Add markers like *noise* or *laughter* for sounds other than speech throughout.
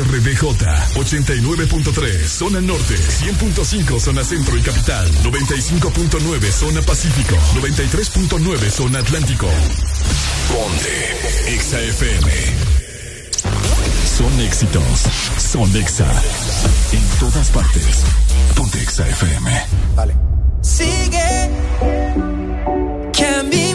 HRDJ 89.3 Zona Norte 100.5 Zona Centro y Capital 95.9 Zona Pacífico 93.9 Zona Atlántico. Ponte XAFM Son éxitos Son Exa. En todas partes Ponte XAFM Vale. Sigue Que a mí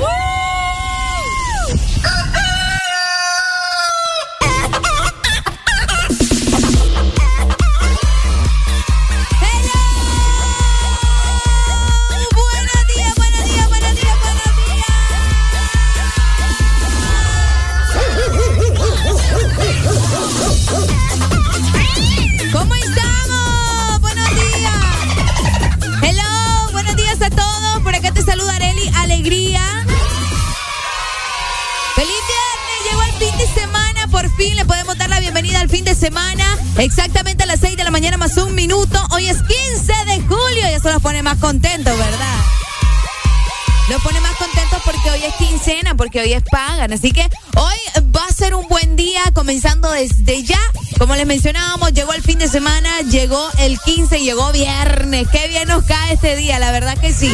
Quincena, porque hoy es pagan. Así que hoy va a ser un buen día, comenzando desde ya. Como les mencionábamos, llegó el fin de semana, llegó el 15, llegó viernes. Qué bien nos cae este día, la verdad que sí.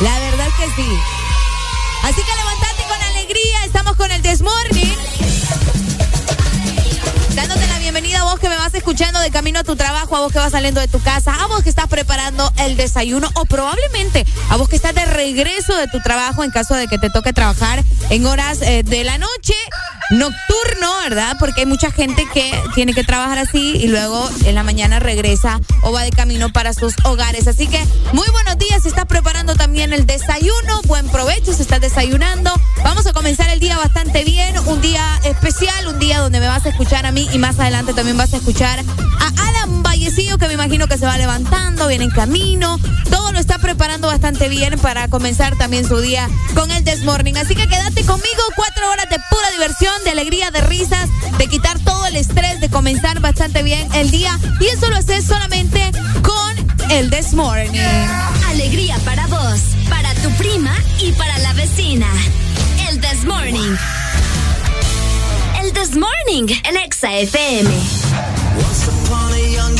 La verdad que sí. Así que levantate con alegría, estamos con el Desmorning. Bienvenida a vos que me vas escuchando de camino a tu trabajo, a vos que vas saliendo de tu casa, a vos que estás preparando el desayuno o probablemente a vos que estás de regreso de tu trabajo en caso de que te toque trabajar en horas eh, de la noche, nocturno, ¿verdad? Porque hay mucha gente que tiene que trabajar así y luego en la mañana regresa o va de camino para sus hogares. Así que muy buenos días, si estás preparando también el desayuno, buen provecho si estás desayunando. Vamos a comenzar el día bastante bien, un día especial, un día donde me vas a escuchar a mí y más adelante también vas a escuchar a Adam Que me imagino que se va levantando, viene en camino, todo lo está preparando bastante bien para comenzar también su día con el Desmorning. Así que quédate conmigo, cuatro horas de pura diversión, de alegría, de risas, de quitar todo el estrés, de comenzar bastante bien el día y eso lo haces solamente con el Desmorning. Alegría para vos, para tu prima y para la vecina. El This Morning. El This Morning en Exa FM. Once upon a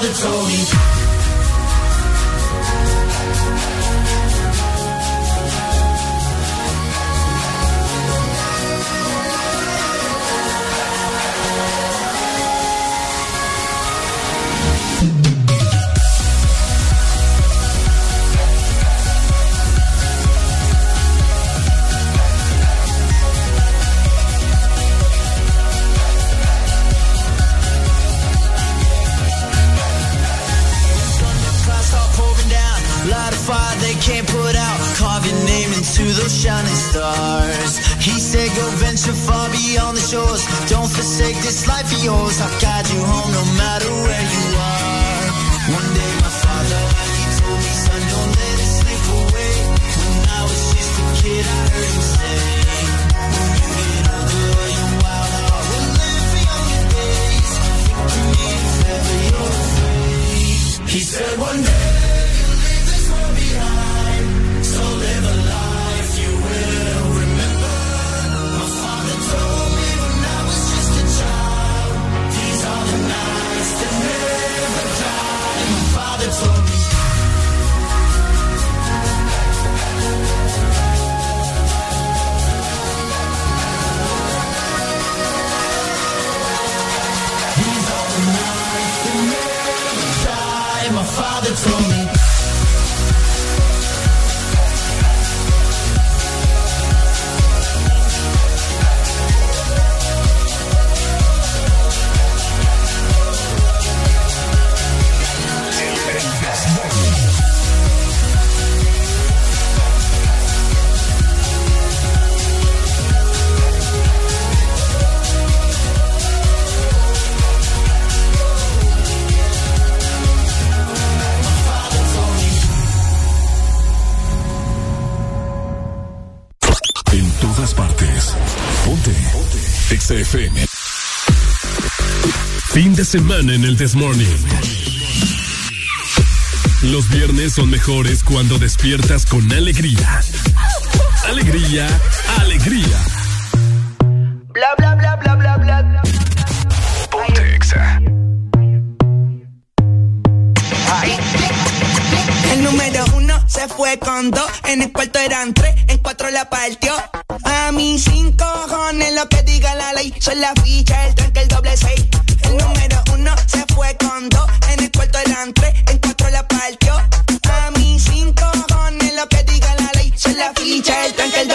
father told me. Can't put out. Carve your name into those shining stars. He said, Go venture far beyond the shores. Don't forsake this life of yours. I'll guide you home no matter where you are. One day, my father, he told me, Son, don't let it slip away. When I was just a kid, I heard him say, When you get older, your wild heart will live for younger days. Victory if ever you're afraid. He said, One day. Fin de semana en el Desmorning. Los viernes son mejores cuando despiertas con alegría. Alegría, alegría. Bla bla bla bla bla bla. Ponte Exa. El número uno se fue con dos, en el cuarto eran tres, en cuatro la partió. A mí cinco cojones lo que diga la ley, son la ficha, el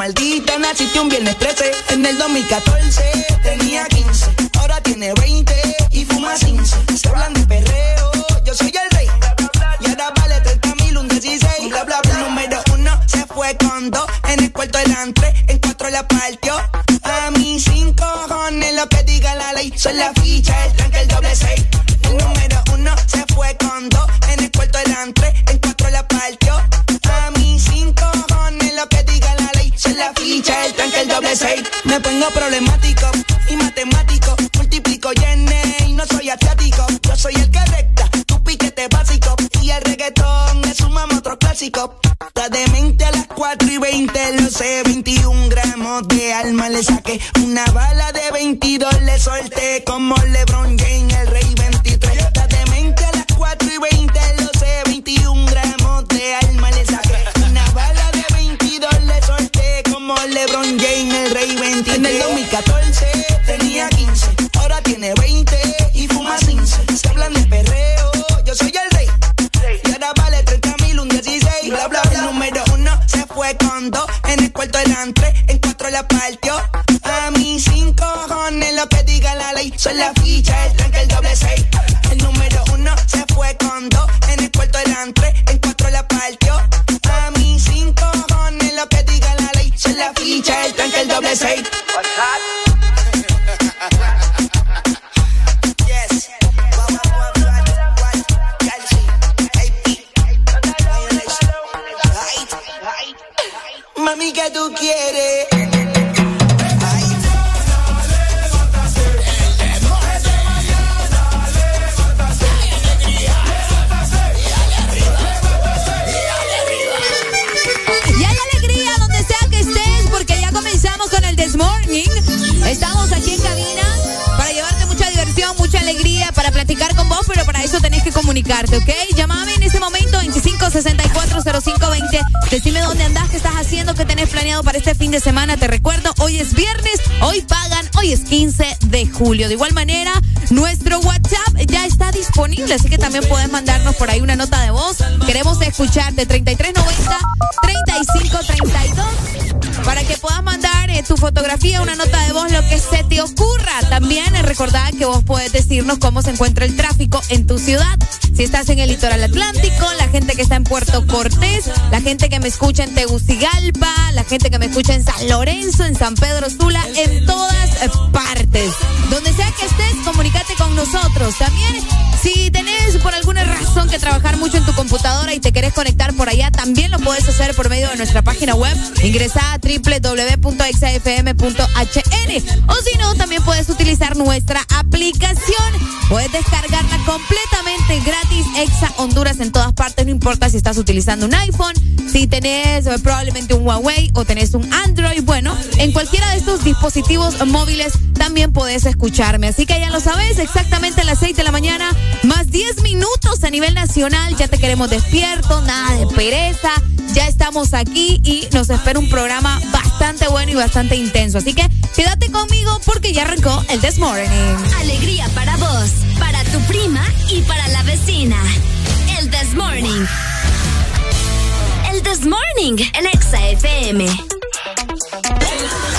Maldita, naciste un viernes 13. En el 2014 tenía 15, ahora tiene 20 y fuma 15. Se hablan de perreo, yo soy el rey. Y ahora vale 30 mil, un 16. Bla, bla, bla. Número uno se fue con dos. En el cuarto eran tres, en cuatro la partió. A mí cinco cojones lo que diga la ley. Son la ficha, el tranque, el doble seis. El número seis. Me pongo problemático y matemático. Multiplico y y no soy asiático. Yo soy el que recta, tu piquete básico. Y el reggaetón es un otro clásico. Está demente a las 4 y 20, lo sé. 21 gramos de alma le saqué. Una bala de 22 le solté. Como LeBron James, el rey 23. Está demente a las 4 y 20, lo sé. 21 gramos de alma le Como LeBron James, el rey 23. En el 2014 tenía 15, ahora tiene 20 y fuma 15. Se hablan de perreo, yo soy el rey. Y ahora vale 30 mil, un 16. Bla, bla, bla. El número uno se fue con dos. En el cuarto eran tres, en cuatro la partió. A mí cinco cojones lo que diga la ley. Son la ficha, el tranque, el doble seis. El tranque, mucha alegría, para platicar con vos, pero para eso tenés que comunicarte, ¿ok? Llámame en este momento 305-640520. Decime dónde andás, qué estás haciendo, qué tenés planeado para este fin de semana. Te recuerdo, hoy es viernes, hoy pagan, hoy es 15 de julio. De igual manera, nuestro WhatsApp ya está disponible, así que también puedes mandarnos por ahí una nota de voz. Queremos escucharte 3390 3532 para que puedas mandar eh, tu fotografía, una nota de voz, lo que se te ocurra. También es recordar que vos puedes decirnos cómo se encuentra el tráfico en tu ciudad. Si estás en el litoral atlántico, la gente que está en Puerto Cortés, la gente que me escucha en Tegucigalpa, la gente que me escucha en San Lorenzo, en San Pedro Sula, en todas partes. Donde sea que estés, comunícate con nosotros. También, si tenés por alguna razón que trabajar mucho en tu computadora y te querés conectar por allá, también lo puedes hacer por medio de nuestra página web. Ingresa a www.exafm.hn o si no, también puedes utilizar nuestra aplicación. Puedes descargarla completamente gratis, Exa Honduras en todas partes, no importa si estás utilizando un iPhone, si tenés eh, probablemente un Huawei o tenés un Android, bueno, en cualquiera de estos dispositivos móviles también puedes escucharme. Así que ya lo sabes, exactamente a las 6 de la mañana, más 10 minutos a nivel nacional, ya te queremos despierto, nada de pereza, ya estamos aquí y nos espera un programa bastante bueno y bastante intenso. Así que quédate conmigo porque ya arrancó el This Morning. Alegría para vos, para tu prima y para la vecina. El This Morning. El This Morning, el Exa FM.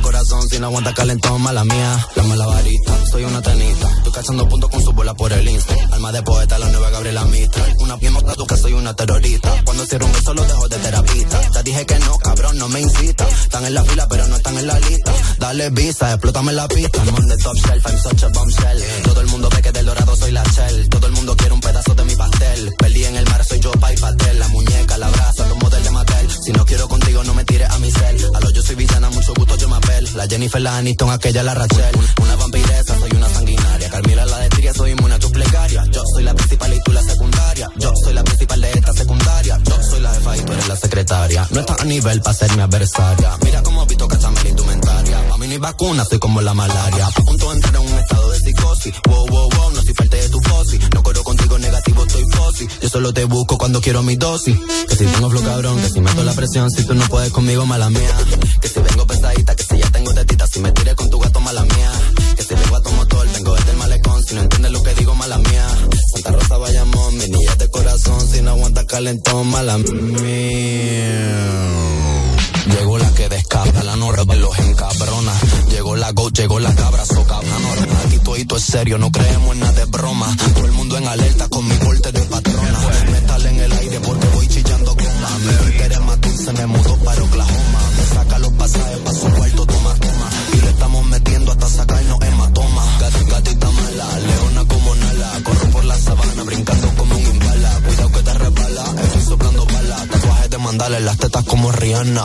corazón, si no aguanta calentón, mala mía. La mala varita, soy una tenista, estoy cachando puntos con su bola por el insta. Alma de poeta, la nueva Gabriela Mistral. Una piel tú que soy una terrorista. Cuando cierro un beso lo dejo de terapista. Te dije que no, cabrón, no me incita. Están en la fila, pero no están en la lista. Dale visa, explótame la pista. I'm on the top shelf, I'm such a bombshell. Todo el mundo ve que del dorado soy la shell. Todo el mundo quiere un pedazo de mi pastel. Perdí en el mar, soy yo, pa' y pastel. La muñeca, la brasa, tu modelo de Mattel. Si no quiero contigo, no me tires a mi cel. A lo yo soy villana, mucho gusto, yo me apel. La Jennifer, la Aniston, aquella, la Rachel. Una vampiresa, soy una sanguinaria. Carmila, la de soy inmune a tu plegaria. Yo soy la principal y tú la secundaria. Yo soy la principal de esta secundaria. Yo soy la jefa y tú eres la secretaria. No estás a nivel para ser mi adversaria. Mira cómo visto cachame la indumentaria. A mí ni vacuna, soy como la malaria. A punto de entrar en un estado de psicosis. Wow, wow, wow, no parte de tu fosi. No corro contigo negativo, estoy fosi. Yo solo te busco cuando quiero mi dosis. Que si tengo flow cabrón, que si meto la presión, si tú no puedes conmigo, mala mía. Que si vengo pesadita, que si ya tengo tetita, si me tiré con tu gato, mala mía. Que si vengo a tu motor, vengo desde el malecón, si no entiendes lo que digo, mala mía. Santa Rosa vayamos, mi niña de corazón, si no aguanta calentón, mala mía. Llegó la que descabra, la norma los encabrona. Llegó la go, llegó la cabra, so cabrón. Aquí todo es serio, no creemos en nada de broma. Todo el mundo en alerta con mi corte de patrona. Metal en el aire porque voy chillando goma. Mi es más dulce, me mudó para Oklahoma. Me saca los pasajes pa' su cuarto, toma, toma. Y le estamos metiendo hasta sacarnos En las tetas como Rihanna.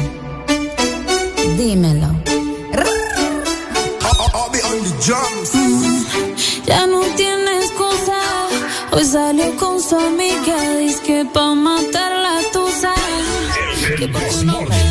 Hoy salió con su amiga. Dice que pa' matar la tusa. Que por tu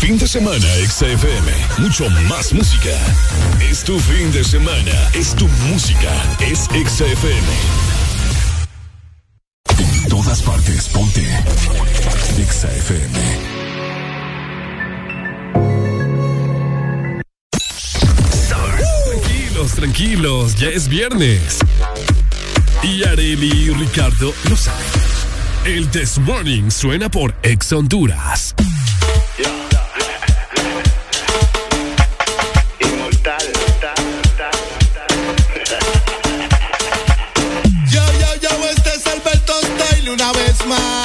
Fin de semana, XFM. Mucho más música. Es tu fin de semana. Es tu música. Es XFM. En todas partes, ponte. XFM. Tranquilos, tranquilos. Ya es viernes. Y Areli y Ricardo lo saben. El This Morning suena por Ex Honduras. Una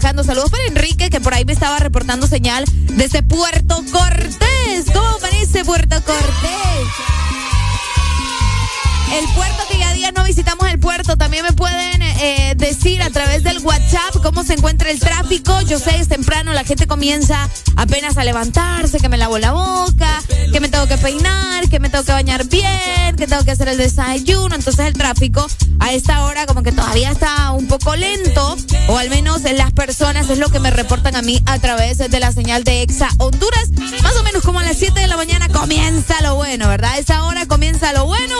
trabajando. Saludos para Enrique, que por ahí me estaba reportando señal desde Puerto Cortés. ¿Cómo parece Puerto Cortés? El puerto que ya días no visitamos el puerto, también me pueden eh, decir a través del WhatsApp cómo se encuentra el tráfico. Yo sé, es temprano, la gente comienza apenas a levantarse, que me lavo la boca, que me tengo que peinar, que me tengo que bañar bien, que tengo que hacer el desayuno. Entonces el tráfico a esta hora como que todavía está un poco lento, o al menos las personas es lo que me reportan a mí a través de la señal de Exa Honduras. Más o menos como a las 7 de la mañana comienza lo bueno, ¿verdad? A esa hora comienza lo bueno.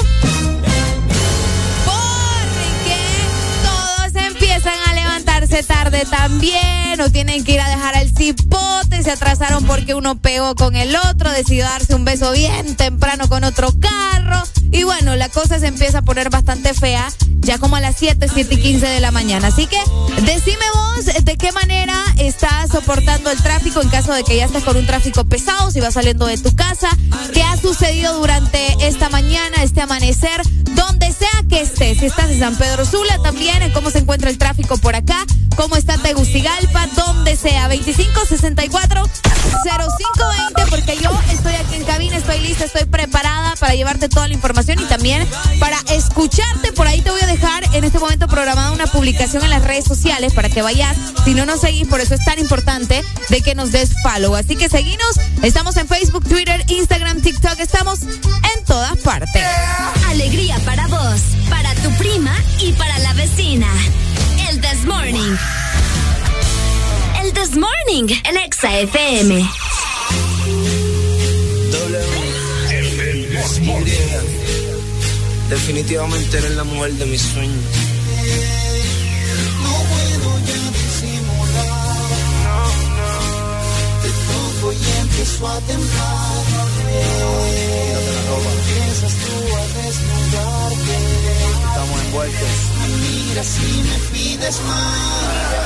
empiezan a levantarse tarde también o tienen que ir a dejar al cipote, se atrasaron porque uno pegó con el otro, decidió darse un beso bien temprano con otro carro. Y bueno, la cosa se empieza a poner bastante fea ya como a las 7, 7 y 15 de la mañana. Así que decime vos de qué manera estás soportando el tráfico en caso de que ya estés con un tráfico pesado, si vas saliendo de tu casa, qué ha sucedido durante esta mañana, este amanecer, donde sea que estés, si estás en San Pedro Sula también, cómo se encuentra el tráfico por acá, cómo está 2564-0520 porque yo estoy aquí en cabina, estoy lista, estoy preparada para llevarte toda la información y también para escucharte. Por ahí te voy a dejar en este momento programada una publicación en las redes sociales para que vayas. Si no nos seguís, por eso es tan importante de que nos des follow. Así que seguinos. Estamos en Facebook, Twitter, Instagram, TikTok. Estamos en todas partes. Alegría para vos, para tu prima y para la vecina. El This Morning. This Morning, el Exa FM. Definitivamente eres la mujer de mis sueños. No puedo ya disimular. No, no. Te toco y empiezo a temblar. Empiezas tú a desnudarte. Estamos envueltos. Me pides más.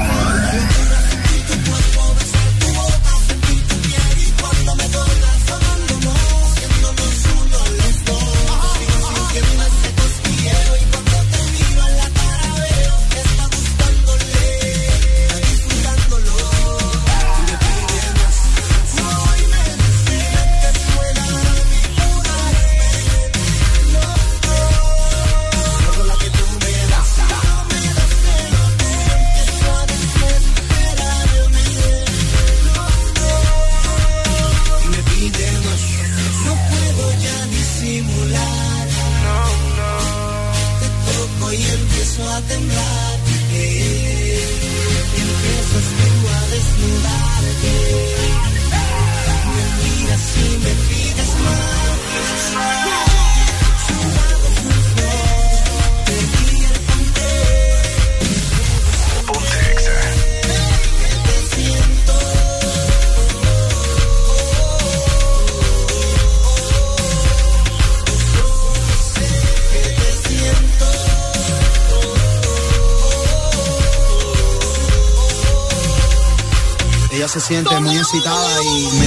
siente muy excitada y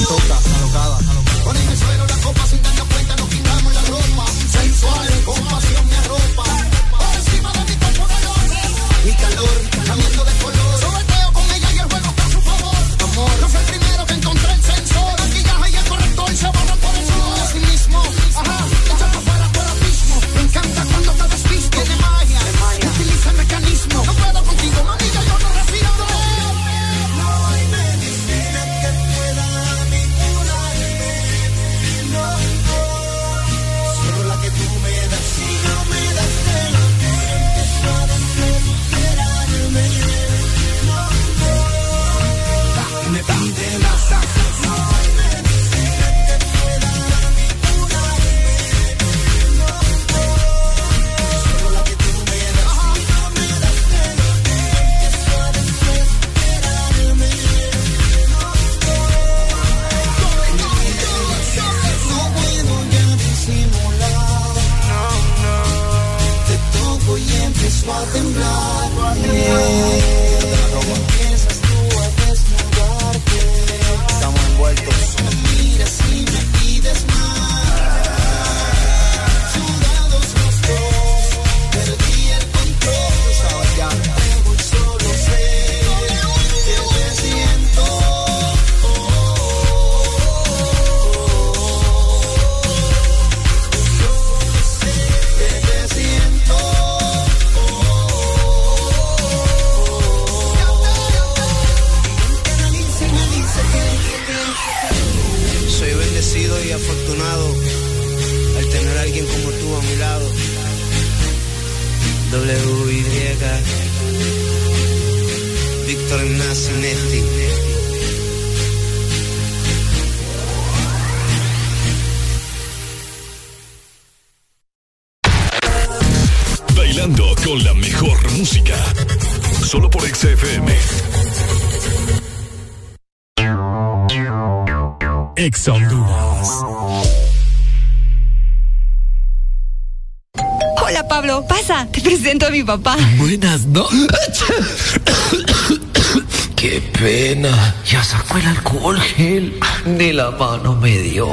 papá. Buenas noches. *coughs* Qué pena. Ya sacó el alcohol gel. Ni la mano me dio.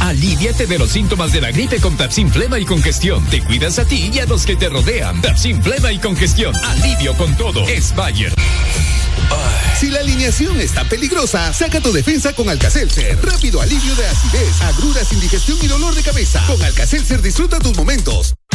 Aliviate de los síntomas de la gripe con Tapsin Flema y Congestión. Te cuidas a ti y a los que te rodean. Tapsin Flema y Congestión. Alivio con todo. Es Bayer. Si la alineación está peligrosa, saca tu defensa con Alcacelser. Rápido alivio de acidez, agruras, indigestión y dolor de cabeza. Con Alcacelser disfruta tus momentos.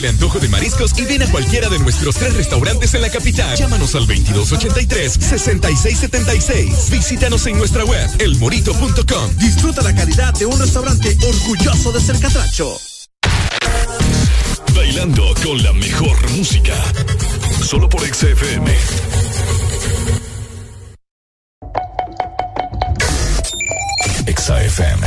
El antojo de mariscos y ven a cualquiera de nuestros tres restaurantes en la capital. Llámanos al 2283-6676. Visítanos en nuestra web, elmorito.com. Disfruta la calidad de un restaurante orgulloso de ser catracho. Bailando con la mejor música. Solo por XFM. XFM.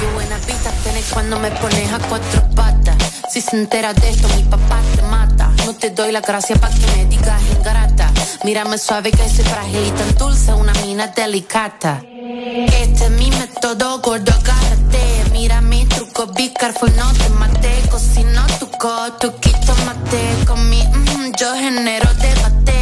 Qué buena pista tenés cuando me pones a cuatro patas. Si se entera de esto, mi papá te mata. No te doy la gracia pa' que me digas ingrata. Mírame suave que soy frágil y tan dulce, una mina delicata. Este es mi método, gordo, agárrate. Mira mi truco, be careful, no te mate. Cocino tu co, tu quito mate. Con mi, mm, yo genero debate.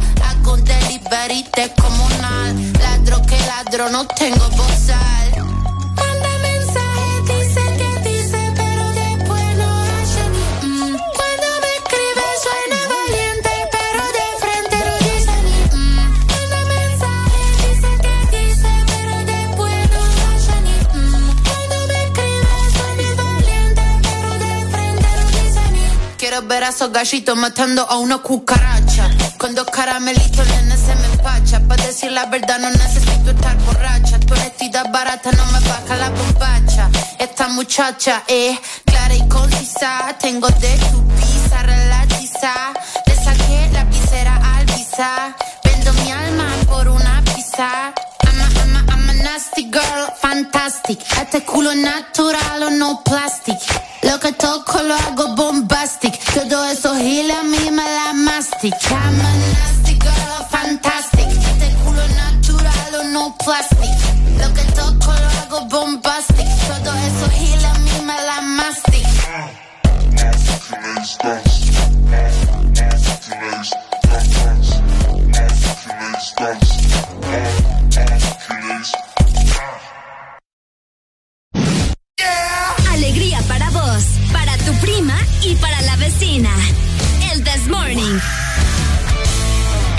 un delivery de comunal, ladro que ladro no tengo bozal. Manda mensaje, dice que dice, pero después no hace ni mm. Cuando me escribe suena valiente, pero de frente no dice ni mm. Mm. Cuando me escribe suena valiente, pero de frente no dice ni Quiero ver a esos gallitos matando a una cucaracha. Con dos caramelitos, nene, se me empacha. Para decir la verdad, no necesito estar borracha. Tu honestidad barata no me baja la bombacha. Esta muchacha es clara y concisa. Tengo de tu pizza relatiza. Le saqué la visera al visa. Nasty girl, fantastic. Este culo natural o no plastic. Lo que toco lo hago bombastic. Todo eso giles a mí me la mastic. I'm a nasty girl, fantastic. Este culo natural o no plastic. Lo que toco lo hago bombastic. Todo eso giles a mí me la mastic. Para tu prima y para la vecina. El This Morning.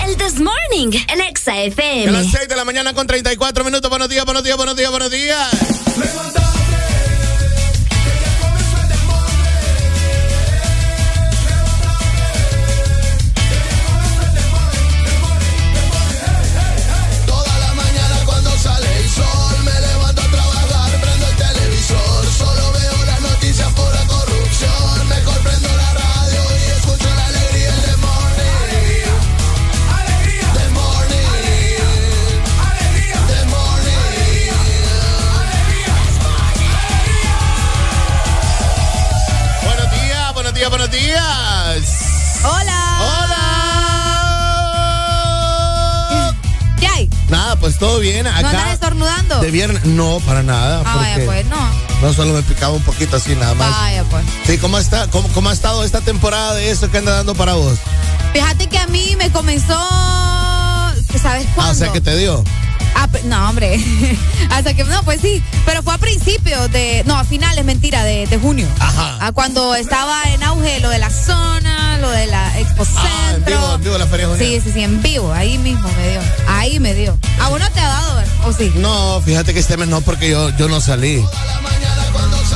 El This Morning, el Exa A FM. las 6 de la mañana con 34 minutos. Buenos días, buenos días, buenos días, buenos días. Días, buenos días. Hola. Hola. ¿Qué hay? Nada, pues todo bien. Acá. ¿No andas estornudando? De viernes. No, para nada. Ah, vaya pues, no. No solo me picaba un poquito así, nada más. Vaya pues. Sí, ¿cómo está? ¿Cómo, cómo ha estado esta temporada de eso que anda dando para vos? Fíjate que a mí me comenzó. ¿Sabes cuándo? Ah, o sea, que te dio. Ah, no, hombre. *laughs* Hasta que, no, pues sí. Pero fue a principios de. No, a finales, mentira, de, de junio. Ajá. Ah, cuando estaba en auge lo de la zona, lo de la Expo Ah, en vivo, en vivo la feria. Sí, sí, sí, en vivo. Ahí mismo me dio. Ahí me dio. ¿A vos no te ha dado, ver? ¿O sí? No, fíjate que este mes no, porque yo, yo no salí.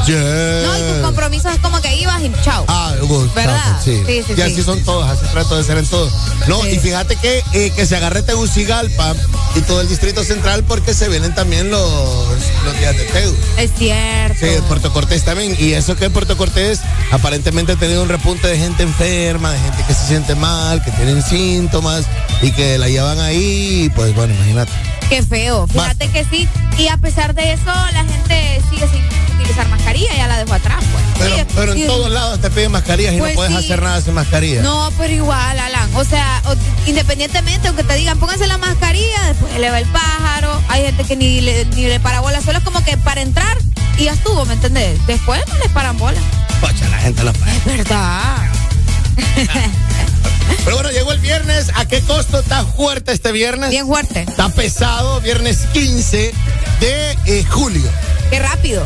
Yeah. No, y tus compromisos es como que ibas y chao. Ah, Hugo, ¿Verdad? chao, Sí. Sí, sí, y sí. así son todos, así trato de ser en todo. No, y fíjate que, eh, que se agarre Tegucigalpa y todo el Distrito Central porque se vienen también los, los días de Tegu. Es cierto. Sí, Puerto Cortés también. Y eso que Puerto Cortés aparentemente ha tenido un repunte de gente enferma, de gente que se siente mal, que tienen síntomas y que la llevan ahí. Pues bueno, imagínate. Qué feo. Fíjate que sí. Y a pesar de eso, la gente sigue sin utilizar mascarilla, ya la dejó atrás, pues. Pero, pero en todos lados te piden mascarillas y Pues no puedes sí. hacer nada sin mascarilla. No, pero igual, Alan. O sea, o- independientemente, aunque te digan pónganse la mascarilla, después le va el pájaro. Hay gente que ni le, ni le para bola. Solo es como que para entrar y ya estuvo, ¿me entendés? Después no les paran bola. Pocha, la gente lo paga. Es verdad. *laughs* Pero bueno, llegó el viernes. ¿A qué costo está fuerte este viernes? Bien fuerte. Está pesado, viernes 15 de eh, julio. Qué rápido.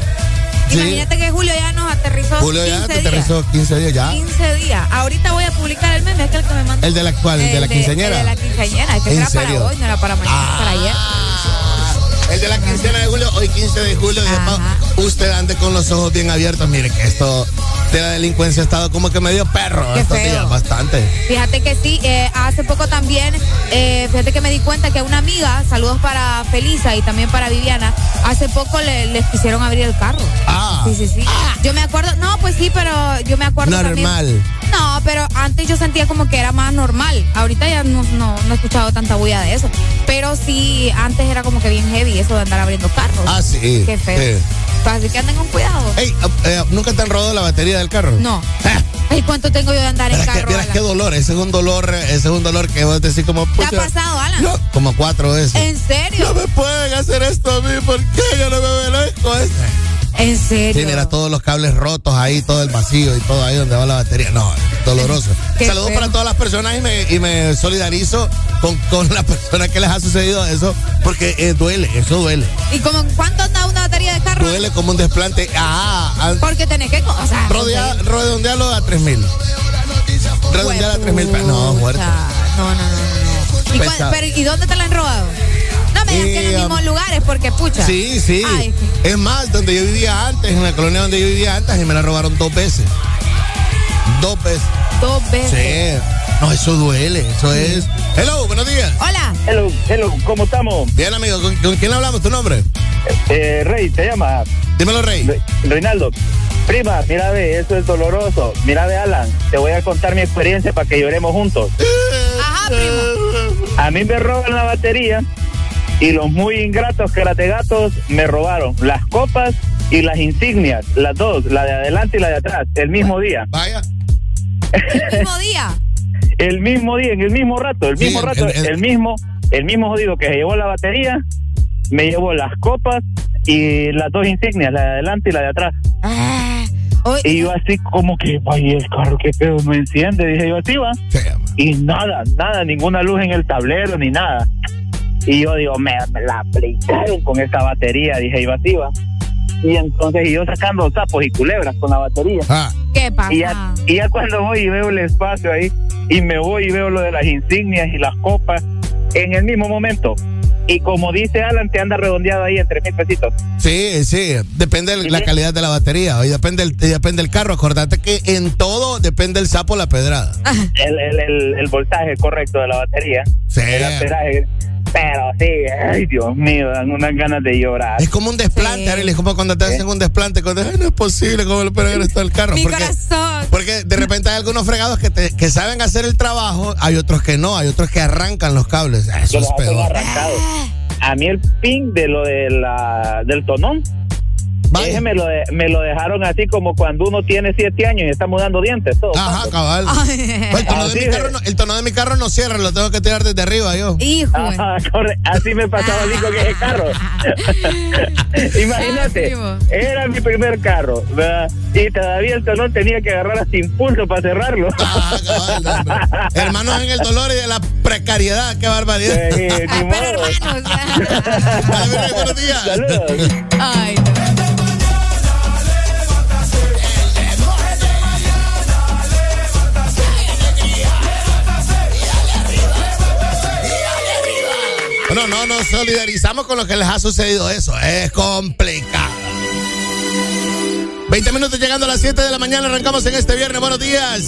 Sí. Imagínate que Julio ya nos aterrizó Julio 15 ya te días. aterrizó 15 días ya. 15 días. Ahorita voy a publicar el meme, aquel que me mandó. ¿El de la cual? ¿El de la quinceañera? El de la quinceañera. Es que ¿En era serio? para hoy, no era para mañana, es para ayer. El de la quincena de julio, hoy 15 de julio. Usted ande con los ojos bien abiertos. Mire que esto de la delincuencia ha estado como que medio perro Qué estos feo. días, bastante. Fíjate que sí, eh, hace poco también, eh, fíjate que me di cuenta que a una amiga, saludos para Felisa y también para Viviana, hace poco le- les quisieron abrir el carro. Ah. Ah. Sí, sí, sí. Yo me acuerdo, no, pues sí, pero yo me acuerdo también- Normal. No, pero antes yo sentía como que era más normal. Ahorita ya no, no, no he escuchado tanta bulla de eso. Pero sí, antes era como que bien heavy eso de andar abriendo carros. Ah, sí. Qué feo. Sí. Así que anden con cuidado. Ey, eh, ¿nunca te han robado la batería del carro? No. Ay, ¿cuánto tengo yo de andar en carro? Alan? qué dolor, ese es un dolor, ese es un dolor que vos decís como... ¿Te ha pasado, Alan? no, como cuatro veces. ¿En serio? No me pueden hacer esto a mí, ¿por qué yo no me merezco esto? ¿En serio? Sí, mira, todos los cables rotos ahí, todo el vacío y todo ahí donde va la batería. No, es doloroso. *laughs* Qué Saludos feo. para todas las personas y me, y me solidarizo con, con las *laughs* personas que les ha sucedido eso, porque eh, duele, eso duele. ¿Y como cuánto anda una batería de carro? Duele como un desplante. Ah, ah, Porque tenés que... O sea, rodea- redondealo a 3 mil. Redondealo a 3 mil pesos. No, fuerte. No, no, no, no. ¿Y, cuál- Pesado. pero, ¿Y dónde te la han robado? Que en Eh, los mismos lugares, porque pucha. Sí, sí. Ay, Es más, donde yo vivía antes, en la colonia donde yo vivía antes, y me la robaron dos veces. Dos veces. dos veces. Sí. No, eso duele, eso es. Hello, buenos días. Hola. Hello, hello, ¿cómo estamos? Bien, amigo, ¿con, con quién hablamos? ¿Tu nombre? Eh, Rey, te llama. Dímelo, Rey. Re- Reinaldo. Prima, mira, ve, eso es doloroso. Mira, ve, Alan, te voy a contar mi experiencia para que lloremos juntos. Ajá, primo. A mí me roban la batería y los muy ingratos gatos me robaron las copas y las insignias, las dos, la de adelante y la de atrás, el mismo día. Vaya. El mismo día. *laughs* El mismo día, en el mismo rato, el mismo rato, el- el, mismo, el mismo jodido que se llevó la batería, me llevó las copas y las dos insignias, la de adelante y la de atrás. Ah, hoy- Y yo así como que, vaya, el carro, qué pedo no enciende, dije yo, así va. Y nada, nada, ninguna luz en el tablero, ni nada. Y yo digo, me, me la aplicaron con esta batería, dije yo, así va. Y entonces, y yo sacando sapos y culebras con la batería. Ah. ¿Qué pasa? Y ya, y ya cuando voy y veo el espacio ahí, y me voy y veo lo de las insignias y las copas, en el mismo momento. Y como dice Alan, te anda redondeado ahí entre mil pesitos. Sí, sí, depende de la calidad de la batería y depende el, y depende el carro. Acordate que en todo depende el sapo o la pedrada. El, el, el, el voltaje correcto de la batería. Sí. El amperaje. Pero sí, ay Dios mío, dan unas ganas de llorar. Es como un desplante, Arely, es como cuando te hacen un desplante, cuando ay, no es posible, ¿cómo le pueden esto al carro? Mi Porque, corazón. porque de repente hay algunos fregados que, te- que saben hacer el trabajo, hay otros que no, hay otros que arrancan los cables. Ah, Eso es peor. arrancados. A mí el pin de lo de la, del tonón, ese me lo, de- me lo dejaron así como cuando uno tiene siete años y está mudando dientes. Todo, Ajá, cabal. el, tono de mi carro no, el tono de mi carro no cierra, lo tengo que tirar desde arriba yo. Hijo. Ajá, corre- así me pasaba así con ese carro. *laughs* *laughs* Imagínate, era mi primer carro, ¿verdad? Y todavía el tonón tenía que agarrar hasta impulso para cerrarlo. *laughs* Hermanos en el dolor y de la precariedad, qué barbaridad. Sí, ni modo. buenos días. Saludos. Ay, Bueno, no nos solidarizamos con lo que les ha sucedido eso. Es complicado. 20 minutos llegando a las 7 de la mañana. Arrancamos en este viernes. Buenos días.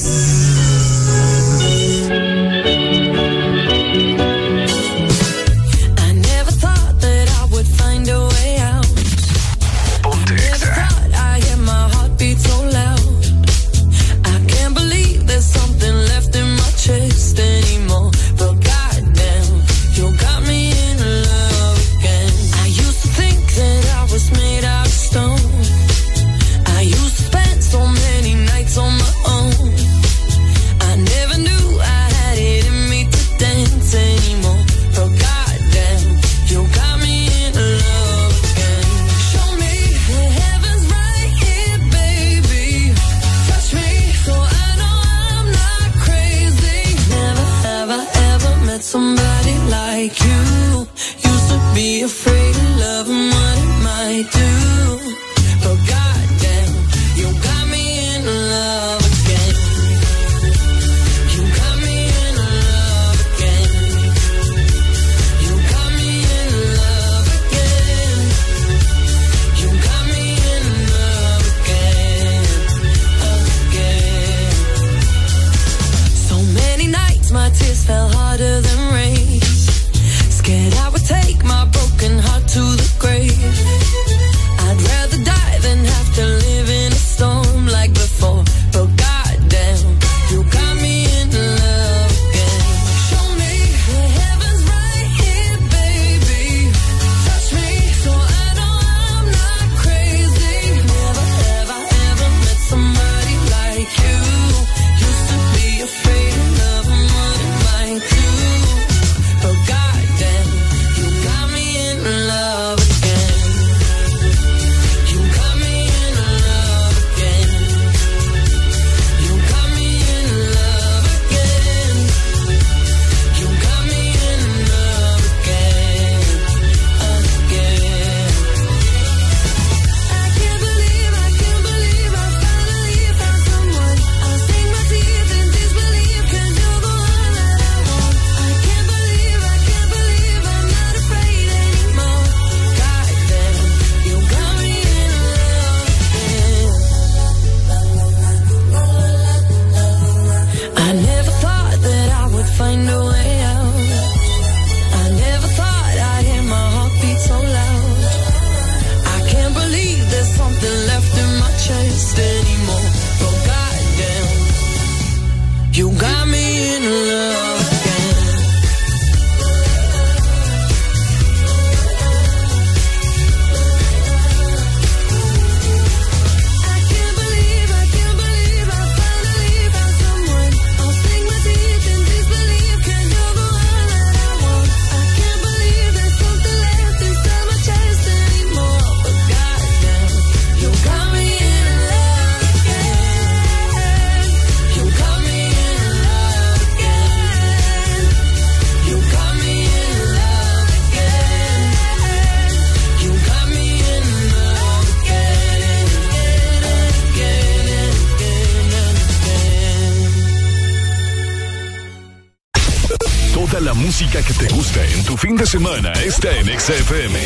Fin de semana está en XFM.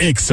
Ex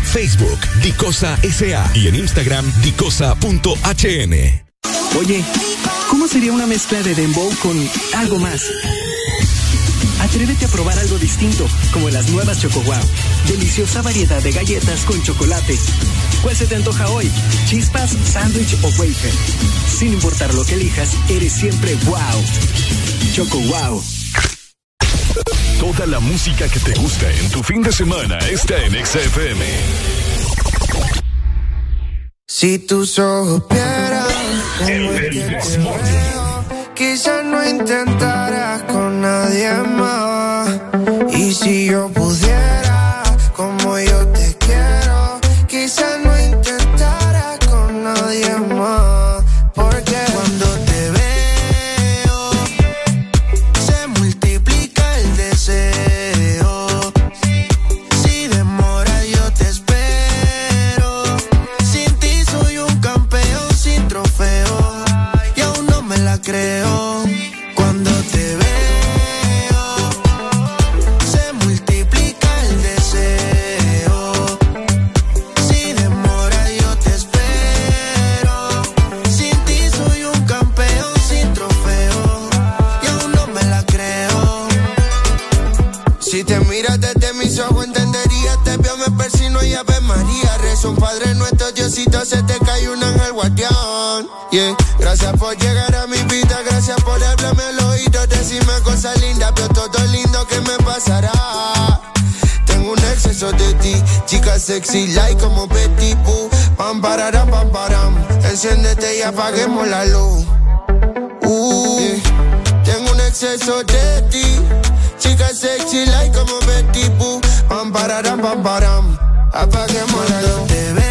Facebook, Dicosa SA y en Instagram, dicosa.hn. Oye, ¿cómo sería una mezcla de dembow con algo más? Atrévete a probar algo distinto, como las nuevas Choco Wow. Deliciosa variedad de galletas con chocolate. ¿Cuál se te antoja hoy? ¿Chispas, sándwich o wafer? Sin importar lo que elijas, eres siempre wow. Choco Wow. Toda la música que te gusta en tu fin de semana está en XFM. Si tus ojos vieran quizás no intentarás con nadie más. Y si yo pudiera, un Padre nuestro, Diosito, se te cae un ángel guardián. Yeah. Gracias por llegar a mi vida, gracias por hablarme al oído, decirme cosas lindas, pero todo lindo que me pasará. Tengo un exceso de ti, chica sexy, like como Betty Boo. Pam, pararam, pam, param. Enciéndete y apaguemos la luz. Uh. Tengo un exceso de ti, chica sexy, like como Betty Boo. Pam, pararam, pam, param. Apaguemos la luz.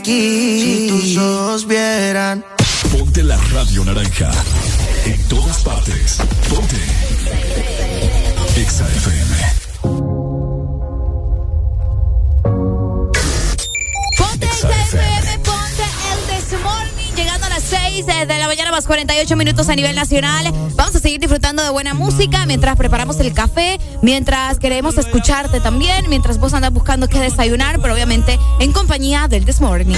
Aquí. Si tus ojos vieran. Ponte la radio naranja. En todas partes. Ponte. Exa FM. Ponte FM, ponte el This Morning, llegando a las 6 de la mañana más 48 minutos a nivel nacional. A seguir disfrutando de buena música mientras preparamos el café, mientras queremos escucharte también, mientras vos andas buscando qué desayunar, pero obviamente en compañía del This Morning.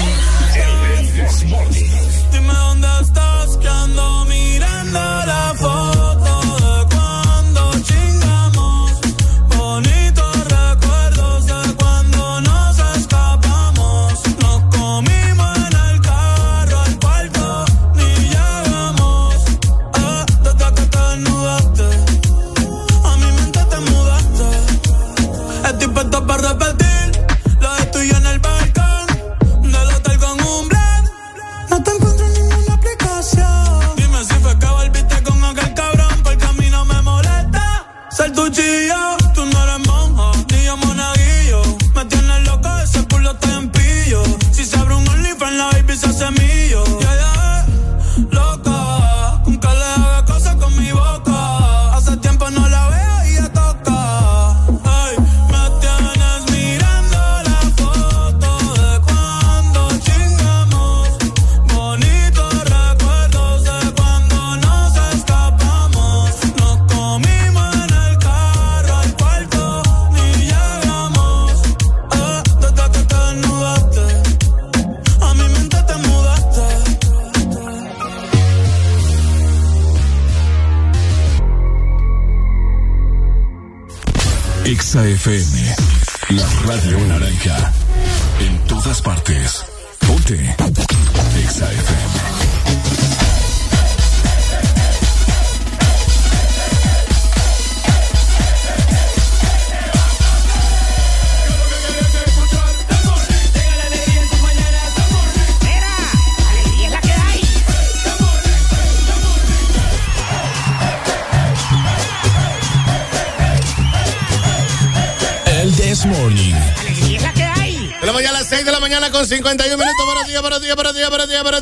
para ti, para ti, para ti, para ti.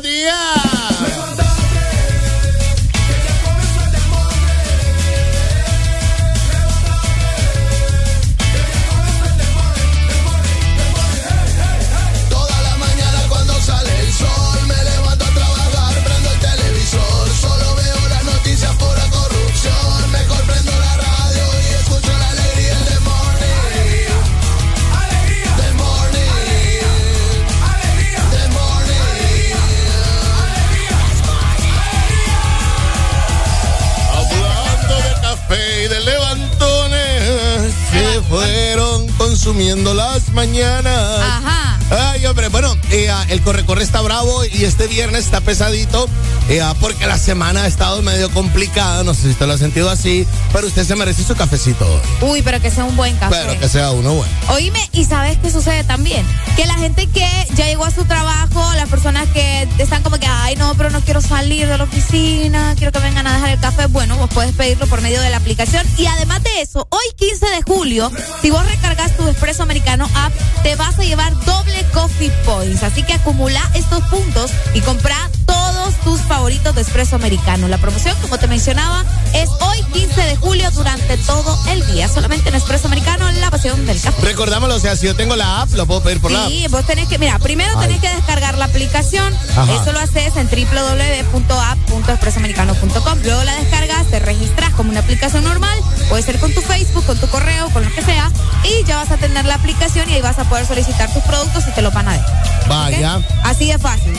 Y este viernes está pesadito eh, ah, porque la semana ha estado medio complicada, no sé si usted lo ha sentido así, pero usted se merece su cafecito hoy. Uy, pero que sea un buen café. Pero que sea uno bueno. Oíme, ¿y sabes qué sucede también? Que la gente que ya llegó a su trabajo, las personas que están como que, ay, no, pero no quiero salir de la oficina, quiero que vengan a dejar el café, bueno, vos puedes pedirlo por medio de la aplicación. Y además de eso, hoy 15 de julio, si vos recargas tu Expreso Americano app, te vas a llevar doble Coffee Points. Así que acumula estos puntos y compra todos tus favoritos de Expreso Americano. La promoción, como te mencionaba, es hoy 15 de julio durante todo el día. Solamente en Expreso Americano, la pasión del café. Recordámoslo, o sea, si yo tengo la app, lo puedo pedir por la app. Sí, vos tenés que, mira, primero Ay. tenés que descargar la aplicación. Ajá. Eso lo haces en www.app.expresoamericano.com. Luego la descargas, te registras como una aplicación normal. Puede ser con tu Facebook, con tu correo, con lo que sea. Y ya vas a tener la aplicación y ahí vas a poder solicitar tus productos y te los van a dejar. Vaya. Así de fácil.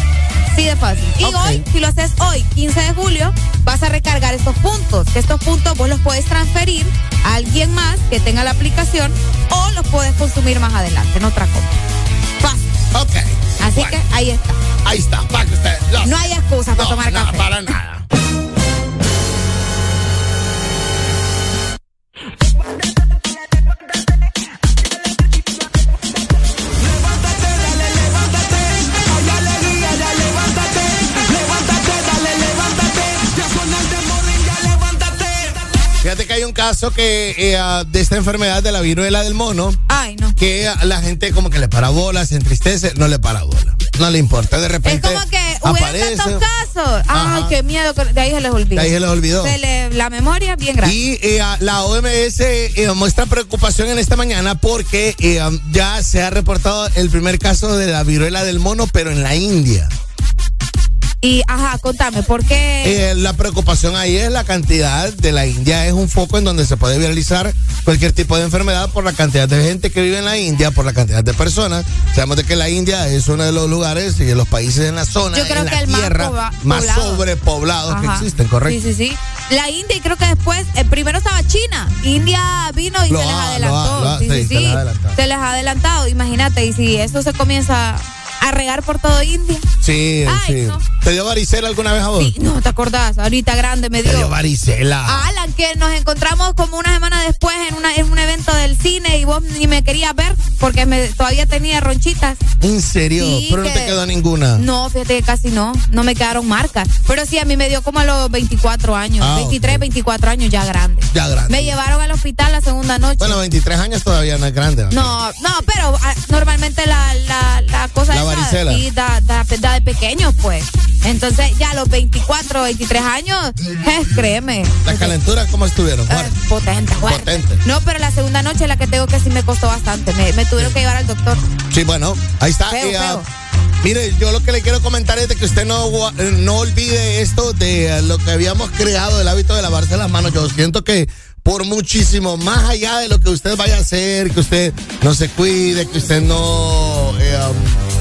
Así de fácil. Y hoy, si lo haces hoy, 15 de julio, vas a recargar estos puntos. Que estos puntos vos los puedes transferir a alguien más que tenga la aplicación o los puedes consumir más adelante en otra compra. Fácil. Ok. Así Bueno. que ahí está. Ahí está, para que usted lo No hay excusa para No, tomar no, café. para nada. Caso que eh, ah, de esta enfermedad de la viruela del mono, Ay, no. que la gente como que le para bola, se entristece, no le para bola. No le importa. De Es repente como que aparece. tantos casos. Ay, qué miedo. De ahí se les olvidó. De ahí se les olvidó. Se le- la memoria bien grande. Y eh, ah, la OMS eh, muestra preocupación en esta mañana porque eh, um, ya se ha reportado el primer caso de la viruela del mono, pero en la India. Y, ajá, contame, ¿por qué? Eh, la preocupación ahí es la cantidad de la India. Es un foco en donde se puede viralizar cualquier tipo de enfermedad por la cantidad de gente que vive en la India, por la cantidad de personas. Sabemos de que la India es uno de los lugares y de los países en la zona, Yo creo en la que el más tierra más poblado. sobrepoblados que existen, ¿correcto? Sí, sí, sí. La India y creo que después, eh, primero estaba China. India vino y Lo se les lo adelantó. ha- lo ha- sí, sí, sí, se sí. les ha adelantado. Se les ha adelantado, imagínate. Y si eso se comienza a regar por todo India. Sí, Ay, sí. no. ¿Te dio varicela alguna vez a vos? Sí, no, ¿te acordás? Ahorita grande me Te dio. dio varicela. Alan, que nos encontramos como una semana después en, una, en un evento del cine y vos ni me querías ver porque me, todavía tenía ronchitas. ¿En serio? Sí, Pero no te que- quedó ninguna. No, fíjate que casi no. No me quedaron marcas. Pero sí, a mí me dio como a los 24 años. Ah, 23, 24 años ya grande. Ya grande. Me llevaron al hospital la segunda noche. Bueno, 23 años todavía no es grande. ¿no? no, no, pero ah, normalmente la, la, la cosa La varicela. sí, da, da, da de pequeños, pues. Entonces, ya a los 24, 23 años, eh, créeme. ¿Las calenturas cómo estuvieron? Eh, potente, fuerte. Potente. No, pero la segunda noche la que tengo que sí me costó bastante. Me, me tuvieron que llevar al doctor. Sí, bueno, ahí está. Feo, Eh, ah, mire, yo lo que le quiero comentar es de que usted no, eh, no olvide esto de lo que habíamos creado, el hábito de lavarse las manos. Yo siento que por muchísimo, más allá de lo que usted vaya a hacer, que usted no se cuide, que usted no... eh, um,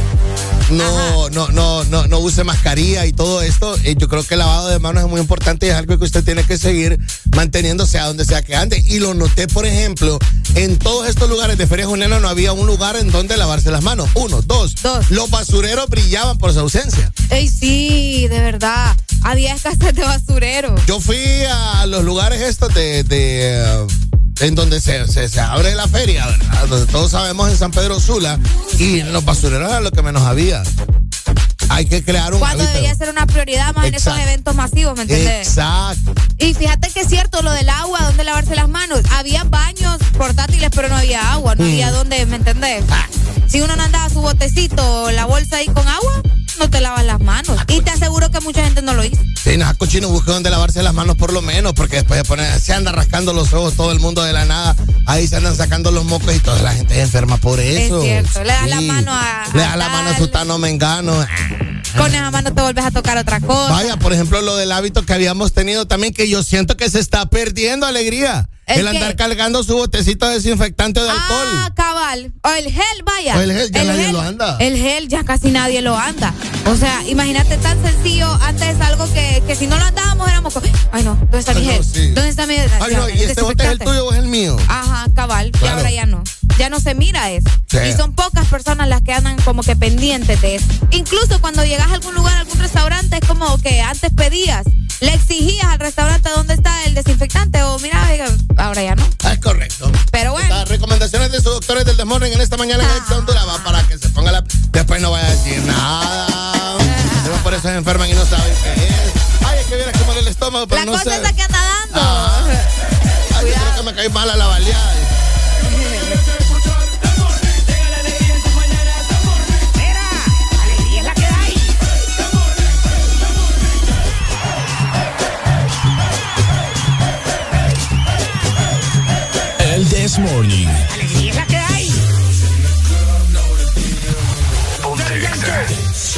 no, no, no, no, no use mascarilla y todo esto. eh, yo creo que el lavado de manos es muy importante y es algo que usted tiene que seguir manteniéndose a donde sea que ande. Y lo noté, por ejemplo, en todos estos lugares de Feria Junena no había un lugar en donde lavarse las manos. Uno, dos. Los basureros brillaban por su ausencia. Ey, sí, de verdad. Había escasez de basurero. Yo fui a los lugares estos de, de, eh, en donde se, se, se abre la feria, ¿verdad? donde todos sabemos en San Pedro Sula, y en los basureros era lo que menos había. Hay que crear un Cuando hábito. debería ser una prioridad más en esos eventos masivos, ¿me entiendes? Exacto. Y fíjate que es cierto lo del agua, donde lavarse las manos. Había baños portátiles, pero no había agua, no Mm. había dónde, ¿me entendés? Si uno no andaba su botecito la bolsa ahí con agua, no te lavas las manos. Y te aseguro que mucha gente no lo hizo. Sí, no, cochino, busque donde lavarse las manos por lo menos, porque después se, pone- se anda rascando los ojos todo el mundo de la nada. Ahí se andan sacando los mocos y toda la gente es enferma por eso. Es cierto. Le das la mano a. Le das la mano a tal, su tano mengano. Con esa mano te volves a tocar otra cosa. Vaya, por ejemplo, lo del hábito que habíamos tenido también, que yo siento que se está perdiendo alegría. ¿El andar cargando su botecito desinfectante de alcohol. Ah, cabal. O el gel, vaya. O el gel, ya nadie lo anda. El gel ya casi nadie lo anda. O sea, imagínate tan sencillo. Antes algo que, que si no lo andábamos éramos. Ay, no, ¿dónde está mi Ay, no, gel? sí. ¿Dónde está mi Ay, no, ¿y este bote es el tuyo o es el mío? Ajá, cabal. Y ahora ya no. Ya no se mira eso. Sí. Y son pocas personas las que andan como que pendientes de eso. Incluso cuando llegas a algún lugar, a algún restaurante, es como que antes pedías, le exigías al restaurante dónde está el desinfectante o mira, ahora ya no. Ah, Es correcto. Pero bueno. Las recomendaciones de sus doctores del Desmorning en esta mañana en Exa Honduras va para que se ponga la. Después no vaya a decir nada. Pero por eso se enferman y no saben qué es. Ay, es que viene como en el estómago, pero La no cosa sé. es la que anda dando. Ah. Ay, yo creo que me cae mala la baleada. El This Morning.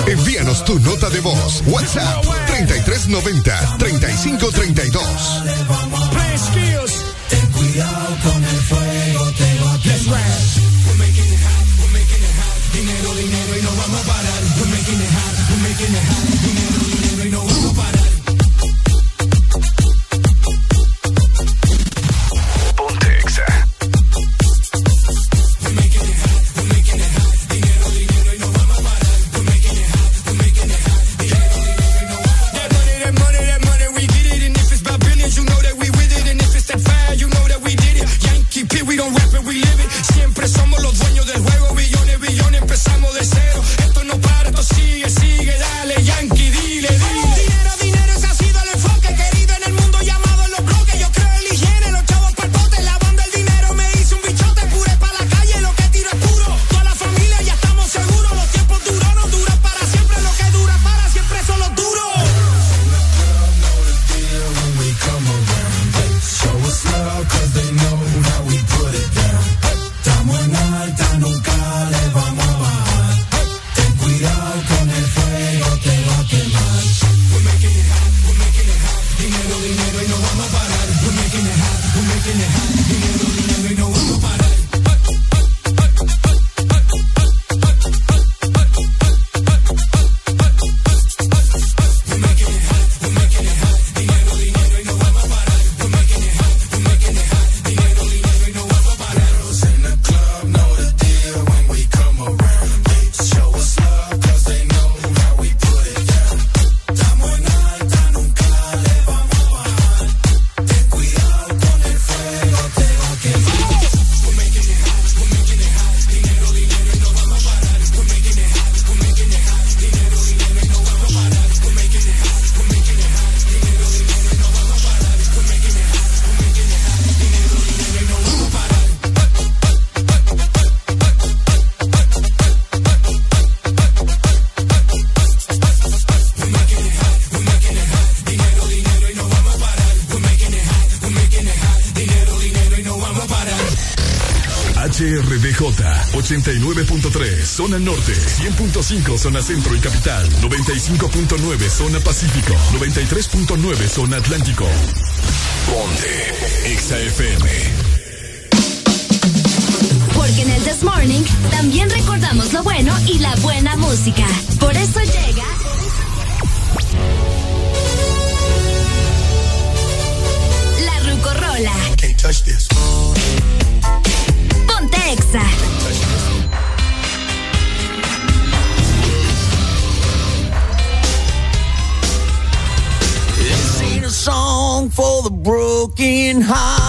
Envíanos tu nota de voz. WhatsApp 3390 3532. Ten cuidado con el fuego, te va a quemar. We're making it hot, we're making it hot. Dinero, dinero y no vamos a parar. We're making it hot, we're making it hot. Dinero, zona norte, 100.5 zona centro y capital, 95.9 zona pacífico, 93.9 zona atlántico. Ponte XAFM. Porque en el This Morning también recordamos lo bueno y la buena música. Por eso llega. La Rucorola. Can't touch this. heart.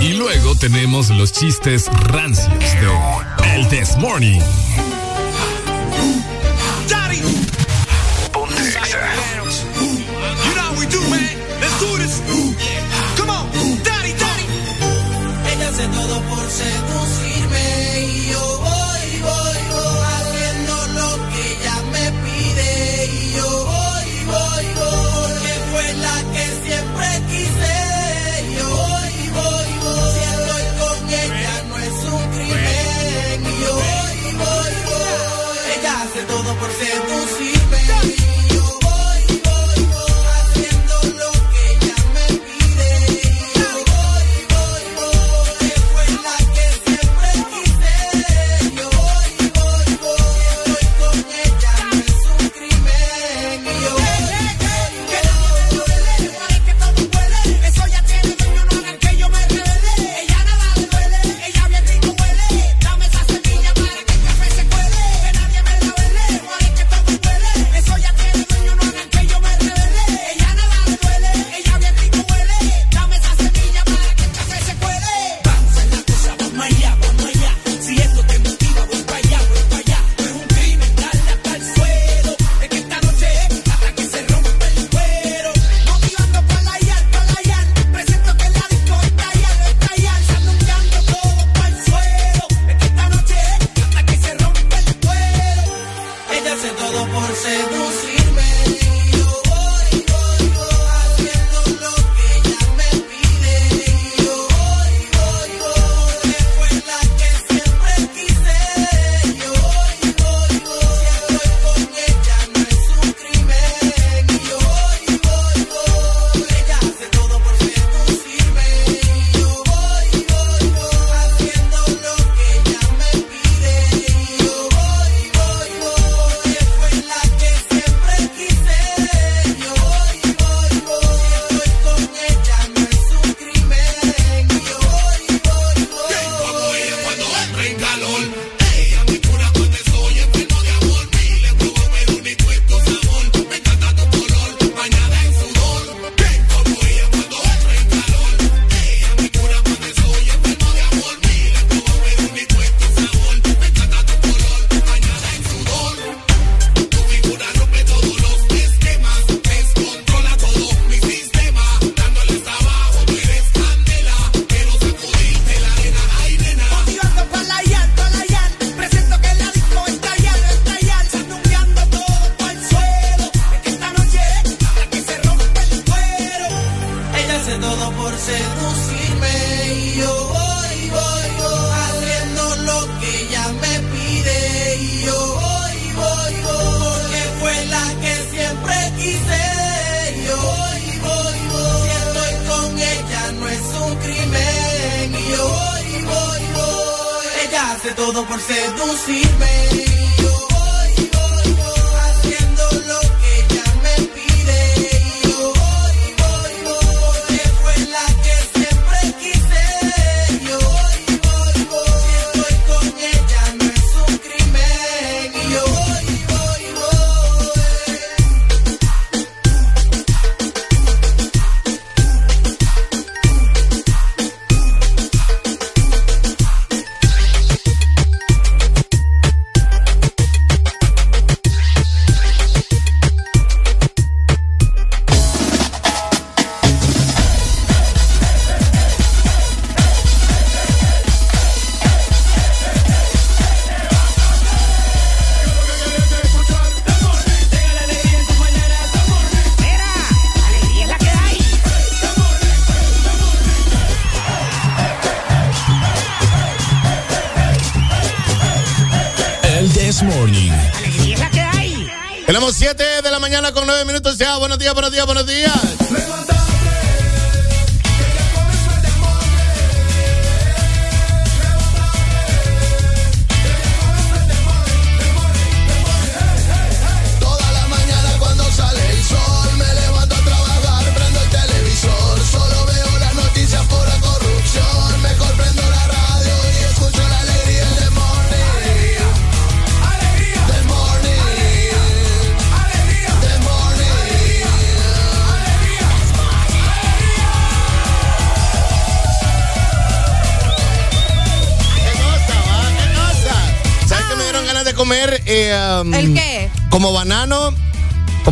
Y luego tenemos los chistes rancios de El This Morning.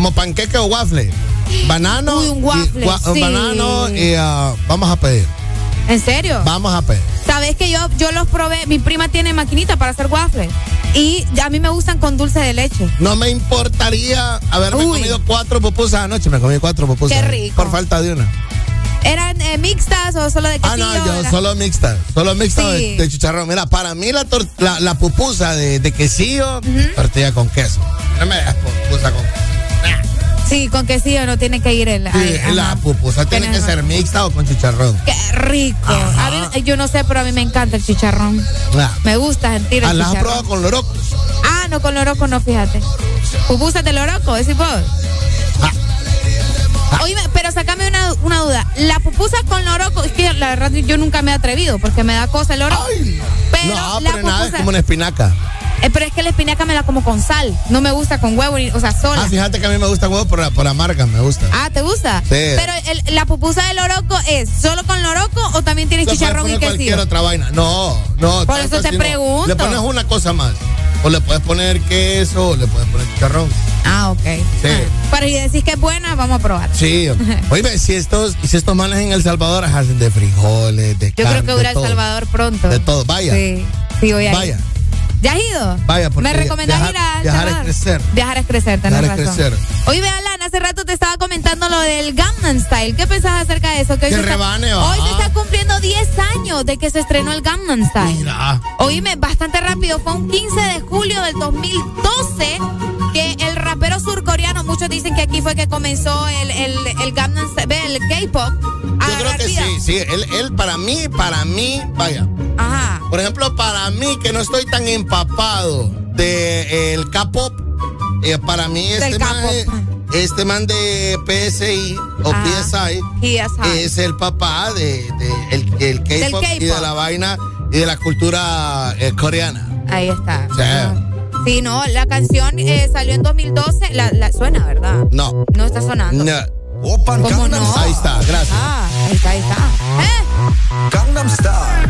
Como panqueque o waffle. Banano. Uy, un waffle, y, sí. Banano y ah, vamos a pedir. ¿En serio? Vamos a pedir. Sabes que yo, yo los probé, mi prima tiene maquinita para hacer waffles y a mí me gustan con dulce de leche. No me importaría haberme Uy. comido cuatro pupusas anoche. Me comí cuatro pupusas. Qué rico. Por falta de una. ¿Eran eh, mixtas o solo de Ah, quesillo? no, yo Era- solo mixta. Solo mixta Sí. de, de chicharrón. Mira, para mí la, tor- la, la pupusa de, de quesillo, tortilla con queso. No me das pupusa con queso. Sí, con quesillo no tiene que ir el... Sí, ay, la pupusa tiene que ser mixta o con chicharrón. Qué rico. A mí- yo no sé, pero a mí me encanta el chicharrón. Ah. Me gusta sentir Ah, el ¿La has chicharrón. probado con loroco? Ah, no, con loroco no, fíjate. Pupusas de loroco, decís vos. Ah. Oíme, pero sacame una, una duda. La pupusa con loroco, es que la verdad yo nunca me he atrevido porque me da cosa el loroco. Pero no, la pero nada, es como una espinaca. Eh, pero es que la espinaca me la como con sal. No me gusta con huevo, ni- o sea, sola. Ah, fíjate que a mí me gusta huevo por, la- por la marca, me gusta. Ah, ¿te gusta? Sí. Pero el- la pupusa de loroco es solo con loroco o también tiene Le puedes chicharrón y poner cualquier quesillo. otra vaina. No, no. Por eso te pregunto. Le pones una cosa más. O le puedes poner queso, o le puedes poner chicharrón. Ah, ok. Sí. Pero si decís que es buena, vamos a probar. Sí. *laughs* Oye, si estos, si estos manes en El Salvador hacen de frijoles, de Yo creo que voy a ir de a El. Salvador pronto. De todo. Vaya. Sí, sí, voy a ir. ¿Ya has ido? Vaya, porque ¿Me recomendás ir a viajar es crecer. Viajar es crecer, tenés es razón. crecer. Oye, Alan, hace rato te estaba comentando lo del Gangnam Style. ¿Qué pensás acerca de eso? Que hoy se está- rebane, va. Hoy se está cumpliendo 10 años de que se estrenó el Gangnam Style. Mira. Oíme, bastante rápido. Fue un 15 de julio del 2012 que el rapero surcoreano, muchos dicen que aquí fue que comenzó el, el, el Gangnam Style, el K-pop. Yo creo que vida. sí, sí. Él, él para mí, para mí, vaya. Ajá. Por ejemplo, para mí, que no estoy tan empapado de el K-pop, eh, para mí este Del man, K-pop. este man de PSI o Ajá. PSI es el papá de, de el, el K-pop y de la vaina y de la cultura eh, coreana. Ahí está. O sea, Sí, no, la canción eh, salió en 2012. La, la suena, ¿verdad? no. No está sonando. No. ¿Cómo no? Ahí está, gracias. Ah, ahí está, ahí está. ¿Eh?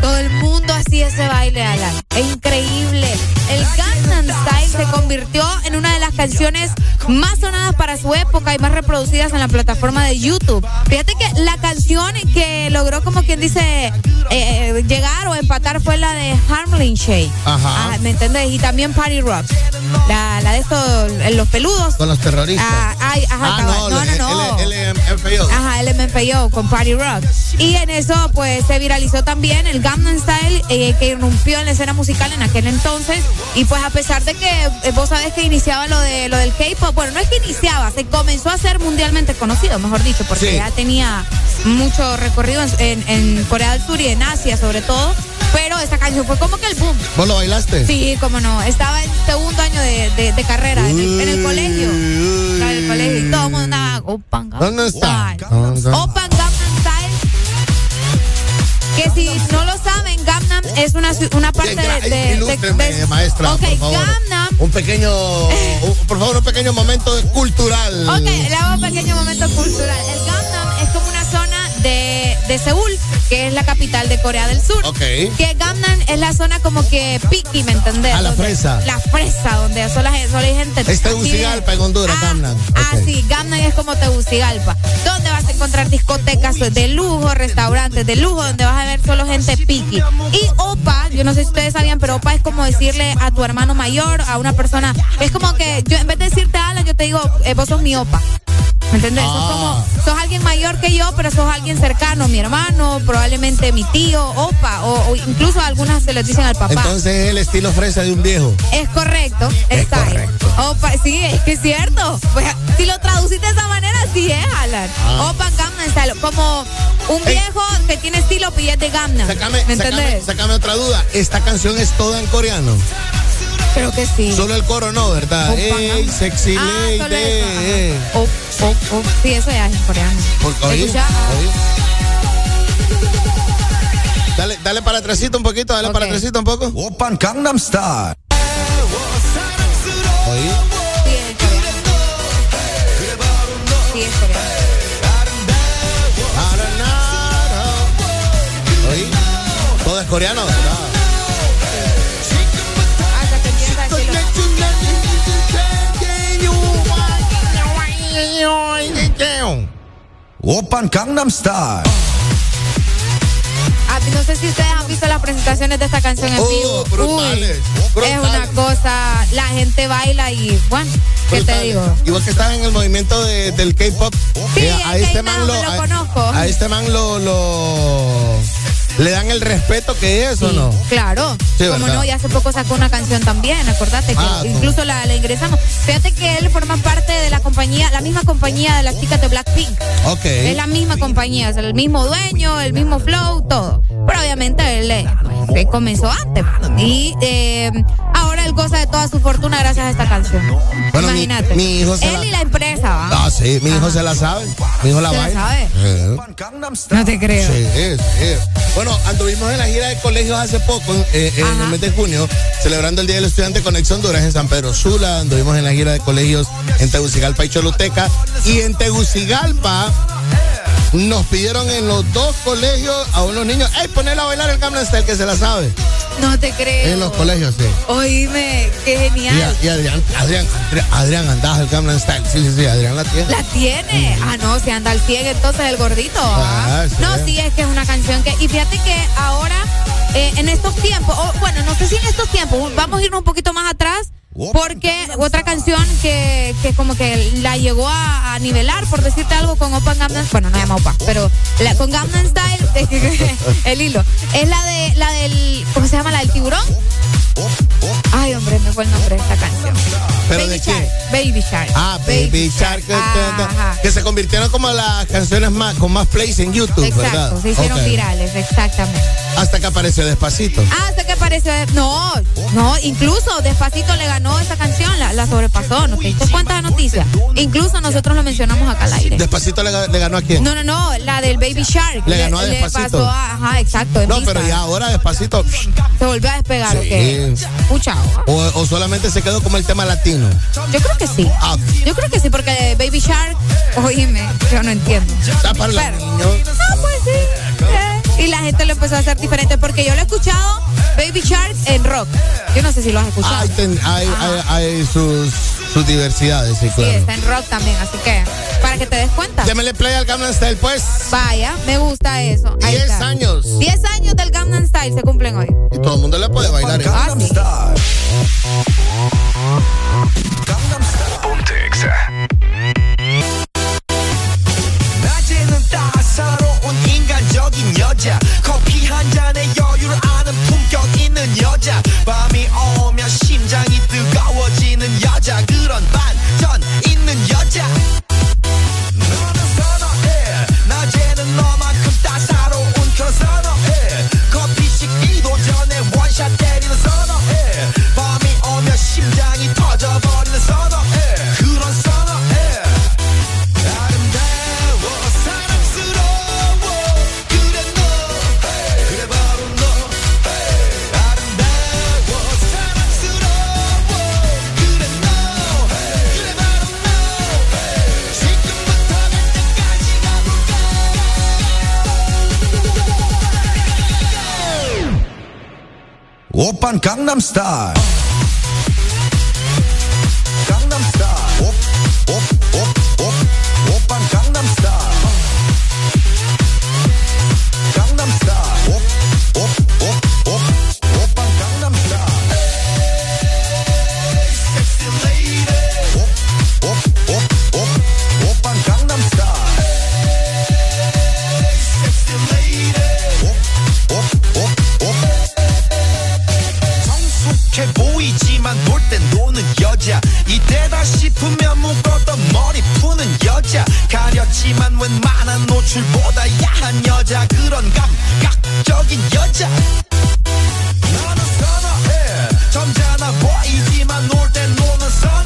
Todo el mundo hacía ese baile, Alan. Es increíble. El Gangnam Style se convirtió en una de las canciones más sonadas para su época y más reproducidas en la plataforma de YouTube. Fíjate que la canción que logró, como quien dice, eh, eh, llegar o empatar fue la de Harlem Shake. Ajá. Ah, ¿Me entendés? Y también Party Rock. La, la de estos, los peludos. Con los terroristas. Ah, ay, ajá, Ah, no, no, no, no. LMFAO. Ajá, el MFAO con Party Rock. Y en eso, pues, se viralizó también el Gangnam Style, eh, que irrumpió en la escena musical en aquel entonces. Y pues, a pesar de que eh, vos sabés que iniciaba lo de lo del K-pop, bueno, no es que iniciaba, se comenzó a ser mundialmente conocido, mejor dicho, porque Sí. ya tenía mucho recorrido en, en- en Corea del Sur y en Asia, sobre todo. Esa canción fue como que el boom. ¿Vos lo bailaste? Sí, como no. Estaba en segundo año de, de- de carrera en el, en el colegio. Estaba en el colegio y todo el mundo andaba Open Gangnam ¿Dónde está? Style. ¿Dónde está? Open Gangnam Style. Que si no lo saben, Gangnam es una, una parte de, de- de- de- maestra, por favor. Gangnam. Un pequeño, un- por favor, un pequeño momento cultural. Ok, le hago un pequeño momento cultural. El Gangnam es como una zona de, de Seúl, que es la capital de Corea del Sur. Ok. Que Gangnam es la zona como que piqui, ¿me entendés? Ah, la Donde- fresa. La fresa, donde solo, hay- solo hay gente. Es Tegucigalpa, en Honduras, Gangnam. Ah, Ok. sí, Gangnam es como Tegucigalpa. Donde vas a encontrar discotecas de lujo, restaurantes de lujo, donde vas a ver solo gente piqui. Y OPA, yo no sé si ustedes sabían, pero OPA es como decirle a tu hermano mayor, a una persona. Es como que yo, en vez de decirte Alan, yo te digo, eh, vos sos mi OPA. ¿Me entendés? Ah. como, sos alguien mayor que yo, pero sos alguien cercano, mi hermano, probablemente mi tío, opa, o, o incluso algunas se les dicen al papá. Entonces es el estilo fresa de un viejo. Es correcto, Es correcto. Opa, sí, es que es cierto. Pues, si lo traduciste de esa manera, sí es, Alan. Ah. Opa Gangnam Style, como un viejo que tiene estilo billete Gangnam. Sácame, ¿Me sácame, entendés? sácame otra duda. Esta canción es toda en coreano. Creo que sí. Solo el coro no, ¿verdad? Ey, sexy Ah, lady. solo eso, ajá. eh. Op, op, op. Sí, eso ya es en coreano. Por- oí. Dale, dale para atrásito un poquito, dale para Ok. atrásito un poco. Open Gangnam Style. Coreano. Open Gangnam Style. No sé si ustedes han visto las presentaciones de esta canción en Oh, vivo. brutales, Uy, es una cosa, la gente baila y bueno, ¿qué te digo? Igual que estaba en el movimiento de- del K-pop. Sí, eh, el K-pop lo a- conozco. A, este man lo, lo le dan el respeto que es o Sí, no. Claro, Sí, como no, y hace poco sacó una canción también, acordate que Ah, incluso la, la ingresamos. Fíjate que él forma parte de la compañía, la misma compañía de las chicas de Blackpink. Ok. Es la misma compañía, es el mismo dueño, el mismo flow, todo. Pero obviamente él eh, pues, comenzó antes. Y eh, ahora él goza de toda su fortuna gracias a esta canción. Bueno, Imagínate. mi hijo se él la- y la empresa, ¿va? Ah, sí, mi hijo se la sabe. Mi hijo la ¿Se la baila. sabe? Eh. No te creo. Sí, sí. Bueno, anduvimos en la gira de colegios hace poco, en, eh, en el mes de junio, celebrando el Día del Estudiante con Ex Honduras en San Pedro Sula. Anduvimos en la gira de colegios en Tegucigalpa y Choluteca. Y en Tegucigalpa nos pidieron en los dos colegios a unos niños, ¡Ey, ponela a bailar el Gangnam Style que se la sabe! No te creo. En los colegios, sí. Oíme, qué Y, genial. a- y Adrián, Adrián, Adrián, Adrián Andaja, el Gangnam Style. Sí, sí, sí, Adrián la tiene. La tiene. Ah, no, si anda al pie, entonces el gordito. ¿ah? Ah, sí. No, sí, es que es una canción que. Y fíjate que ahora, eh, en estos tiempos, o, bueno, no sé si en estos tiempos, vamos a irnos un poquito más atrás. Porque otra canción que, que como que la llegó a, a nivelar, por decirte algo, con Open Gangnam bueno, no se llama Opa, pero la, con Gangnam Style, *laughs* el hilo, es la de la del, ¿cómo se llama? La del tiburón. Ay, hombre, me fue el nombre de esta canción. ¿Pero Baby de qué? Shark, Baby Shark. Ah, Baby Shark. que- se convirtieron como las canciones más con más plays en YouTube, Exacto, ¿verdad? se hicieron virales, exactamente. Hasta que apareció Despacito. Ah, hasta que apareció. No, no, incluso Despacito le ganó esa canción, la, la sobrepasó. ¿No te diste cuenta de noticia? Incluso nosotros lo mencionamos acá al aire. Despacito le, ga- le ganó a quién? No, no, no, la del Baby Shark. Le ganó a le Despacito. pasó a- ajá, exacto. No, pero ya ahora Despacito. Se volvió a despegar, ¿o Sí. O, o solamente se quedó como el tema latino. Yo creo que sí. Ah, Yo creo que sí, porque Baby Shark, oíme, yo no entiendo. está para los niños. Ah, pues sí. Y la gente lo empezó a hacer diferente porque yo lo he escuchado Baby Shark en rock. Yo no sé si lo has escuchado. Hay, ten- hay, hay, hay sus, sus diversidades, sí, está en rock también, así que para que te des cuenta. Démele play al Gangnam Style, pues. Vaya, me gusta eso. Ahí 10 está. años. 10 años del Gangnam Style se cumplen hoy. Y todo el mundo le puede bailar. ¿eh? Ah, sí. Ponte 따사로운 인간적인 여자. 커피 한 잔에 여유를 아는 품격 있는 여자. 밤이 오면 심장이 뜨거워지는 여자. 그런 반전 있는 여자 Opern Gangnam Style. Gangnam Style. Op, op. 싶으면 묶었던 머리 푸는 여자. 가렸지만 웬만한 노출보다 야한 여자. 그런 감각적인 여자. 나는 선어해. 점잖아 보이지만 놀 땐 노는 선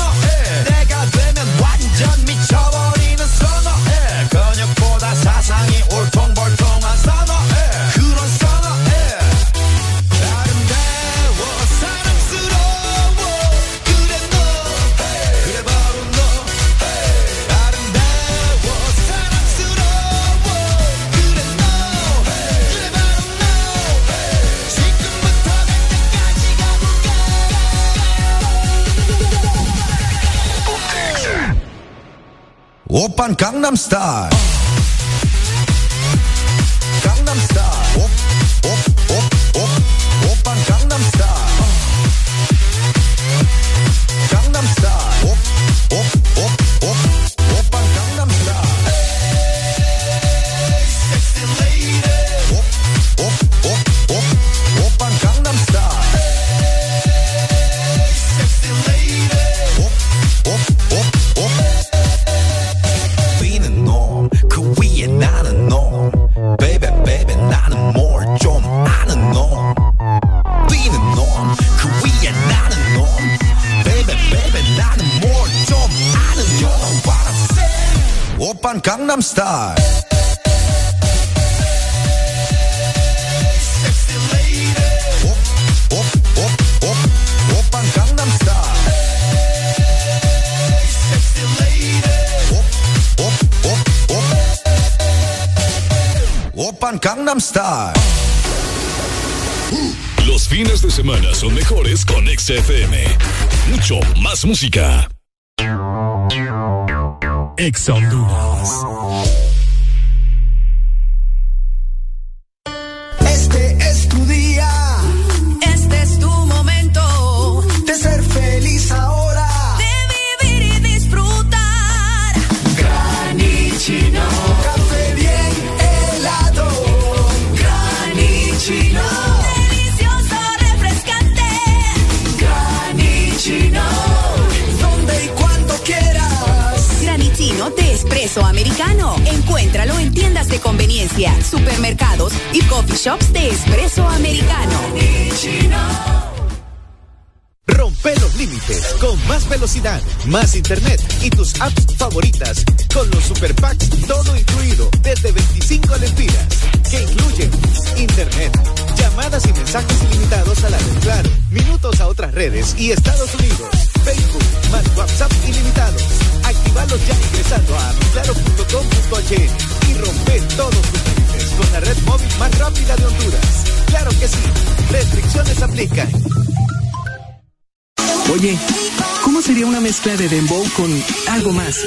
Open Gangnam Style. Los fines de semana son mejores con XFM. Mucho más música. Ex Honduras. Shops de espresso americano. Rompe los límites con más velocidad, más internet y tus apps favoritas con los super packs todo incluido desde 25 lempiras que incluyen internet, llamadas y mensajes ilimitados a la red Claro, minutos a otras redes y Estados Unidos, aplican. Oye, ¿cómo sería una mezcla de dembow con algo más?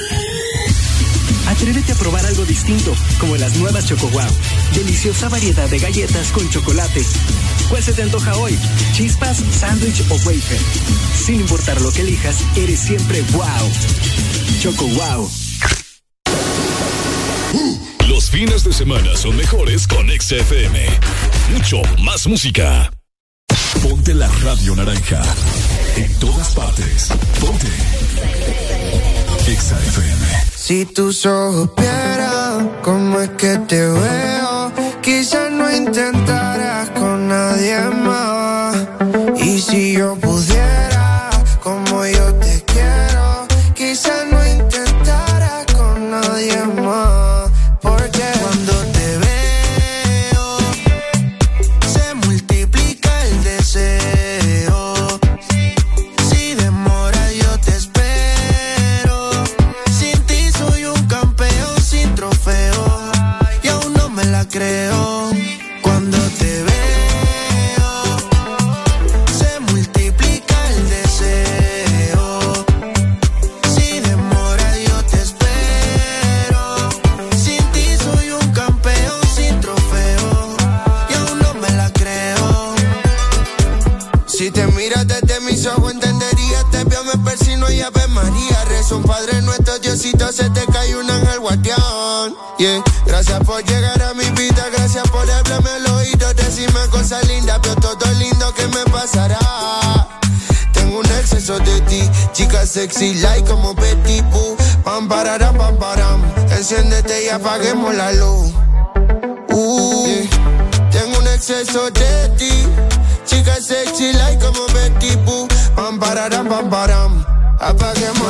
Atrévete a probar algo distinto, como las nuevas Choco Wow. Deliciosa variedad de galletas con chocolate. ¿Cuál se te antoja hoy? ¿Chispas, sándwich o wafer? Sin importar lo que elijas, eres siempre wow. Choco Wow. Los fines de semana son mejores con XFM. Mucho más música. Ponte la radio naranja. En todas partes. Ponte. XFM. Si tú supieras cómo es que te veo, quizás no intentarás con nadie más. Y si yo pudiera, Gracias por llegar a mi vida, gracias por hablarme al oído, decirme cosas lindas, pero todo lindo que me pasará. Tengo un exceso de ti, chica sexy, like como Betty Boo. Pam, pararam, pam, param. Enciéndete y apaguemos la luz. Uh. Tengo un exceso de ti, chica sexy, like como Betty Boo. Pam, pararam, pam, param. Apaguemos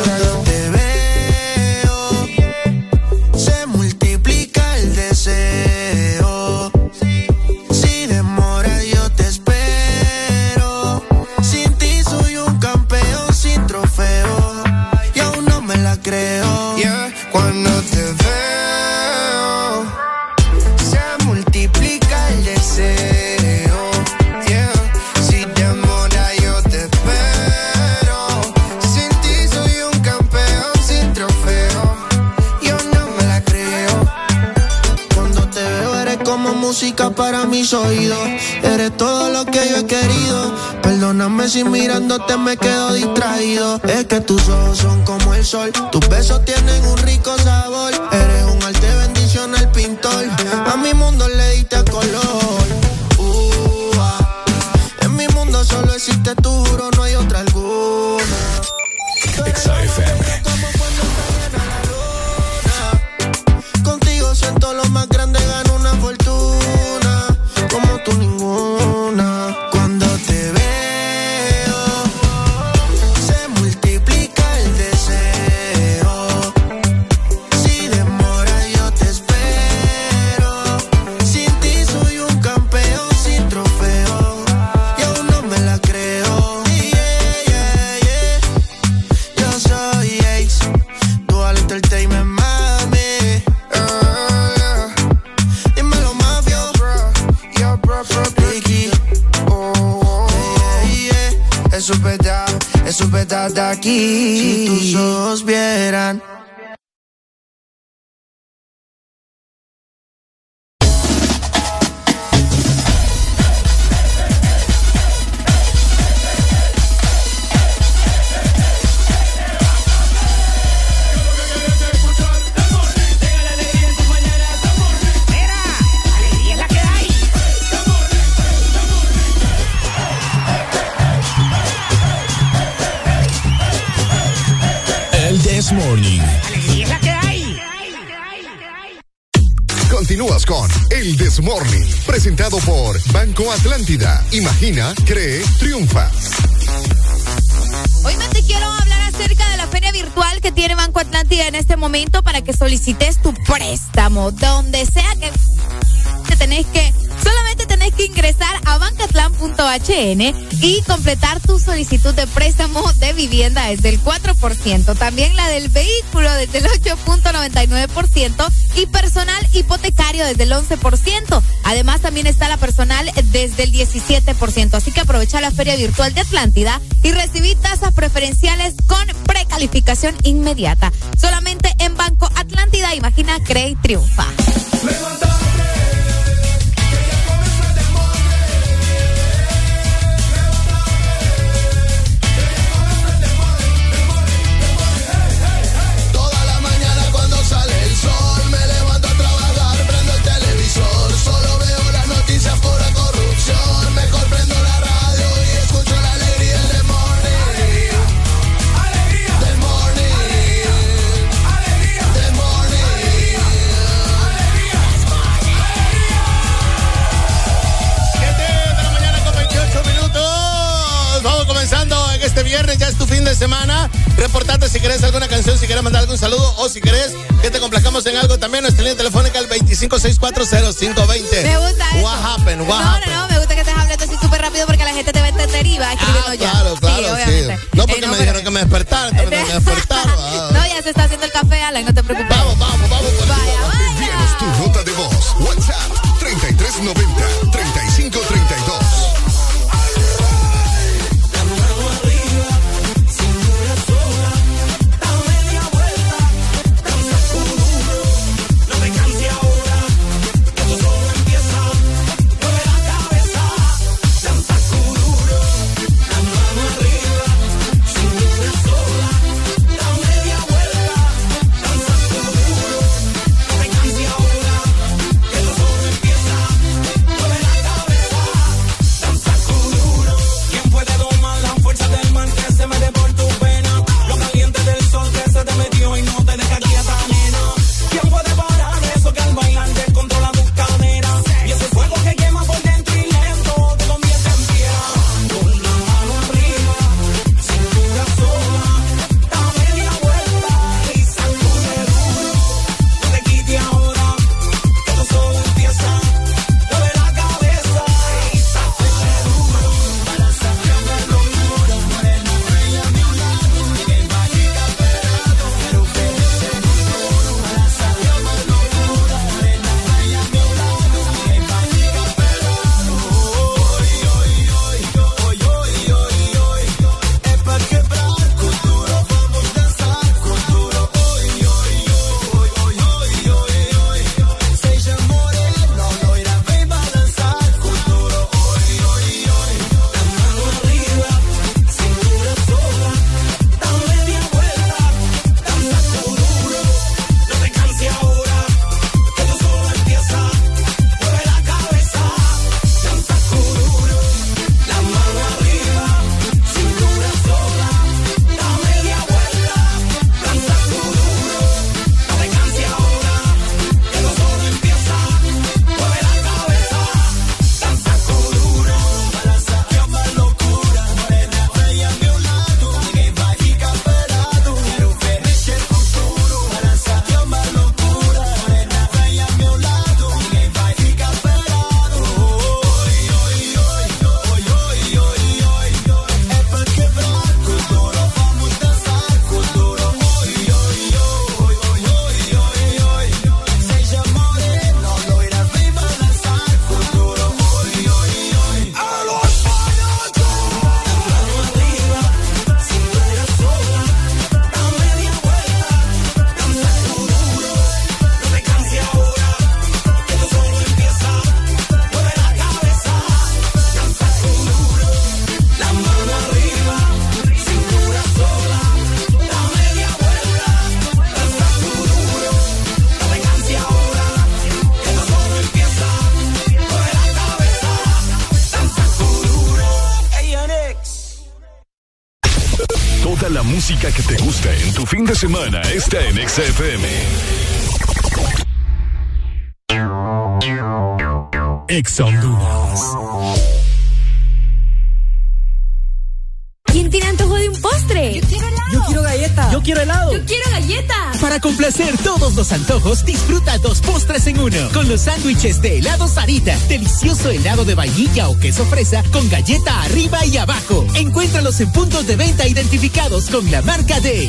me quedo distraído. Es que tus ojos son como el sol. Tus besos tienen por Banco Atlántida. Imagina, cree, triunfa. Hoy me te quiero hablar acerca de la feria virtual que tiene Banco Atlántida en este momento para que solicites tu préstamo. Donde sea que te tenés que, solamente tenés que ingresar a bancatlan.hn y completar tu solicitud de préstamo de vivienda desde el 4%. También la del vehículo desde el 8.99% y personal hipotecario desde el 11%. Además también está la personal desde el 17%. Así que aprovecha la feria virtual de Atlántida y recibí tasas preferenciales con precalificación inmediata. Solamente en Banco Atlántida, imagina, cree triunfa. Reportate si querés alguna canción, si quieres mandar algún saludo o si querés que te complacamos en algo también. Nuestra línea telefónica el 25640520. Me gusta eso. What happened? What no, happened? no, no, me gusta que estés hablando así súper rápido porque la gente te va a entender y va escribiendo ya. Claro, claro, sí. obviamente. No, porque Eh, no, me pero- dijeron que me tengo que despertar. ah. No, ya se está haciendo el café, Alan, no te preocupes. Vamos, vamos, vamos. Vaya, vaya. Envíanos tu nota de voz. WhatsApp 3390 3532. Semana está en XFM. Ex Honduras. ¿Quién tiene antojo de un postre? Yo quiero helado. Yo quiero galleta. Yo quiero helado. Yo quiero galleta. Para complacer todos los antojos, disfruta dos postres en uno. Con los sándwiches de helado Sarita. Delicioso helado de vainilla o queso fresa con galleta arriba y abajo. En puntos de venta identificados con la marca de.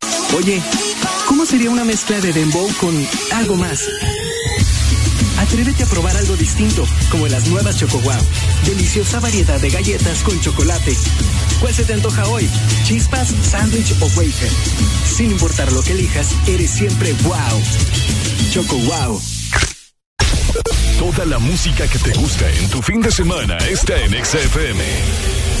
Oye, ¿cómo sería una mezcla de dembow con algo más? Atrévete a probar algo distinto, como las nuevas Choco Wow. Deliciosa variedad de galletas con chocolate. ¿Cuál se te antoja hoy? ¿Chispas, sándwich o wafer? Sin importar lo que elijas, eres siempre wow. Choco Wow. Toda la música que te gusta en tu fin de semana está en XFM.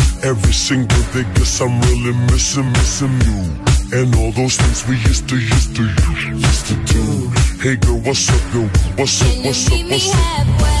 Every single day, guess I'm really missing, missing you. And all those things we used to, used to, used to do. Hey girl, what's up, yo? What's up, what's up, what's up?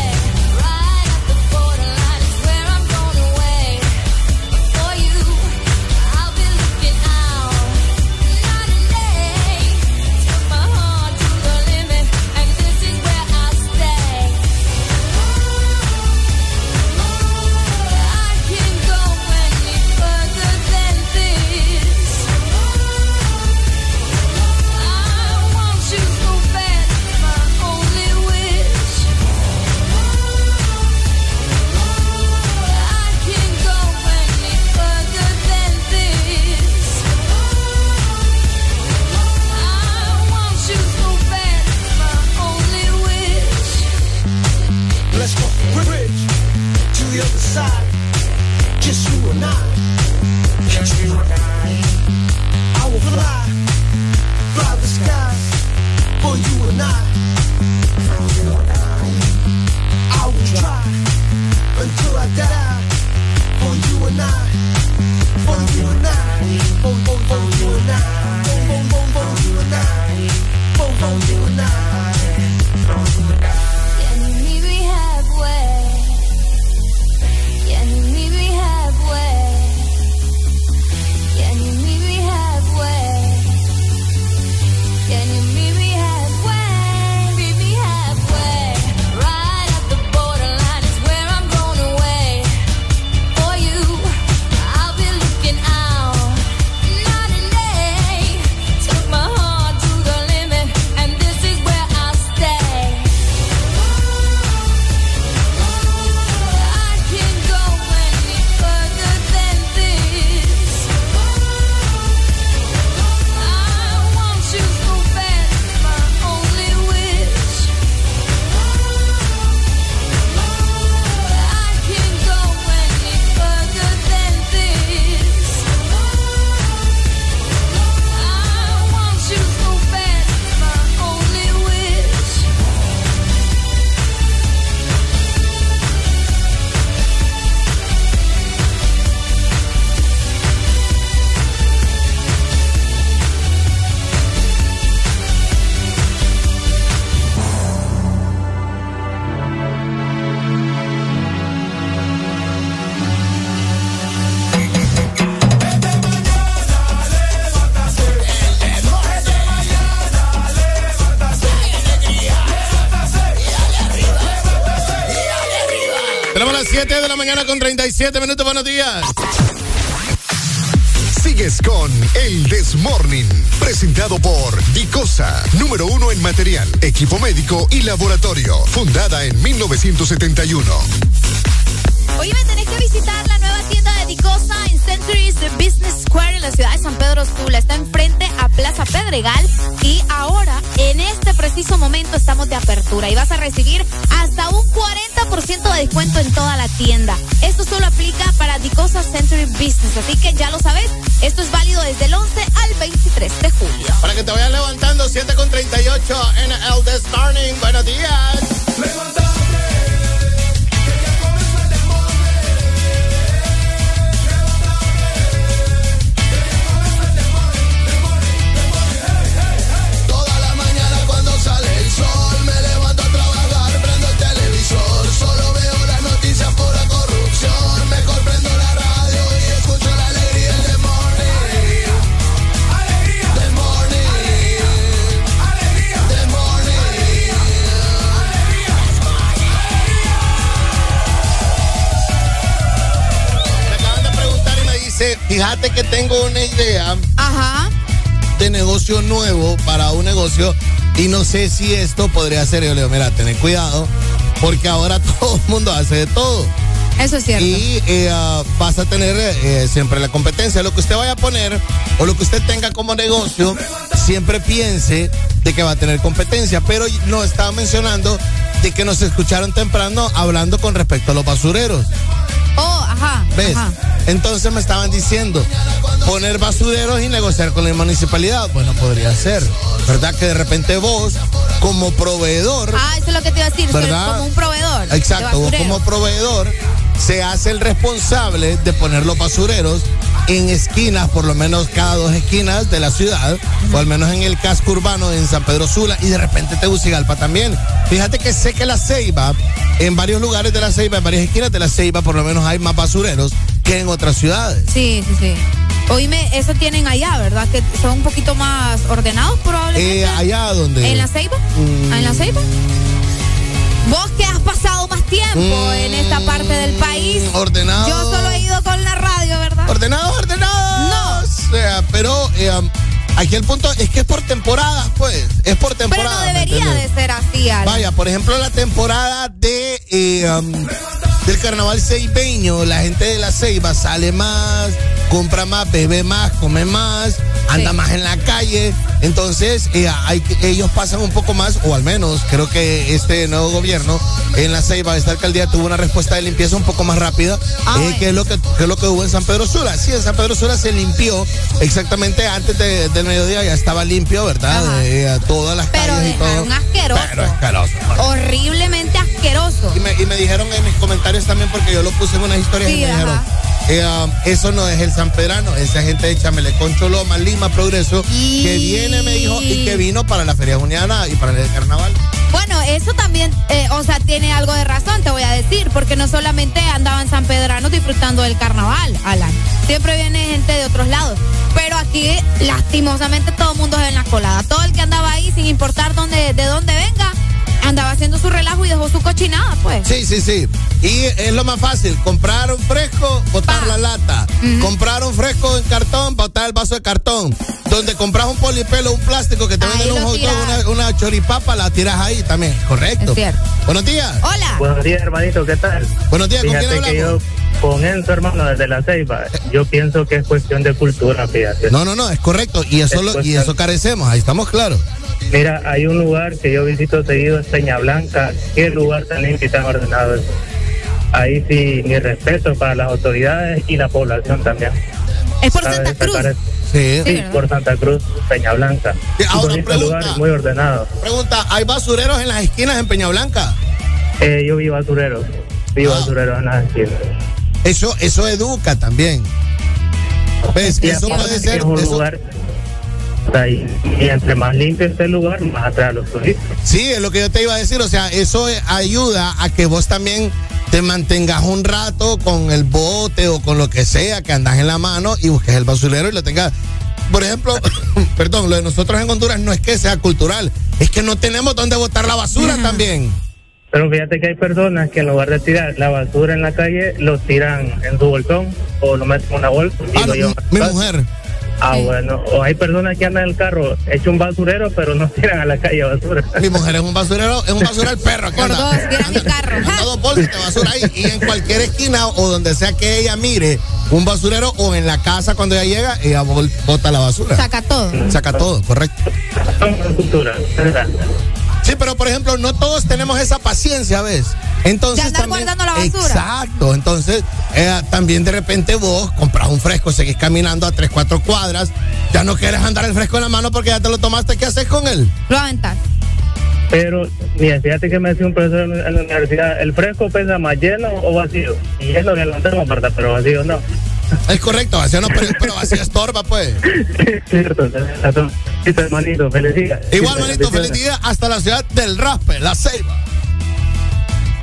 37 minutos. Buenos días. Sigues con El Desmorning, presentado por Dicosa, número uno en material, equipo médico y laboratorio, fundada en 1971. Hoy me tenés que visitar la nueva tienda de Dicosa en Centuries Business Square en la ciudad de San Pedro Sula. Está enfrente a Plaza Pedregal y ahora, en este preciso momento, estamos de apertura y vas a recibir hasta un 40% de descuento en toda la tienda. Esto solo aplica para Dicosa Century Business, así que ya lo sabes, esto es válido desde el 11 al 23 de julio. Para que te vayas levantando, 7 con 38 en el This Morning. Buenos días. Fíjate que tengo una idea Ajá. de negocio nuevo para un negocio y no sé si esto podría ser. Yo le digo, mira, ten cuidado porque ahora *laughs* todo el mundo hace de todo. Eso es cierto. Y eh, ah, vas a tener eh, siempre la competencia. Lo que usted vaya a poner o lo que usted tenga como negocio, siempre piense de que va a tener competencia. Pero nos estaba mencionando de que nos escucharon temprano hablando con respecto a los basureros. Oh, ajá. ¿Ves? ajá. Entonces me estaban diciendo, poner basureros y negociar con la municipalidad. Bueno, podría ser. ¿Verdad? Que de repente vos, como proveedor, Ah, eso es lo que te iba a decir, ¿Verdad? como un proveedor. exacto, vos como proveedor, se hace el responsable de poner los basureros en esquinas, por lo menos cada dos esquinas de la ciudad, o al menos en el casco urbano en San Pedro Sula y de repente Tegucigalpa también. Fíjate que sé que la Ceiba, en varios lugares de la Ceiba, en varias esquinas de la Ceiba, por lo menos hay más basureros que en otras ciudades. Sí, sí, sí. Oíme, eso tienen allá, ¿verdad? Que son un poquito más ordenados probablemente. Eh, allá donde... ¿En la Ceiba? Mm. ¿En la Ceiba? Vos que has pasado más tiempo en esta parte del país. Mm, ordenado. Yo solo he ido con la radio, ¿verdad? Ordenados, ordenados. No. O sea, pero eh, aquí el punto es que es por temporadas, pues. Es por Pero temporada. no ¿me debería de ser así, Alan. Vaya, por ejemplo, la temporada de eh, um, del carnaval ceibeño, la gente de la ceiba sale más, compra más, bebe más, come más, anda más en la calle. Entonces, eh, hay ellos pasan un poco más, o al menos creo que este nuevo gobierno en la ceiba, esta alcaldía tuvo una respuesta de limpieza un poco más rápida, Ah, eh, que, es lo que, que es lo que hubo en San Pedro Sula. Sí, en San Pedro Sula se limpió exactamente antes de- del mediodía, ya estaba limpio, ¿verdad? Eh, todas las Pero calles y todo. dejaron asqueroso. Pero asqueroso. Horriblemente asqueroso. Y me, y me dijeron en mis comentarios también, porque yo lo puse en unas historias Sí, y me ajá. dijeron, eh, um, eso no es el San Pedrano, esa gente de Chamelecón, Choloma, Lima, Progreso, que viene, me dijo, y que vino para la Feria Juniana y para el carnaval. Bueno, eso también, eh, o sea, tiene algo de razón, te voy a decir, porque no solamente andaban San Pedrano disfrutando del carnaval, Alan. Siempre viene gente de otros lados. Pero aquí, lastimosamente, todo el mundo es en la colada. Todo el que andaba ahí, sin importar dónde, de dónde venga, andaba haciendo su relajo y dejó su cochinada, pues. Sí, sí, sí. Y es lo más fácil, comprar un fresco, botar la lata. Comprar un fresco en cartón, botar el vaso de cartón. Donde compras un polipelo, un plástico que te venden un hot dog, una, una choripapa, la tiras ahí también. Correcto. Es cierto. Buenos días. Hola. Buenos días, hermanito, ¿qué tal? Buenos días, ¿con Fíjate quién que yo, con Enzo, hermano, desde La Ceiba, yo pienso que es cuestión de cultura, fíjate. No, no, no, es correcto. Y eso, Es lo- y eso carecemos, ahí estamos claros. Mira, hay un lugar que yo visito seguido, es Peña Blanca. Qué lugar tan limpio y tan ordenado es. Ahí sí, mi respeto para las autoridades y la población también. Es por. Santa Cruz. parece- Sí. Sí, por Santa Cruz, Peña Blanca. Sí, ahora, Bonito pregunta. lugar, muy ordenado. Pregunta, ¿hay basureros en las esquinas en Peña Blanca? Eh, yo vi basureros, vi Ah. basureros en las esquinas. Eso, eso educa también. ¿Ves? Y Eso puede ser. Es un eso- lugar, y, entre más limpio esté el lugar, más atrae a los turistas. Sí, es lo que yo te iba a decir. O sea, eso ayuda a que vos también te mantengas un rato con el bote o con lo que sea que andas en la mano y busques el basurero y lo tengas. Por ejemplo, *coughs* perdón, lo de nosotros en Honduras no es que sea cultural, es que no tenemos dónde botar la basura también. Pero fíjate que hay personas que en lugar de tirar la basura en la calle, lo tiran en su bolsón o lo meten en una bolsa. y lo llevan Mi mujer. Ah, bueno. O hay personas que andan en el carro hecho un basurero, pero no *laughs* tiran a la calle basura. Mi mujer es un basurero, es un basurero perro. Que anda, el carro. anda *laughs* dos bolsas de basura ahí. Y en cualquier esquina o donde sea que ella mire un basurero o en la casa cuando ella llega, ella bota la basura. Saca todo. Saca todo, correcto. Sí, pero por ejemplo, no todos tenemos esa paciencia, ¿ves? Entonces De andar también, guardando la basura. Exacto. Entonces, eh, también de repente vos compras un fresco, seguís caminando a 3, 4 cuadras, ya no quieres andar el fresco en la mano porque ya te lo tomaste, ¿qué haces con él? Lo aventas. Pero, mira, fíjate que me decía un profesor en en la universidad, ¿el fresco pesa más lleno o vacío? Y lleno que lo tengo, ¿verdad? Pero vacío no. Es correcto, vacío no, pero, pero vacío *laughs* estorba, pues. Cierto. Sí, pues, manito, feliz día. Igual, manito, feliz día hasta la ciudad del Raspe, la Ceiba.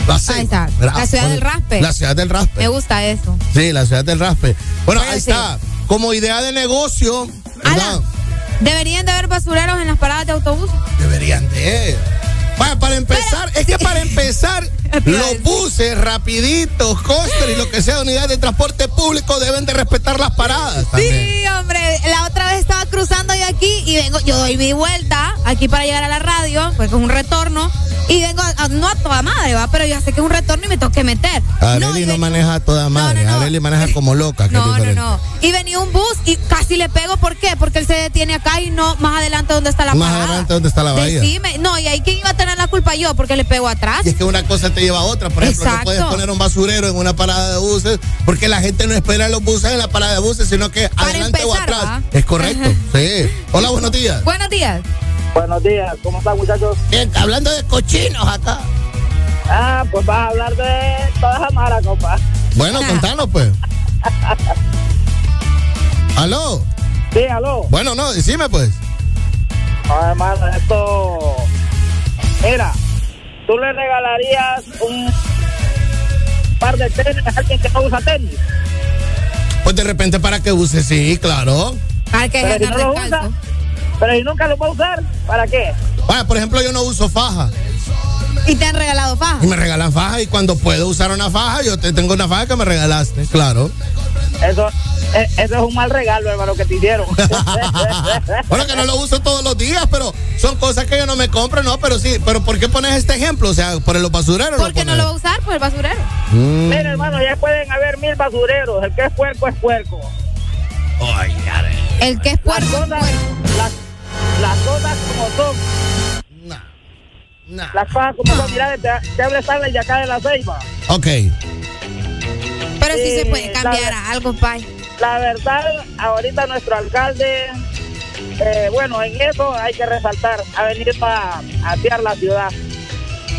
La Ceiba. Ahí está. La ciudad del raspe. La ciudad del Raspe. Me gusta eso. Sí, la ciudad del Raspe. Bueno, ahí sí. está. Como idea de negocio. Deberían de haber basureros en las paradas de autobús. Deberían de. Bueno, para empezar, es que para empezar, *laughs* los buses, rapiditos, coster y lo que sea, unidades de transporte público deben de respetar las paradas. también. Sí, hombre, la otra vez estaba cruzando yo aquí y vengo, yo doy mi vuelta aquí para llegar a la radio, pues con un retorno, y vengo, a- a- no a toda madre, va, pero ya sé que es un retorno y me tengo que meter. Areli no, maneja a toda madre, Areli maneja como loca. No, no, no. Y venía un bus y casi le pego, ¿por qué? Porque él se detiene acá y no más adelante donde está la Más parada. adelante donde está la bahía. Decime, no, y ahí quién iba a tener la culpa yo, porque le pego atrás. Y es que una cosa te lleva a otra. Por ejemplo, Exacto. no puedes poner un basurero en una parada de buses porque la gente no espera los buses en la parada de buses, sino que adelante o atrás. ¿va? Es correcto. *laughs* sí. Hola, buenos días. Buenos días. Buenos días, ¿cómo están muchachos? Bien, hablando de cochinos acá. Ah, pues vas a hablar de todas las malas, compa. Bueno, contanos pues. *laughs* ¿Aló? Sí, aló. Bueno, no, decime pues. No, hermano, esto. Mira, tú le regalarías un par de tenis a alguien que no usa tenis. Pues de repente para que use, sí, claro. Para que Pero si no lo usa, pero si nunca lo va a usar, ¿para qué? Bueno, por ejemplo, yo no uso faja. Y te han regalado faja. Y me regalan faja y cuando puedo usar una faja, yo te tengo una faja que me regalaste, claro. Eso, eh, eso es un mal regalo, hermano, que te hicieron. *laughs* Bueno, que no lo uso todos los días, pero son cosas que yo no me compro, no, pero sí. Pero ¿por qué pones este ejemplo? O sea, por los basureros. ¿Por qué no lo va a usar? Por el basurero. Mm. Mira, hermano, ya pueden haber mil basureros. El que es puerco es puerco. El que es puerco. Las cosas, las, las cosas como son. Las cosas como son. Mira, te, te habla Stanley de acá de la Ceiba. Ok. Pero sí se Eh, puede cambiar la- a algo, pay. La verdad, ahorita nuestro alcalde, eh, bueno, en eso hay que resaltar, ha venido a atear la ciudad.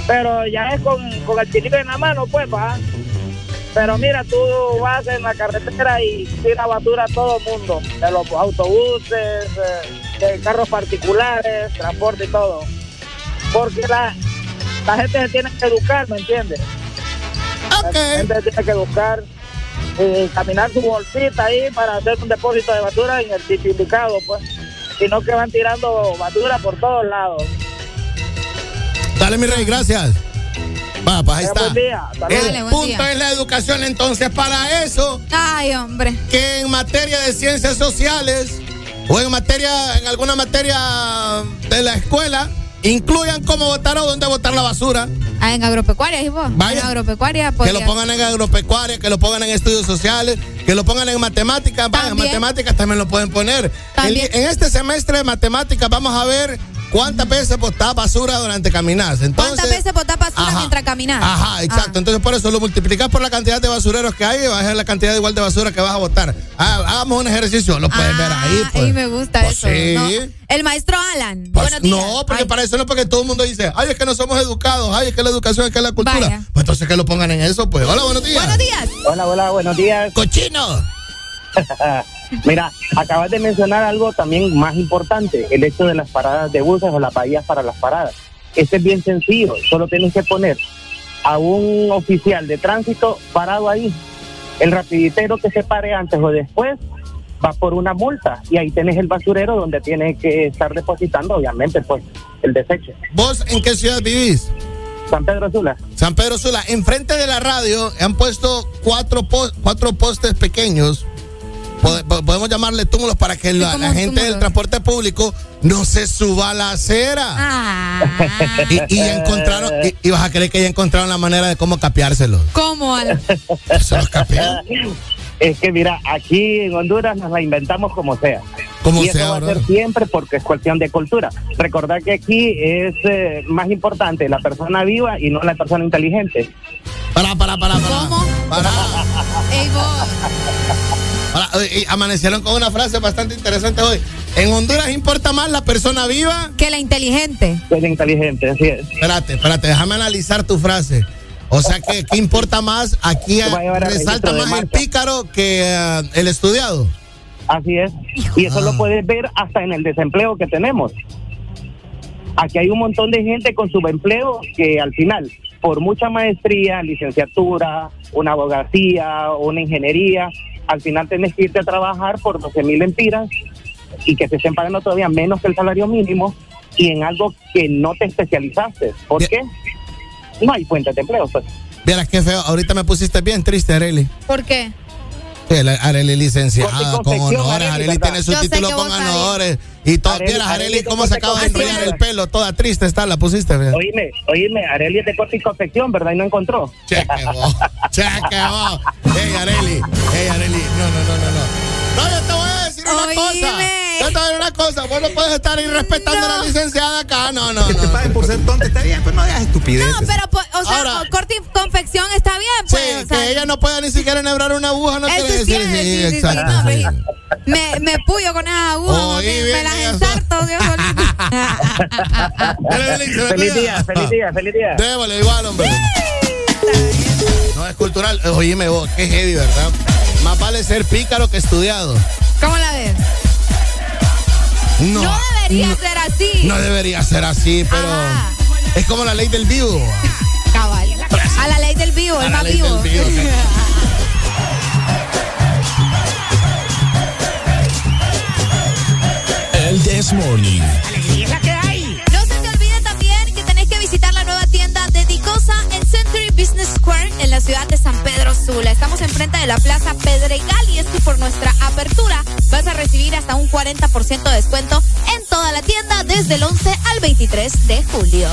Pero ya es con, con el chilito en la mano, pues, va. Pero mira, tú vas en la carretera y tira basura a todo el mundo, de los autobuses, eh, de carros particulares, transporte y todo. Porque la, la gente se tiene que educar, ¿me entiendes? La gente se tiene que educar y caminar su bolsita ahí para hacer un depósito de basura en el sitio indicado, pues. Sino que van tirando basura por todos lados. Dale, mi rey, gracias. Va, pues ahí está. El Dale, buen punto día. es la educación, entonces, para eso, Ay, hombre. que en materia de ciencias sociales o en materia, en alguna materia de la escuela, incluyan cómo votar o dónde votar la basura. Ah, en agropecuaria. Vaya. En agropecuaria, Que podría- lo pongan en agropecuaria, que lo pongan en estudios sociales, que lo pongan en matemáticas. Va, en matemáticas también lo pueden poner. También. En, en este semestre de matemáticas vamos a ver cuántas veces botás basura durante caminar. Entonces, ¿Cuántas veces botás basura Ajá. mientras caminas? Ajá, exacto. Entonces por eso lo multiplicas por la cantidad de basureros que hay y vas a ver la cantidad igual de basura que vas a botar. Ah, hagamos un ejercicio, lo puedes ver ahí. Ah, Pues. y me gusta Pues eso. sí. ¿no? El maestro Alan. Pues Buenos días. no, porque para eso no, porque todo el mundo dice, ay, es que no somos educados, ay, es que la educación es que la cultura. Vaya. Pues entonces que lo pongan en eso, pues. Hola, buenos días. Buenos días. Hola, hola, buenos días. Cochino. *laughs* Mira, acabas de mencionar algo también más importante, el hecho de las paradas de buses o las bahías para las paradas. Este es bien sencillo, solo tienes que poner a un oficial de tránsito parado ahí. El rapiditero que se pare antes o después va por una multa y ahí tenés el basurero donde tiene que estar depositando, obviamente, pues, el desecho. ¿Vos en qué ciudad vivís? San Pedro Sula. San Pedro Sula. Enfrente de la radio han puesto cuatro, cuatro postes pequeños. Pode- po- podemos llamarle túmulos para que la, la gente del transporte público no se suba a la acera. Ah. Y, y encontraron, y, y vas a creer que ya encontraron la manera de cómo capeárselos. ¿Cómo, Alan? Es que mira, aquí en Honduras nos la inventamos como sea. Como y eso sea, va a ser siempre porque es cuestión de cultura. Recordar que aquí es eh, más importante la persona viva y no la persona inteligente. Para, para, para, para. ¿Cómo? Para. Ey, vos. Para, y amanecieron con una frase bastante interesante hoy. En Honduras importa más la persona viva Que la inteligente. Que la inteligente, así es. Espérate, espérate, déjame analizar tu frase. O sea que, ¿qué importa más? Aquí a resalta más el pícaro que eh, el estudiado. Así es. Y eso Ah. lo puedes ver hasta en el desempleo que tenemos. Aquí hay un montón de gente con subempleo que al final, por mucha maestría, licenciatura, una abogacía, una ingeniería, al final tenés que irte a trabajar por 12 mil empiras y que te estén pagando todavía menos que el salario mínimo y en algo que no te especializaste. ¿Por qué? No hay fuentes de empleo, pues. Vieras qué feo. Ahorita me pusiste bien triste, Areli. ¿Por qué? Areli licenciada con honores. Arely, Areli tiene su título con honores. Y todo. Arely- Vieras, Areli, cómo se acaba de enrollar el pelo. Toda triste está, la pusiste. Oíme, oíme, Areli es de corte y confección, ¿verdad? Y no encontró. Cheque vos. *laughs* Cheque vos. Ey, Areli. Ey, Areli. No, no, no, no, no. No, yo te voy una Oíme. cosa. Yo te voy a decir una cosa. Vos no puedes estar irrespetando a la licenciada acá. No, no, Que te no. paguen por ser tonta está bien, pero no hagas estupideces. No, pero, po- o sea, Ahora- corte y confección está bien, pues. Sí, o sea, que ella no pueda ni siquiera enhebrar una aguja, no quiere decir. cierto, Sí, sí, sí, sí, exacto. no, sí. me, me puyo con esas agujas, bien me las ensarto me *laughs* Feliz día, feliz día, feliz día. Démosle igual, hombre. No es cultural. Oíme vos, qué heavy, ¿verdad? Más vale ser pícaro que estudiado. ¿Cómo la ves? No. No debería no, ser así. no debería ser así, pero Ajá. es como la ley del vivo. Cabal. A la ley del vivo, A el la más ley vivo. del vivo, sí. El This Morning. No se te olvide también que tenés que visitar la Business Square en la ciudad de San Pedro Sula. Estamos enfrente de la Plaza Pedregal y es que por nuestra apertura vas a recibir hasta un 40% de descuento en toda la tienda desde el 11 al 23 de julio.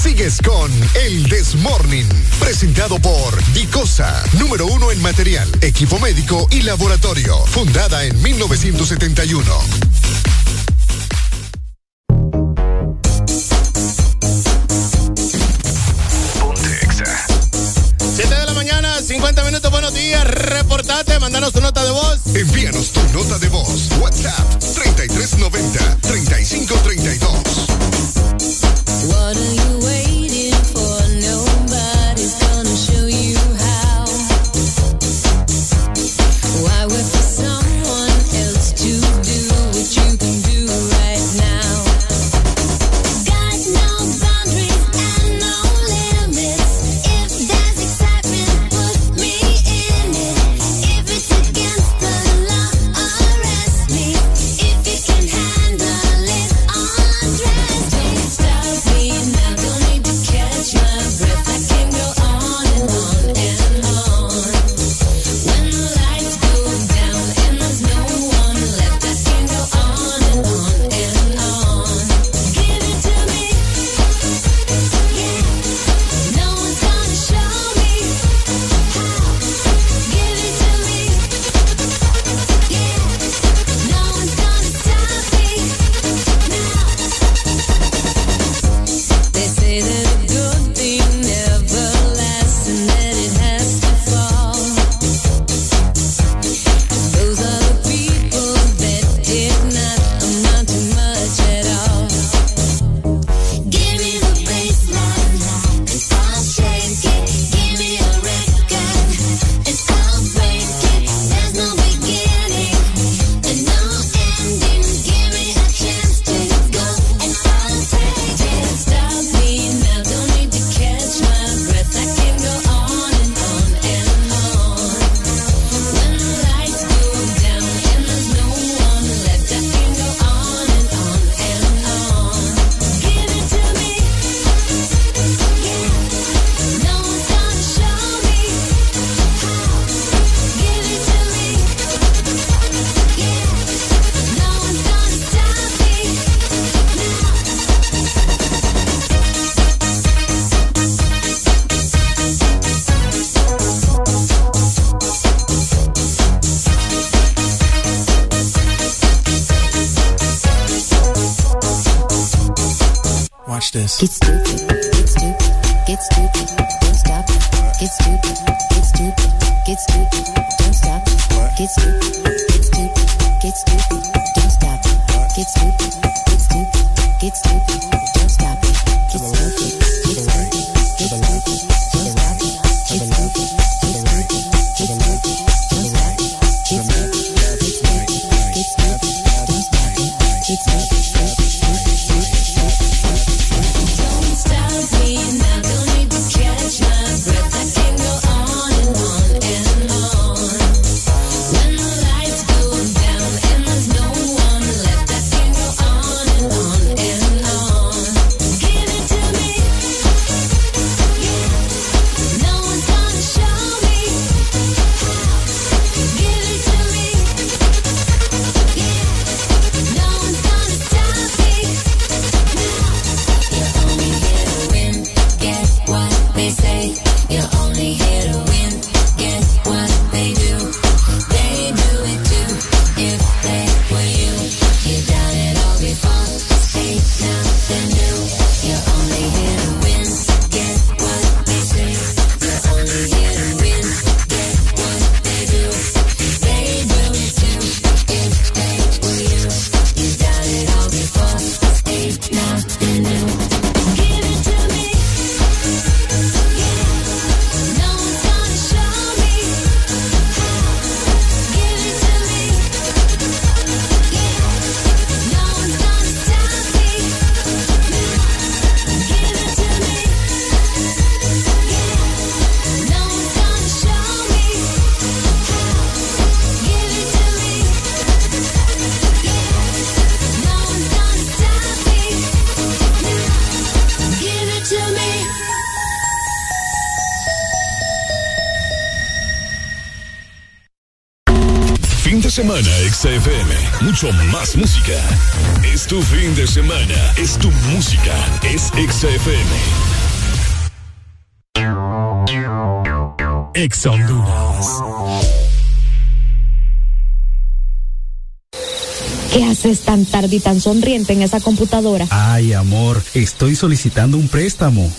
Sigues con El Desmorning, presentado por Dicosa, número uno en material, equipo médico y laboratorio, fundada en 1971. Buenos días. Reportate, mandanos tu nota de voz. Envíanos tu nota de voz. WhatsApp 3390-3532. What are you waiting this. Get Mucho más música. Es tu fin de semana. Es tu música. Es XFM. Ex Honduras. ¿Qué haces tan tarde y tan sonriente en esa computadora? Ay, amor, estoy solicitando un préstamo.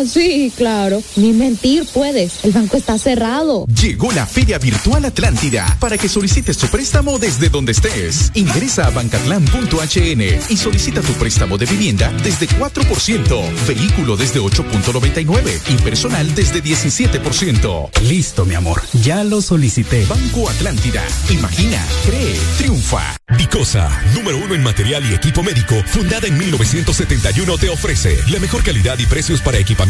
Ah, sí, claro. Ni mentir puedes. El banco está cerrado. Llegó la Feria Virtual Atlántida para que solicites tu préstamo desde donde estés. Ingresa a bancatlán.hn y solicita tu préstamo de vivienda desde 4%, vehículo desde 8.99 y personal desde 17%. Listo, mi amor, ya lo solicité. Banco Atlántida. Imagina, cree, triunfa. Dicosa, número uno en material y equipo médico, fundada en 1971, te ofrece la mejor calidad y precios para equipamiento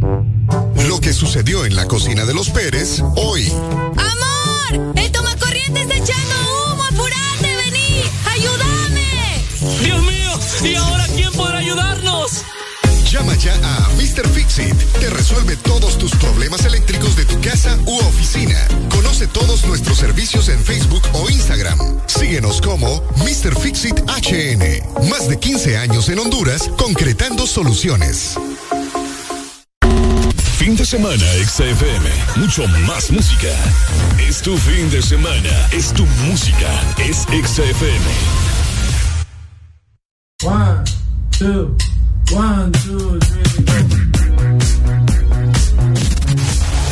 Lo que sucedió en la cocina de los Pérez hoy. ¡Amor! ¡El tomacorriente está echando humo! ¡Apurate! ¡Vení! ¡Ayúdame! ¡Dios mío! ¿Y ahora quién podrá ayudarnos? Llama ya a Mr. Fixit. Te resuelve todos tus problemas eléctricos de tu casa u oficina. Conoce todos nuestros servicios en Facebook o Instagram. Síguenos como Mr. Fixit HN. Más de 15 años en Honduras concretando soluciones. Fin de semana XFM. Mucho más música. Es tu fin de semana. Es tu música. Es XFM. One, two, one, two, three.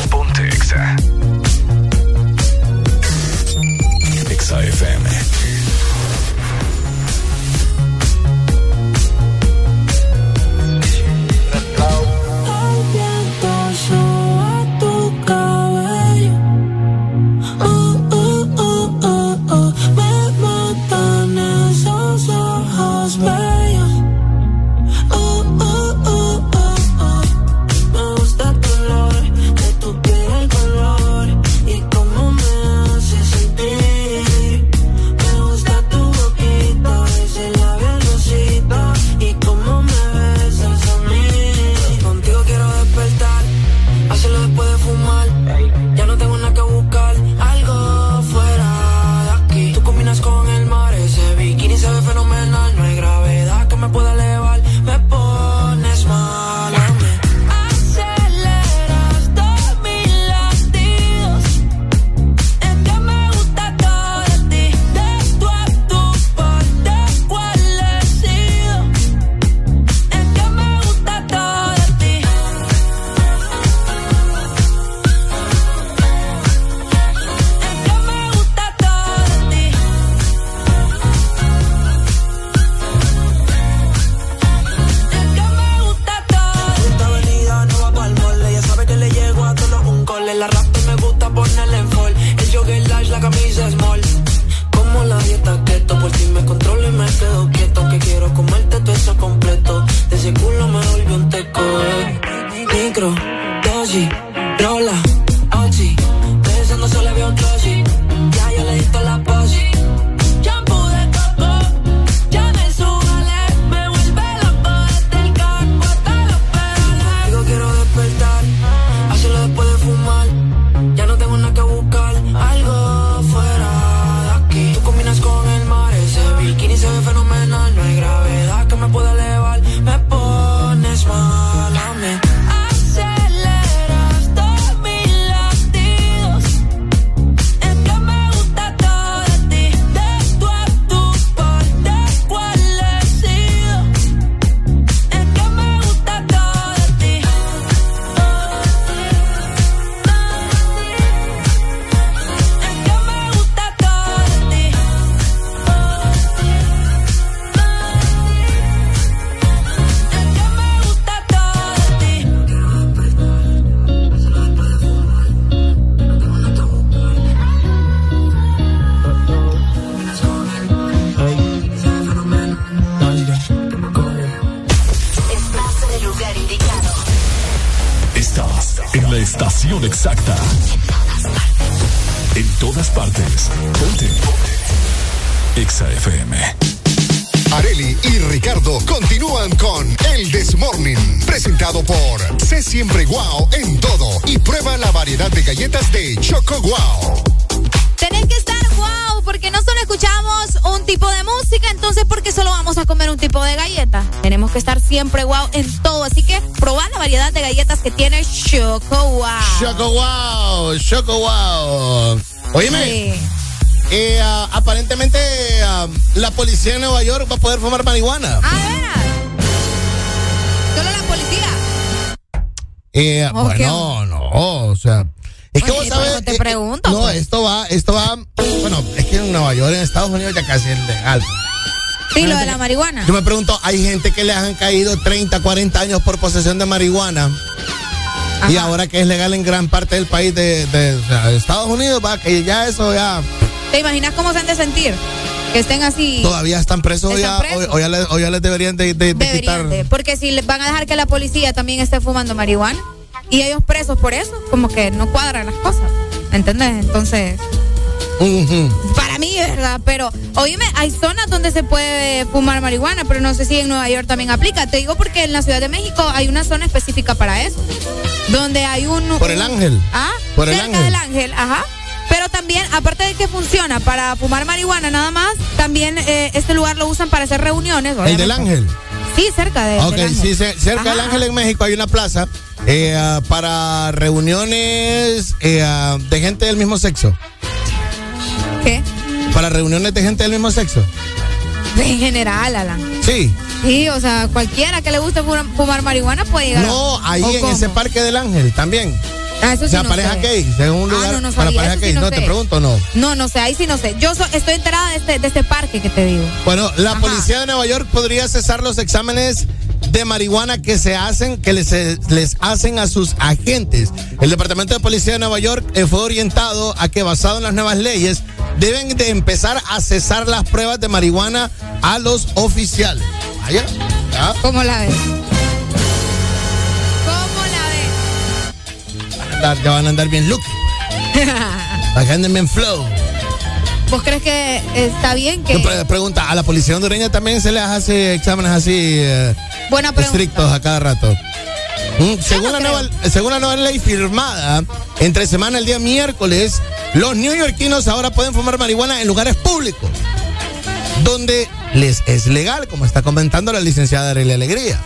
Ponte Exa. Exa FM. Choco Wow. Oíme, Sí. eh, ah, aparentemente ah, la policía de Nueva York va a poder fumar marihuana. Ah, Solo la policía. Eh, Oh, bueno, no, o sea, es que Oye, vos sabes. pero te eh, pregunto, no, pues. esto va, esto va, bueno, es que en Nueva York, en Estados Unidos ya casi es legal. Sí, lo de la marihuana. Yo me pregunto, hay gente que le han caído 30, 40 años por posesión de marihuana. Y ahora que es legal en gran parte del país de, Estados Unidos, va, que ya eso ya ¿Te imaginas cómo se han de sentir? Que estén así. todavía están presos, Están presos. O, o ya les, o ya les deberían de, de- de quitar. Deberían de, porque si les van a dejar que la policía también esté fumando marihuana y ellos presos por eso, como que no cuadran las cosas. ¿Entendés? Entonces, para mí, ¿verdad? Pero, oíme, hay zonas donde se puede fumar marihuana, pero no sé si en Nueva York también aplica. Te digo porque en la Ciudad de México hay una zona específica para eso. Donde hay un. Por el un- ángel. Ah, Por el cerca ángel. del ángel, ajá. Pero también, aparte de que funciona para fumar marihuana nada más, también eh, este lugar lo usan para hacer reuniones. El del obviamente. ángel. Sí, cerca de, Ok, del ángel. sí, ce- cerca del. Ángel en México hay una plaza eh, ah, para reuniones eh, ah, de gente del mismo sexo. ¿Qué? Para reuniones de gente del mismo sexo. En general, Alan. Sí. Sí, o sea, cualquiera que le guste fumar, marihuana puede llegar. No, ahí ¿O en cómo? ese parque del Ángel también. Ah, eso o sí sea, no pareja sé. gay, es un Ah, lugar no, no para pareja eso gay. no no, sé. te pregunto, no. No, no sé, ahí sí no sé. Yo so- estoy enterada de este, de este parque que te digo. Bueno, la policía de Nueva York podría cesar los exámenes de marihuana que se hacen, que les, les hacen a sus agentes. El Departamento de Policía de Nueva York eh, fue orientado a que basado en las nuevas leyes deben de empezar a cesar las pruebas de marihuana a los oficiales. Vaya, ya. ¿Cómo la ves? ¿Cómo la Andar- ya van a andar bien look, ves? anden bien flow. ¿Vos crees que está bien que.? Pre- pregunta, ¿a la policía hondureña también se les hace exámenes así eh, Buena estrictos a cada rato? Mm, según, la nueva, según la nueva ley firmada, entre semana el día miércoles, los neoyorquinos ahora pueden fumar marihuana en lugares públicos, donde les es legal, como está comentando la licenciada Aurelia Alegría,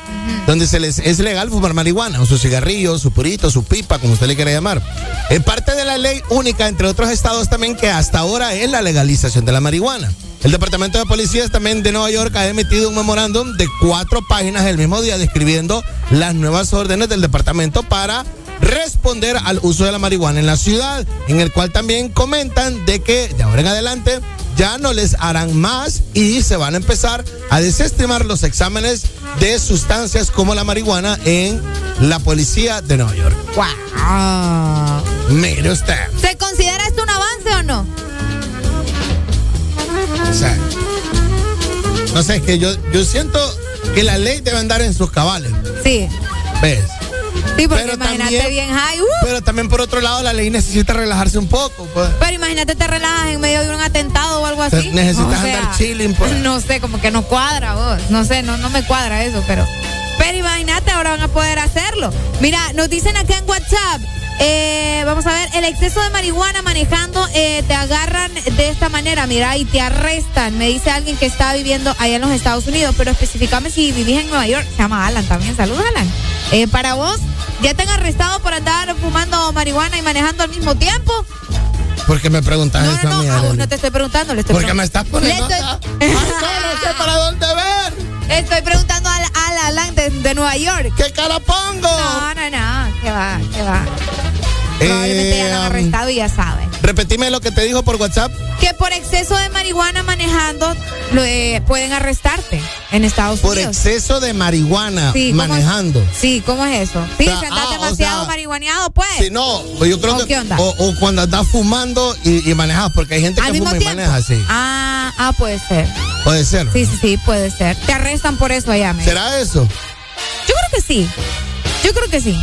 donde se les es legal fumar marihuana, o su cigarrillo, su purito, su pipa, como usted le quiera llamar. Es parte de la ley única, entre otros estados también, que hasta ahora es la legalización de la marihuana. El Departamento de Policías también de Nueva York ha emitido un memorándum de cuatro páginas el mismo día describiendo las nuevas órdenes del departamento para responder al uso de la marihuana en la ciudad, en el cual también comentan de que de ahora en adelante ya no les harán más y se van a empezar a desestimar los exámenes de sustancias como la marihuana en la policía de Nueva York. ¡Wow! Mire usted. ¿Se considera esto un avance o no? O sea, no sé, es que yo, yo siento que la ley debe andar en sus cabales. Sí. ¿Ves? Sí, porque Pero imagínate también- bien high. uh, Pero también por otro lado la ley necesita relajarse un poco. Pues. pero imagínate te relajas en medio de un atentado o algo Te- así. necesitas O sea, andar chilling, pues. *laughs* No sé, como que no cuadra vos. No sé, no, no me cuadra eso, pero. Pero imagínate, ahora van a poder hacerlo. Mira, nos dicen acá en WhatsApp. Eh, vamos a ver, el exceso de marihuana manejando eh, te agarran de esta manera, mira, y te arrestan. Me dice alguien que está viviendo allá en los Estados Unidos, pero especificame si vivís en Nueva York. Se llama Alan también. Saludos, Alan. Eh, para vos, ¿ya te han arrestado por andar fumando marihuana y manejando al mismo tiempo? ¿Por qué me preguntas No, eso no, no, no te estoy preguntando, le estoy Porque me estás poniendo Le estoy- Ay, no, sé para dónde ver. *laughs* Estoy preguntando al, al Alan de, de Nueva York. ¿Qué cara pongo? No, no, no, que va, que va. Probablemente ya lo han Eh, arrestado y ya saben. Repetime lo que te dijo por WhatsApp. Que por exceso de marihuana manejando eh, pueden arrestarte en Estados Por Unidos. exceso de marihuana Sí, ¿cómo es? manejando. Sí, ¿cómo es eso? Sí, O sea, si andas ah, o demasiado sea, marihuaneado, pues. Sí, no, yo creo ¿O que. qué onda? O, o cuando andas fumando y, y manejas, porque hay gente que fuma y maneja así. Ah, ah, puede ser. Puede ser. Sí, sí, sí, puede ser. Te arrestan por eso allá. ¿Será eso? Yo creo que sí. Yo creo que sí.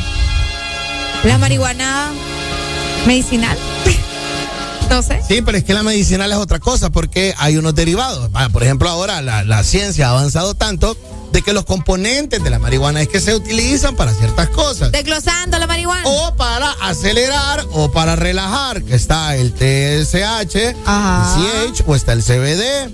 La marihuana medicinal. *laughs* no sé. Sí, pero es que la medicinal es otra cosa porque hay unos derivados. Ah, Por ejemplo, ahora la, la ciencia ha avanzado tanto de que los componentes de la marihuana es que se utilizan para ciertas cosas. Desglosando la marihuana. O para acelerar o para relajar, que está el TSH, Ajá. el CH o está el CBD,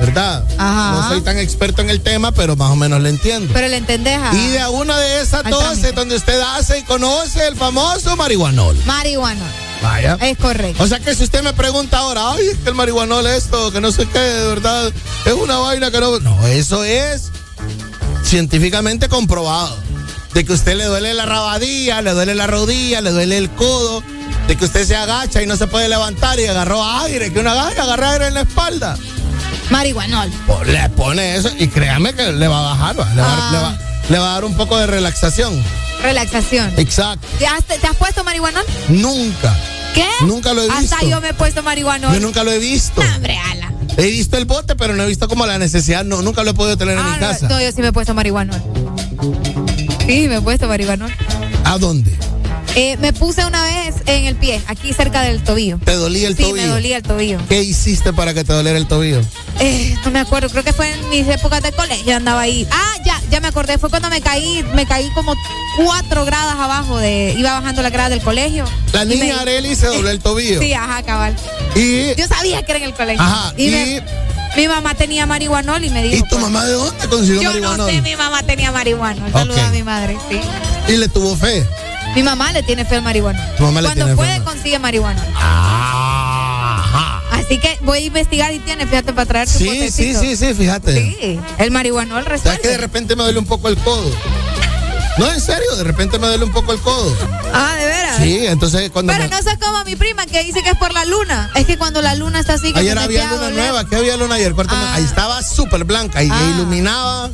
¿verdad? Ajá. No soy tan experto en el tema, pero más o menos lo entiendo. Pero le entendés a. Y de una de esas es donde usted hace y conoce el famoso marihuanol. Marihuana. Vaya. Es correcto. O sea que si usted me pregunta ahora, ay, es que el marihuanol esto, que no sé qué, de verdad, es una vaina que no. No, eso es científicamente comprobado. De que a usted le duele la rabadilla, le duele la rodilla, le duele el codo, de que usted se agacha y no se puede levantar y agarró aire, que una agarra aire en la espalda. Marihuanol. Le pone eso y créame que le va a bajar, va, le, va, Ah. le va- le va a dar un poco de relaxación. Relaxación. Exacto. ¿Te has, te has puesto marihuanol? Nunca. ¿Qué? Nunca lo he visto. Hasta yo me he puesto marihuanol. Yo nunca lo he visto. No, hombre, ala. He visto el bote, pero no he visto como la necesidad. No, nunca lo he podido tener en Ah, mi no, casa. no, yo sí me he puesto marihuanol. Sí, me he puesto marihuanol. ¿A dónde? Eh, me puse una vez en el pie, aquí cerca del tobillo. ¿Te dolía el sí, tobillo? me dolía el tobillo. ¿Qué hiciste para que te doliera el tobillo? Eh, no me acuerdo, creo que fue en mis épocas de colegio, andaba ahí. Ah, ya, ya me acordé, fue cuando me caí, me caí como cuatro gradas abajo de, iba bajando la grada del colegio. La niña me- Areli se dobló el tobillo. Sí, ajá, cabal. Y, Yo sabía que era en el colegio. Ajá, y, y- me- mi mamá tenía marihuanol y me dijo. ¿Y tu pues, mamá de dónde consiguió Yo marihuana? no sé, mi mamá tenía marihuanol. Saludos Ok. a mi madre, sí. Y le tuvo fe. Mi mamá le tiene fe al marihuana. Tu mamá le Cuando tiene puede consigue marihuana. Ajá. Así que voy a investigar y tiene, fíjate, para traer tu Sí, sí, potecito. sí, sí, fíjate. Sí, el marihuanol ¿Sabes resuelve. que de repente me duele un poco el codo? No, en serio, de repente me duele un poco el codo. Ah, de veras. Sí, entonces cuando Pero me- no sé cómo mi prima que dice que es por la luna. Es que cuando la luna está así que Ayer había luna doler. nueva. ¿Qué había luna ayer? Cuarto- Ah. Ahí estaba súper blanca y Ah. iluminaba.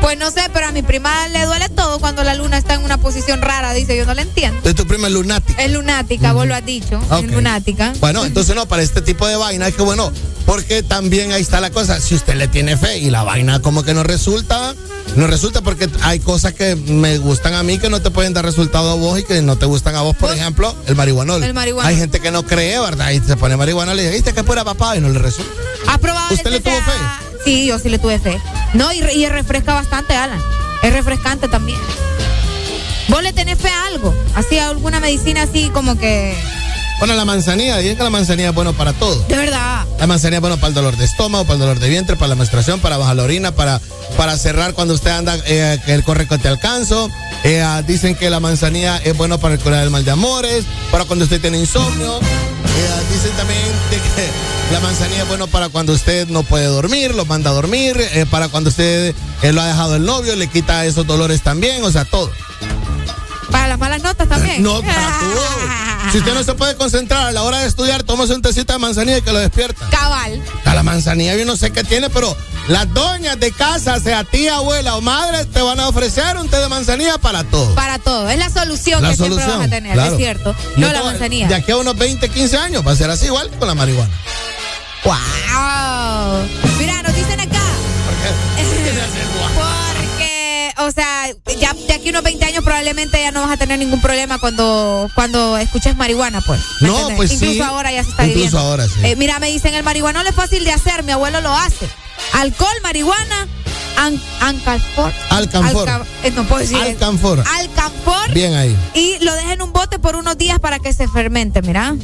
Pues no sé, pero a mi prima le duele todo cuando la luna está en una posición rara, dice, yo no la entiendo. De tu prima es lunática. Es lunática, vos lo has dicho, es lunática. Bueno, entonces no, para este tipo de vaina es que bueno, porque también ahí está la cosa. Si usted le tiene fe y la vaina como que no resulta, no resulta porque hay cosas que me gustan a mí que no te pueden dar resultado a vos y que no te gustan a vos. Por ejemplo, el marihuanol. El marihuanol. Hay gente que no cree, ¿verdad? Y se pone marihuana y le dice, ¿viste que es pura papá? Y no le resulta. ¿Has probado ¿Usted el le tuvo fe? Sí, yo sí le tuve fe. No, y, y refresca bastante, Alan. Es refrescante también. ¿Vos le tenés fe a algo? Así, a alguna medicina así como que... Bueno, la manzanilla, dicen que la manzanilla es bueno para todo. De verdad. La manzanilla es bueno para el dolor de estómago, para el dolor de vientre, para la menstruación, para bajar la orina, para, para cerrar cuando usted anda, eh, que el correcto te alcanzo. Eh, ah, dicen que la manzanilla es bueno para curar el mal de amores, para cuando usted tiene insomnio. Eh, ah, dicen también de que la manzanilla es bueno para cuando usted no puede dormir, lo manda a dormir, eh, para cuando usted eh, lo ha dejado el novio, le quita esos dolores también, o sea, todo. Para las malas notas también. No, para *laughs* todo. Si usted no se puede concentrar a la hora de estudiar, tómese un tecito de manzanilla y que lo despierta. Cabal. A la manzanilla yo no sé qué tiene, pero las doñas de casa, sea tía, abuela o madre, te van a ofrecer un té de manzanilla para todo. Para todo. Es la solución La que solución, siempre vas a tener, claro. es cierto. No, la manzanilla. De aquí a unos 20, 15 años va a ser así igual con la marihuana. ¡Wow! Mira, nos dicen acá. *laughs* O sea, ya de aquí a unos 20 años probablemente ya no vas a tener ningún problema cuando, cuando escuches marihuana, pues. ¿me No, entendés? pues Incluso sí. ahora ya se está Incluso viviendo. ahora sí. Eh, mira, me dicen, el marihuanol es fácil de hacer, mi abuelo lo hace. Alcohol, marihuana, an, ancalfor. Alcanfor. alca- eh, no puedo decir. Alcanfor. Alcanfor. Bien ahí. Y lo deja en un bote por unos días para que se fermente, mira.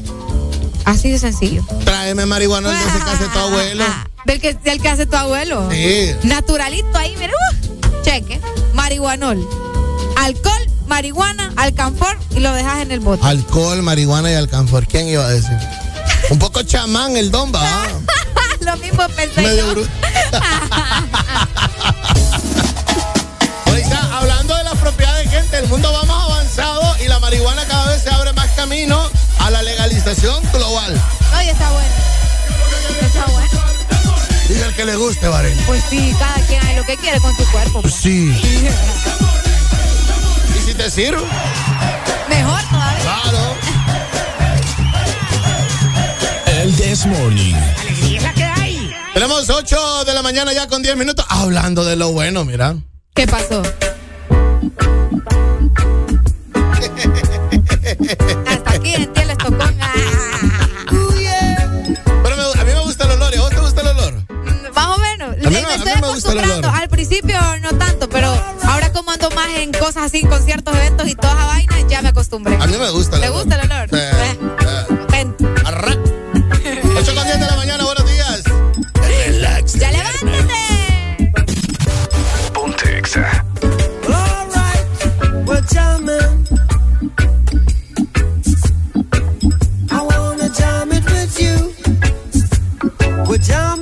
Así de sencillo. Tráeme marihuana de ese que hace tu abuelo. *laughs* Del que, del que hace tu abuelo. Sí. Naturalito ahí, mira. uh, cheque. Marihuanol. Alcohol, marihuana, alcanfor y lo dejas en el bote. Alcohol, marihuana y alcanfor. ¿Quién iba a decir? Un poco chamán el don, va. *laughs* lo mismo pensé Medio bruto. *laughs* Ahorita, hablando de las propiedades, gente, el mundo va más avanzado y la marihuana cada vez se abre más camino a la legalización global. Oye, está bueno. Está bueno. Diga el que le guste, Varela. Pues sí, cada quien hace lo que quiere con su cuerpo. pues. Sí. *laughs* ¿Y si te sirve? Mejor todavía. Claro. El This Morning. Tenemos 8 de la mañana ya con 10 minutos. Hablando de lo bueno, mira. ¿Qué pasó? *laughs* Me estoy acostumbrando. Al principio no tanto, pero ahora como ando más en cosas así, conciertos, eventos y toda esa vaina, ya me acostumbré. A mí me gusta el olor. ¿Te gusta el olor? Sí. Eh. 8 con 10 de la mañana, buenos días. Relax. ¡Ya levántate! Ponte exa. All right, we're jamming. I wanna jam it with you. We're jamming.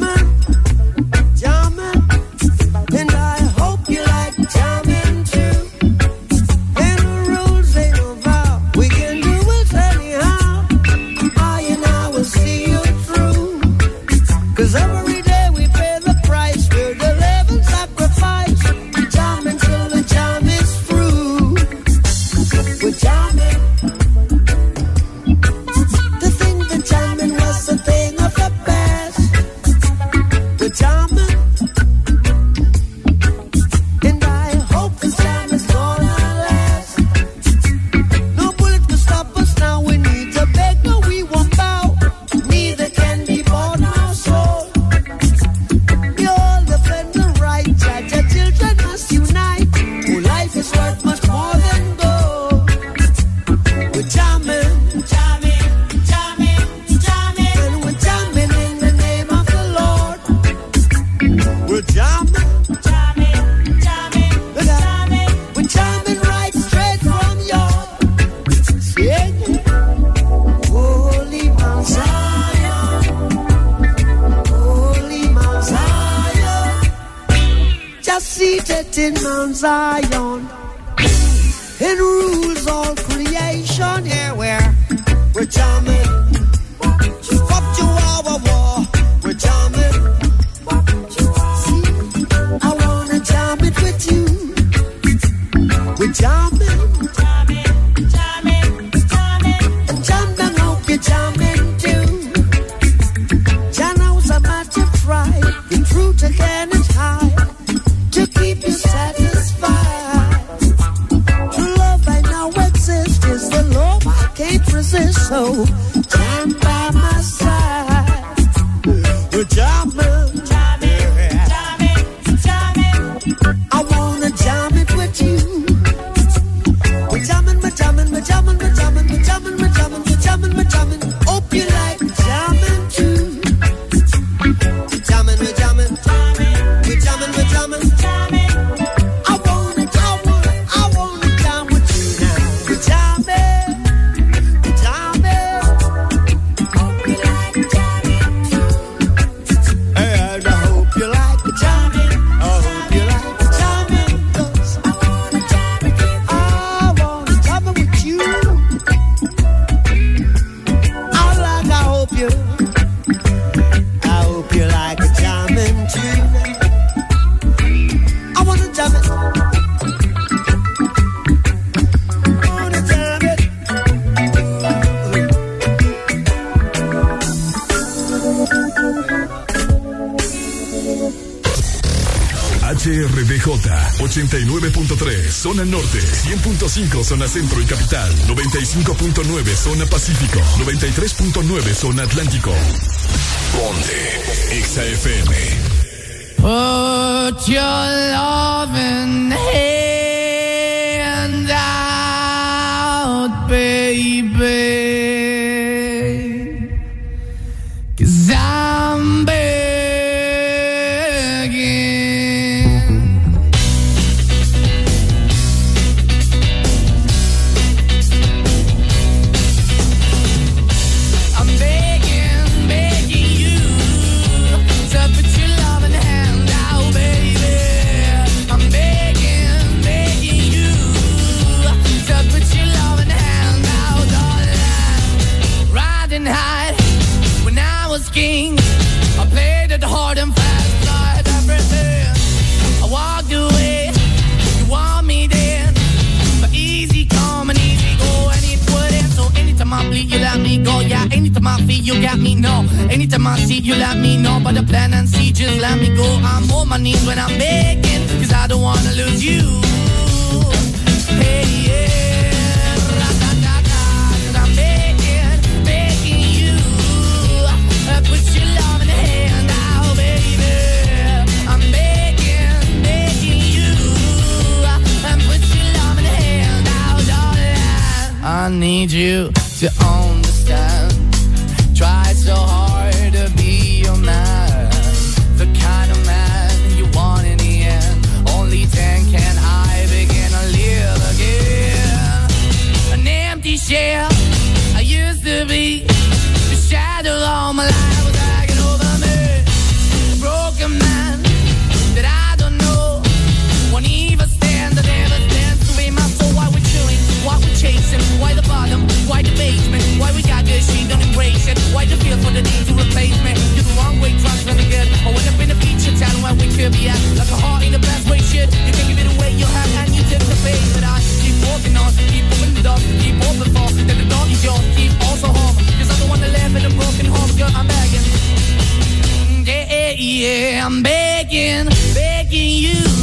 95.5 zona centro y capital, 95.9 zona pacífico, 93.9 zona atlántico. Ponte XAFM. Put your love in to my seat, you let me know But the plan and see, just let me go. I'm on my knees when I'm begging Cause I don't wanna lose you. Hey, yeah. -da -da -da, Cause I'm begging, begging you. I Put your love in the hand now, oh, baby. I'm begging, begging you. I Put your love in the hand now, oh, darling. I need you to own Why the feel for the need to replace me? You're the wrong way, trying to good. I went up in a feature town where we could be at, like a heart in the best way, shit. You can give it away, you'll have, and you take the pay, but I keep walking on, keep moving the dog, keep open for, that the dog is yours, keep also home. Cause I'm the one that live in a broken home, girl, I'm begging. Yeah, yeah, I'm begging, begging you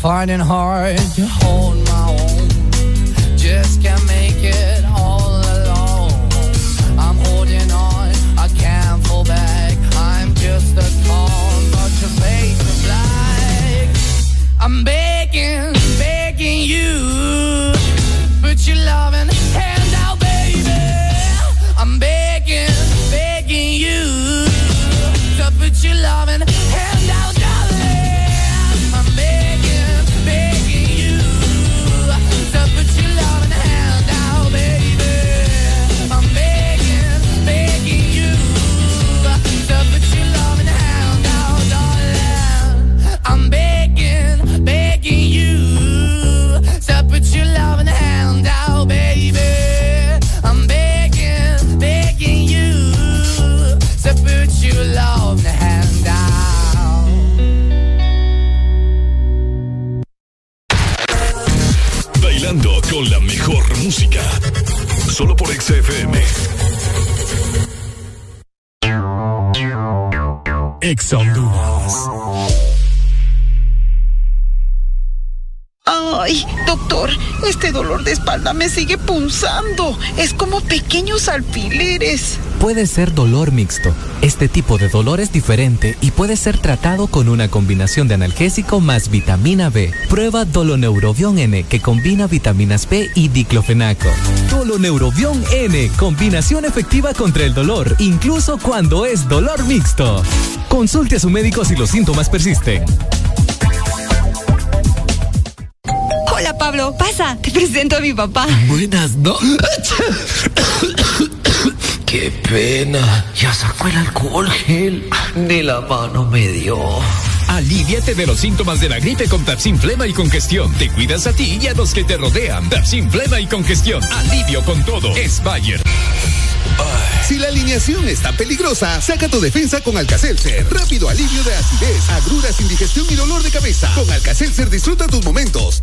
finding hard. To hold sigue punzando. Es como pequeños alfileres. Puede ser dolor mixto. Este tipo de dolor es diferente y puede ser tratado con una combinación de analgésico más vitamina B. Prueba Doloneurobion N que combina vitaminas B y diclofenaco. Doloneurobion N, combinación efectiva contra el dolor, incluso cuando es dolor mixto. Consulte a su médico si los síntomas persisten. Pablo, pasa, te presento a mi papá. Buenas no. *coughs* Qué pena. Ya sacó el alcohol gel. Ni la mano me dio. Aliviate de los síntomas de la gripe con Tapsin Flema y Congestión. Te cuidas a ti y a los que te rodean. Tapsin Flema y Congestión. Alivio con todo. Es Bayer. Si la alineación está peligrosa, saca tu defensa con Alcacelser. Rápido alivio de acidez, agruras, indigestión y dolor de cabeza. Con Alcacelser disfruta tus momentos.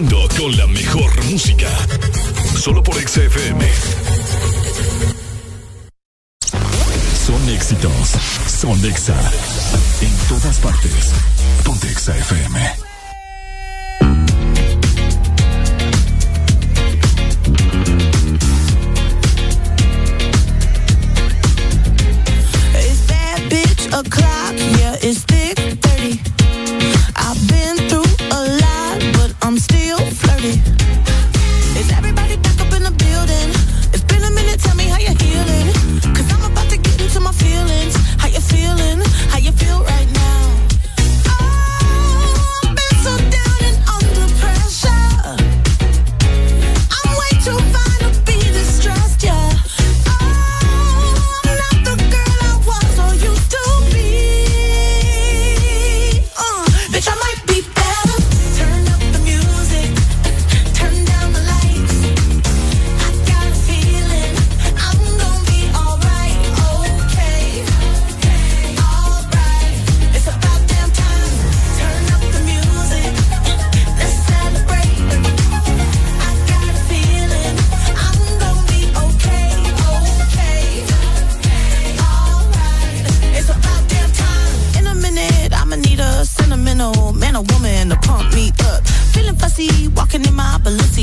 Con la mejor música. Solo por XFM. Son éxitos. Son Exa. En todas partes. Ponte Exa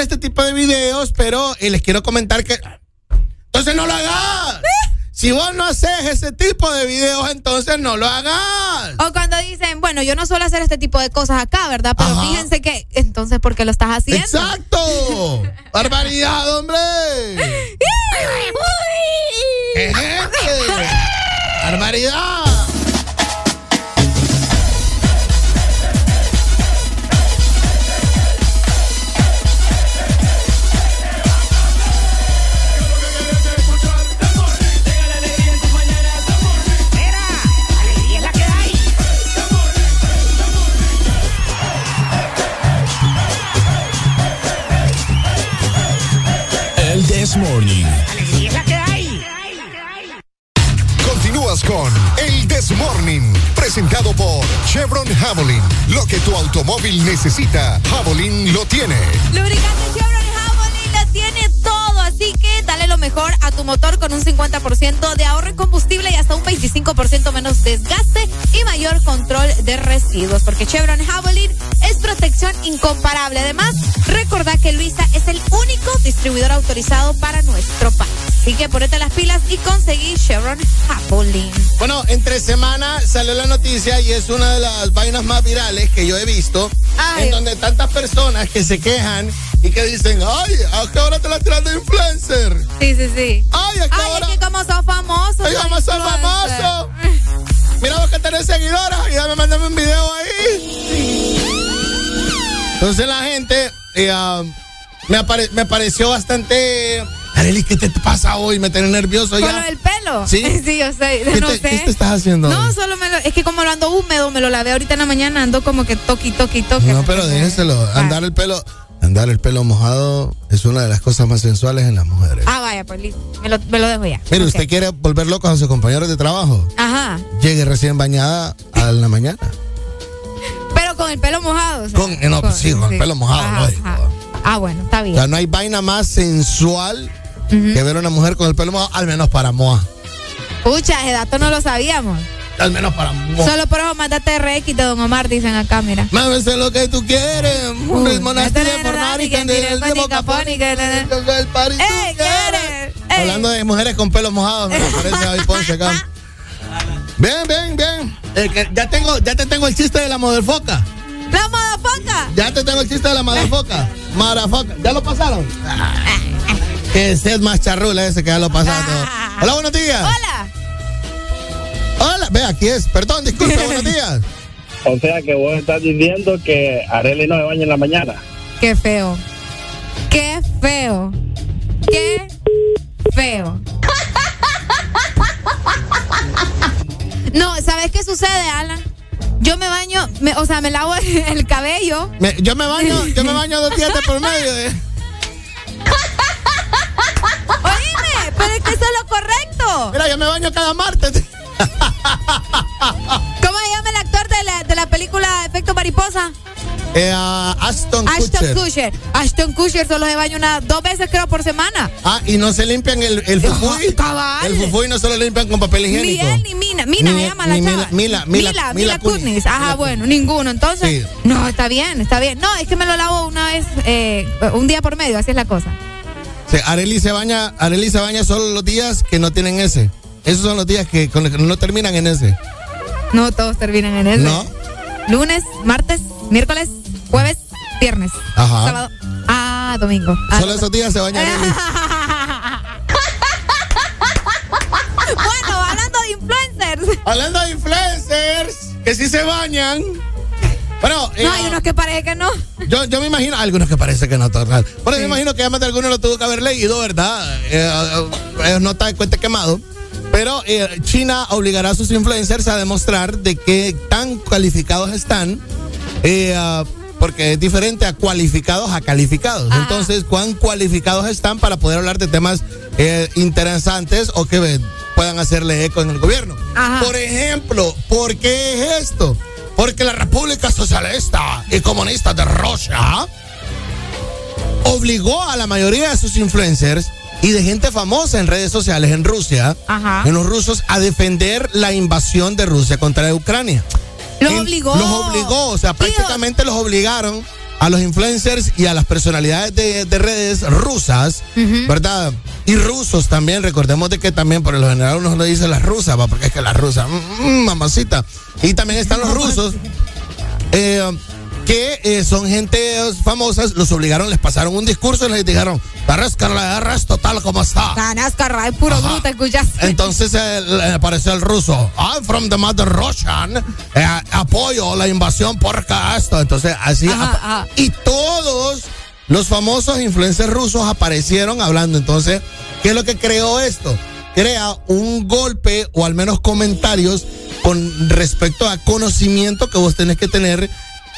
Hacer este tipo de videos, pero eh, les quiero comentar que. Entonces no lo hagas. Si vos no haces ese tipo de videos, entonces no lo hagas. O cuando dicen, bueno, yo no suelo hacer este tipo de cosas acá, ¿verdad? Pero Ajá. fíjense que, entonces, ¿por qué lo estás haciendo? ¡Exacto! *laughs* ¡Barbaridad, hombre! *laughs* ¡Barbaridad! Morning, presentado por Chevron Javelin. Lo que tu automóvil necesita, Javelin lo tiene. Lubricante Chevron Javelin lo tiene todo, así que lo mejor a tu motor con un 50% de ahorro en combustible y hasta un 25% menos desgaste y mayor control de residuos, porque Chevron Javelin es protección incomparable. Además, recordá que Luisa es el único distribuidor autorizado para nuestro país. Así que ponete las pilas y conseguí Chevron Javelin. Bueno, entre semana salió la noticia y es una de las vainas más virales que yo he visto, Ay. en donde tantas personas que se quejan y que dicen, ay, ¿a qué hora te la tiras de influencer? Sí, sí, sí. Ay, ¿a qué Ay, hora? es que como sos famoso. Ay, sos vamos a ser influencer. famoso. Mira vos que tenés seguidoras y dame, mándame un video ahí. Entonces la gente eh, me, apare- me pareció bastante. Arely, ¿qué te pasa hoy? Me tenés nervioso ¿Con ya. lo del pelo? ¿Sí? *laughs* Sí, yo sé. ¿Qué no te, sé. qué te estás haciendo? No, solo me lo, es que como lo ando húmedo, me lo lavé ahorita en la mañana, ando como que toqui, toqui, toqui. No, pero déjenselo. Andar el pelo, andar el pelo mojado es una de las cosas más sensuales en las mujeres. Ah, vaya, pues listo. Me lo, me lo dejo ya. Mire, usted quiere volver loco a sus compañeros de trabajo. Ajá. Llegue recién bañada a la mañana. Pero con el pelo mojado. o sea, Con, eh, no, pues sí, con el pelo mojado, Ajá, lógico. ajá. Ah, bueno, está O bien. sea, no hay vaina más sensual que ver a una mujer con el pelo mojado, al menos para Moa. Pucha, ese dato no lo sabíamos. Al menos para Moa. Solo por eso mandate RX de Don Omar, dicen acá, mira. Mami, sé lo que tú quieres. Un ritmo nasty de pornar y que el de boca el party tú ¡Ey, quieres. Hablando de mujeres con pelos mojados, me *laughs* parece David Ponce acá. Bien, bien, bien. Eh, que ya tengo, ya te tengo el chiste de la modelfoca. ¡La madafoca! Ya te tengo el chiste de la madafoca. Madafoca. ¿Ya lo pasaron? que ese es más charrula ese que ya lo pasaste. Hola, buenos días. Hola. Hola, ve, aquí es. Perdón, disculpe, buenos *laughs* días. O sea que vos estás diciendo que Arely no se baña en la mañana. Qué feo. Qué feo. Qué feo. No, ¿sabes qué sucede, Alan? Yo me baño, me- o sea, me lavo *laughs* el cabello. Me- yo me baño, yo me baño dos días de por medio. eh. Oíme, pero es que eso es lo correcto. Mira, yo me baño cada martes. ¿Cómo se llama el actor de la, de la película Efecto Mariposa? Eh, a Aston Ashton Kutcher. Kutcher. Ashton Kutcher solo se baña una, dos veces creo por semana. Ah, y no se limpian el, el *laughs* fufuy. Cabal. El fufuy no se lo limpian con papel Ni higiénico. él ni Mina. Mina Ni- se llama la ni chava. Mila- Mila- Mila- Mila, Mila Kunis. Ajá, bueno, ninguno. Entonces, Sí. no, está bien, está bien. No, es que me lo lavo una vez, eh, un día por medio, así es la cosa. Sí, Areli se baña, Areli se baña solo los días que no tienen ese. Esos son los días que, no terminan en ese. No todos terminan en eso. No. Lunes, martes, miércoles, jueves, viernes. Ajá. Sábado. Ah, domingo. Ah, Solo esos días se baña Areli. *laughs* bueno, hablando de influencers. Hablando de influencers que sí se bañan. Bueno, eh, No, hay unos que parece que no. yo, yo me imagino, algunos que parece que no, total. Pero me imagino que además de algunos lo tuvo que haber leído, ¿verdad? Eh, eh, no está de cuenta quemado. Pero eh, China obligará a sus influencers a demostrar de qué tan cualificados están. eh, ah, porque es diferente a cualificados a calificados. Entonces, ¿cuán cualificados están para poder hablar de temas eh, interesantes o que puedan hacerle eco en el gobierno? Ajá. Por ejemplo, ¿por qué es esto? Porque la República Socialista y Comunista de Rusia obligó a la mayoría de sus influencers y de gente famosa en redes sociales en Rusia, Ajá. en los rusos, a defender la invasión de Rusia contra Ucrania. Los En- obligó. Los obligó, o sea, prácticamente los obligaron a los influencers y a las personalidades de, de redes rusas, ¿verdad? Y rusos también, recordemos de que también por lo general uno no dice las rusas, va, porque es que las rusas, mm, mm, mamacita. Y también están los rusos, eh, que eh, son gente famosas, los obligaron, les pasaron un discurso y les dijeron, Tarrasca la guerra es total como está. Canasca, es puro bruto, escuchaste. Entonces eh, apareció el ruso. I'm from the mother Russian. Eh, apoyo la invasión porque esto. Entonces, así. Ajá, ajá. Y todos los famosos influencers rusos aparecieron hablando. Entonces, ¿qué es lo que creó esto? Crea un golpe o al menos comentarios con respecto a conocimiento que vos tenés que tener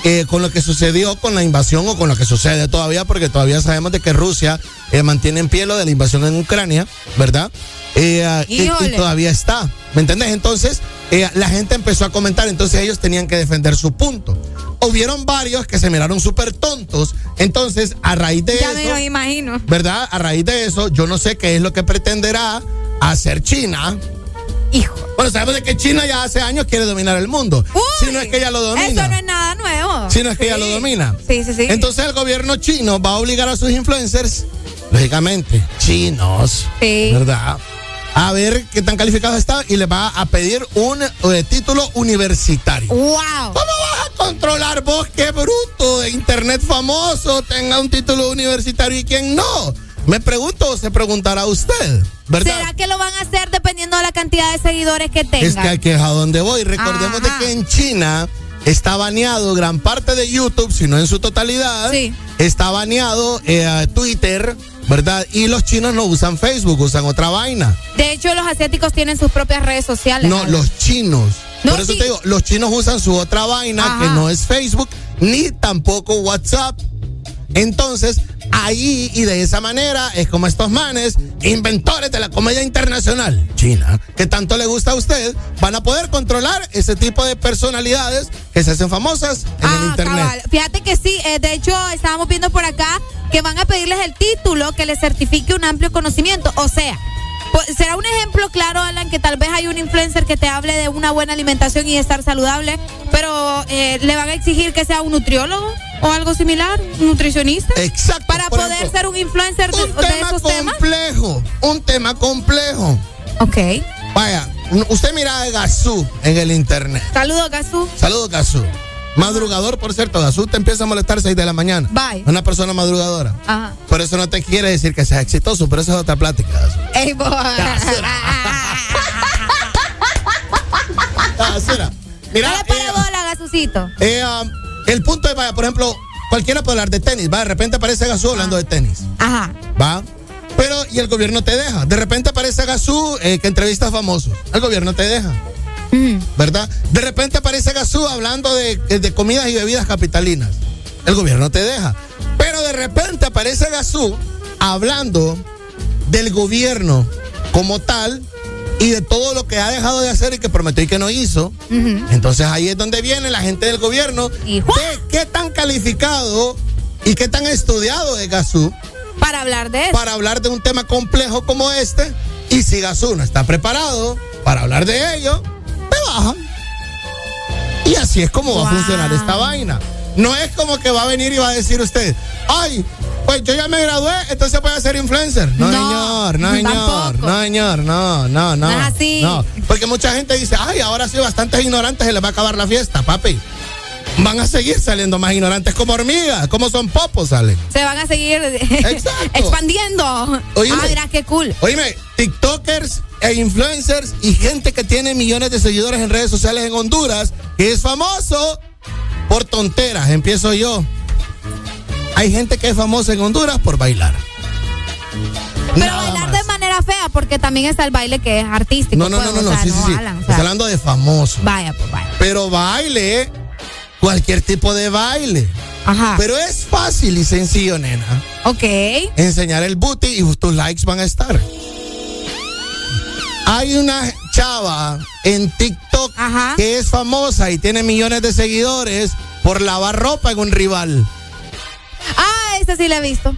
eh, con lo que sucedió con la invasión o con lo que sucede todavía, porque todavía sabemos de que Rusia eh, mantiene en pie lo de la invasión en Ucrania, ¿verdad? Eh, y- todavía está, ¿me entendés? Entonces, eh, la gente empezó a comentar, entonces ellos tenían que defender su punto. Hubieron varios que se miraron súper tontos, entonces a raíz de Ya me eso, lo imagino. ¿verdad? A raíz de eso, yo no sé qué es lo que pretenderá hacer China. Hijo. Bueno, sabemos de que China ya hace años quiere dominar el mundo. si no es que ella lo domina. Eso no es nada nuevo. Si no es que ella lo domina. Sí, sí, sí. Entonces el gobierno chino va a obligar a sus influencers, lógicamente, chinos, ¿verdad? A ver qué tan calificados están y les va a pedir un eh, título universitario. ¡Wow! ¿Cómo vas a controlar vos qué bruto de internet famoso tenga un título universitario y quién no? Me pregunto o se preguntará usted, ¿verdad? ¿Será que lo van a hacer dependiendo de la cantidad de seguidores que tengan? Es que aquí es a donde voy. Recordemos de que en China está baneado gran parte de YouTube, si no en su totalidad. Está baneado eh, Twitter, ¿verdad? Y los chinos no usan Facebook, usan otra vaina. De hecho, los asiáticos tienen sus propias redes sociales. No, los chinos. No, Por eso sí. te digo, los chinos usan su otra vaina Ajá. que no es Facebook ni tampoco WhatsApp. Entonces, ahí y de esa manera es como estos manes, inventores de la comedia internacional, China, que tanto le gusta a usted, van a poder controlar ese tipo de personalidades que se hacen famosas en el internet. Ah, Cabal. Fíjate que sí, eh, de hecho estábamos viendo por acá que van a pedirles el título que les certifique un amplio conocimiento. O sea, será un ejemplo claro, Alan, que tal vez hay un influencer que te hable de una buena alimentación y estar saludable, pero eh, le van a exigir que sea un nutriólogo o algo similar, un nutricionista. Exacto. Para poder ejemplo, ser un influencer de, un de tema esos temas. complejo, un tema complejo. Ok. Vaya, usted mira a Gazú en el internet. Saludos, Gazú. Saludos, Gazú. Madrugador, por cierto, Gazú te empieza a molestar 6 de la mañana. Bye. Una persona madrugadora. Ajá. Por eso no te quiere decir que seas exitoso, pero eso es otra plática. Gazú. Ey. Gazura. *laughs* Mira, Dale para bola, Gazucito. eh, um, el punto es, vaya, por ejemplo, cualquiera puede hablar de tenis, va, de repente aparece Gazú hablando de tenis, Ajá. va. Pero, y el gobierno te deja. De repente aparece Gazú eh, que entrevista a famosos. El gobierno te deja. ¿Verdad? De repente aparece Gazú hablando de, de comidas y bebidas capitalinas. El gobierno te deja. Pero de repente aparece Gazú hablando del gobierno como tal y de todo lo que ha dejado de hacer y que prometió y que no hizo. Entonces ahí es donde viene la gente del gobierno de qué tan calificado y qué tan estudiado es Gazú Para hablar de eso. para hablar de un tema complejo como este. Y si Gazú no está preparado para hablar de ello, te bajan. Y así es como va a funcionar esta vaina. No es como que va a venir y va a decir usted, ay, pues yo ya me gradué, entonces voy a ser influencer. No, No, señor, no, señor, no, señor, no, no, no. No es así. No, porque mucha gente dice, ay, ahora sí, bastantes ignorantes se les va a acabar la fiesta, papi. Van a seguir saliendo más ignorantes como hormigas, como son popos salen. Se van a seguir expandiendo. Oíme. Ah, mira qué cool. Oíme, TikTokers e influencers y gente que tiene millones de seguidores en redes sociales en Honduras, que es famoso por tonteras. Empiezo yo. Hay gente que es famosa en Honduras por bailar. Pero Nada bailar más. de manera fea, porque también está el baile que es artístico. No, no, pues, no, no, o no, sí, sí, sí. o sea, hablando de famoso. Vaya, pues vaya. Pero baile, cualquier tipo de baile. Ajá. Pero es fácil y sencillo, nena. Ok. enseñar el booty y tus likes van a estar. Hay una chava en TikTok que es famosa y tiene millones de seguidores por lavar ropa en un rival. Ah, esa sí la he visto.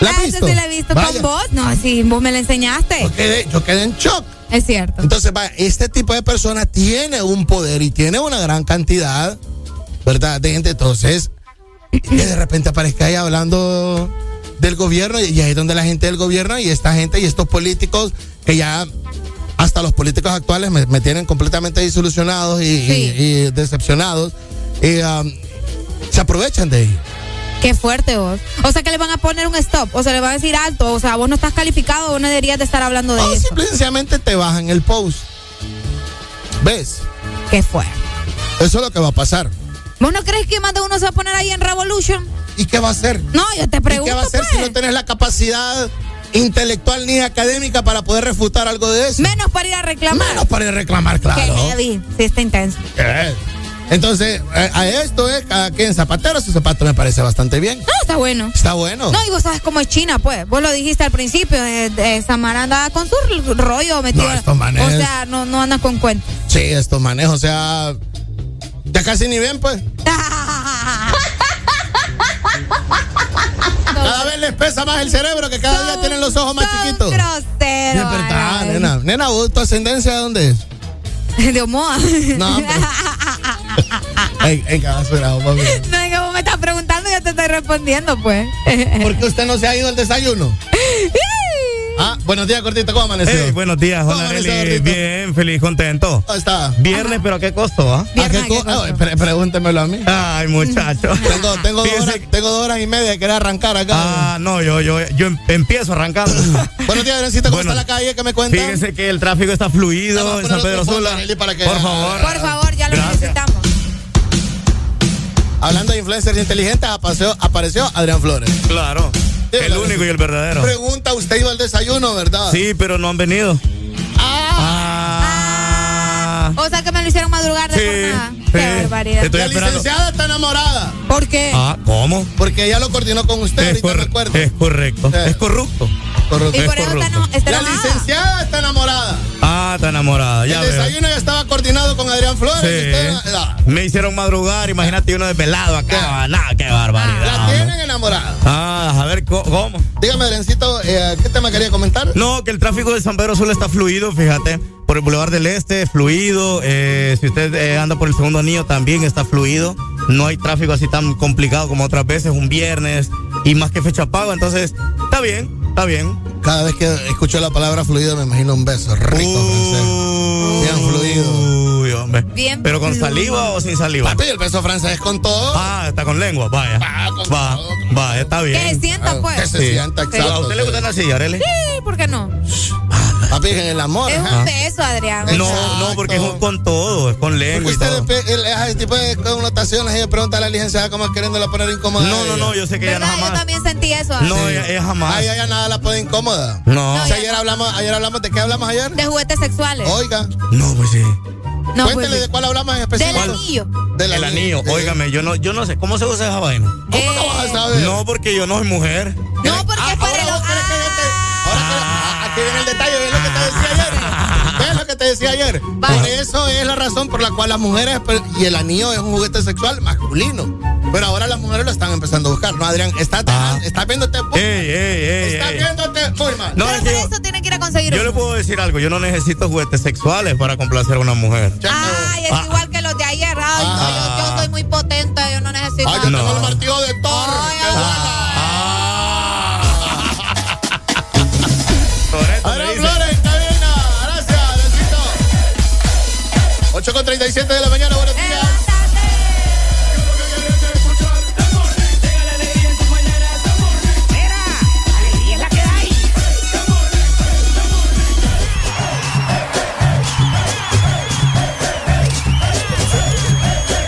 ¿La ah, visto? esa sí la he visto Vaya. con vos. No, sí, vos me la enseñaste. Yo quedé, yo quedé en shock. Es cierto. Entonces, este tipo de persona tiene un poder y tiene una gran cantidad, ¿verdad? De gente. Entonces, que de repente aparezca ahí hablando del gobierno y ahí es donde la gente del gobierno y esta gente y estos políticos que ya hasta los políticos actuales me, me tienen completamente disolucionados y, y- y decepcionados y, um, se aprovechan de ello. Qué fuerte vos. O sea que le van a poner un stop. O sea, le van a decir alto. O sea, vos no estás calificado, vos no deberías de estar hablando de O eso. simple y sencillamente te bajan el post. ¿Ves? Qué fuerte. Eso es lo que va a pasar. ¿Vos no crees que más de uno se va a poner ahí en Revolution? ¿Y qué va a hacer? No, yo te ¿Y pregunto. qué va a hacer si pues. no tenés la capacidad intelectual ni académica para poder refutar algo de eso? Menos para ir a reclamar. Menos para ir a reclamar, claro. Qué heavy. Sí, está intenso. ¿Qué? Entonces, a, a esto es cada quien zapatero, su zapato me parece bastante bien. No, está bueno. Está bueno. No, y vos sabes cómo es China, pues. Vos lo dijiste al principio. eh, eh, Samara anda con su rollo metido. No, estos manes- O sea, no, no anda con cuentos. Sí, estos manejos, o sea, ya casi ni ven, pues. *laughs* Cada vez les pesa más el cerebro que cada día tienen los ojos más chiquitos. Grosero. Es verdad, nena. Nena, ¿vos, ¿tu ascendencia de dónde es? *laughs* De Omoa. No, qué basura, mami. No, es que vos me estás preguntando y yo te estoy respondiendo, pues. ¿Por qué usted no se ha ido al desayuno? *laughs* Ah, buenos días, Cortito, ¿cómo amaneció? Hey, buenos días, ¿Cómo amaneció? Bien, feliz, contento. ¿Cómo está? Viernes, pero ¿a qué costo? ah? ¿A qué co- pre- pregúntemelo a mí. Ay, muchacho. *laughs* Tengo, tengo, dos horas, tengo dos horas y media de querer arrancar acá. Ah, no, yo, yo, yo em- empiezo arrancando. *laughs* Buenos días, Adriancito, ¿cómo Bueno, está la calle? ¿Qué me cuentan? Fíjense que el tráfico está fluido en San Pedro Sula. para que- Por favor. Por favor, ya lo Gracias. necesitamos. Hablando de influencers inteligentes, apareció, apareció Adrián Flores. Claro. *laughs* El único y el verdadero. Pregunta, usted iba al desayuno, ¿verdad? Sí, pero no han venido. O sea que me lo hicieron madrugar de Sí, jornada. Sí. Qué barbaridad. Estoy la esperando. licenciada está enamorada. ¿Por qué? Ah, ¿cómo? Porque ella lo coordinó con usted, Es, ahorita acuerdo. es correcto. Sí. Es corrupto. Correcto. Y Es por eso está, corrupto. no, está La licenciada está enamorada. Ah, está enamorada. Ya el veo. desayuno ya estaba coordinado con Adrián Flores. usted- la, Me hicieron madrugar, imagínate uno desvelado acá. Nada, qué barbaridad. la hombre. tienen enamorada. Ah, a ver, ¿cómo? Dígame, Adriancito, eh, ¿qué tema quería comentar? No, que el tráfico de San Pedro Sula está fluido, fíjate. Por el Boulevard del Este, fluido. Eh, si usted eh, anda por el segundo anillo, también está fluido. No hay tráfico así tan complicado como otras veces, un viernes y más que fecha pago. Entonces, está bien. está bien. Cada vez que escucho la palabra fluido me imagino un beso rico, francés. Bien fluido. Uy, hombre. Bien ¿Pero con fluido. saliva o sin saliva? Papi, el beso francés es con todo. Ah, está con lengua, vaya. Va, va, está bien. Que se sienta, pues. Que se Sí. sienta ¿A exacto. usted le gusta la silla, Arely? Sí, ¿por qué no? Papi, en el amor. Es ajá. un beso, Adrián. No, no, porque es con todo, es con lengua y usted todo. ese tipo de connotaciones y le pregunta a la licenciada como queriéndola poner incómoda. No, no, no, yo sé que ella no ¿Verdad? Yo jamás. también sentí eso. No, Adrián. ella, ella jamás. Ay, ella nada la pone incómoda. No. O sea, ayer hablamos, ayer hablamos, ¿de qué hablamos ayer? De juguetes sexuales. Oiga, No, pues sí. No, cuéntele pues, de cuál hablamos en Del específico. anillo. Del El anillo, óigame, yo no, yo no sé, ¿cómo se usa esa vaina? ¿Cómo no vas a saber? No, porque yo no soy mujer. No, porque Ah, es para ahora ah, viene el detalle, ¿ves lo que te decía ayer? ¿Ves lo que te decía ayer? Vale. Por eso es la razón por la cual las mujeres, pues, y el anillo es un juguete sexual masculino. Pero ahora las mujeres lo están empezando a buscar. No, Adrián, estás Ah. estás viéndote muy Ey, ey, ey, Estás ey. viéndote muy mal. No, Pero es yo, eso tiene que ir a conseguir yo uno. le puedo decir algo, yo no necesito juguetes sexuales para complacer a una mujer. Ay, es Ah. igual que los de ayer. Ay, no, yo, yo soy muy potente, yo no necesito. Ay, yo No. tengo el martillo de Thor. Ay, 8 con 37 de la mañana, buenos días.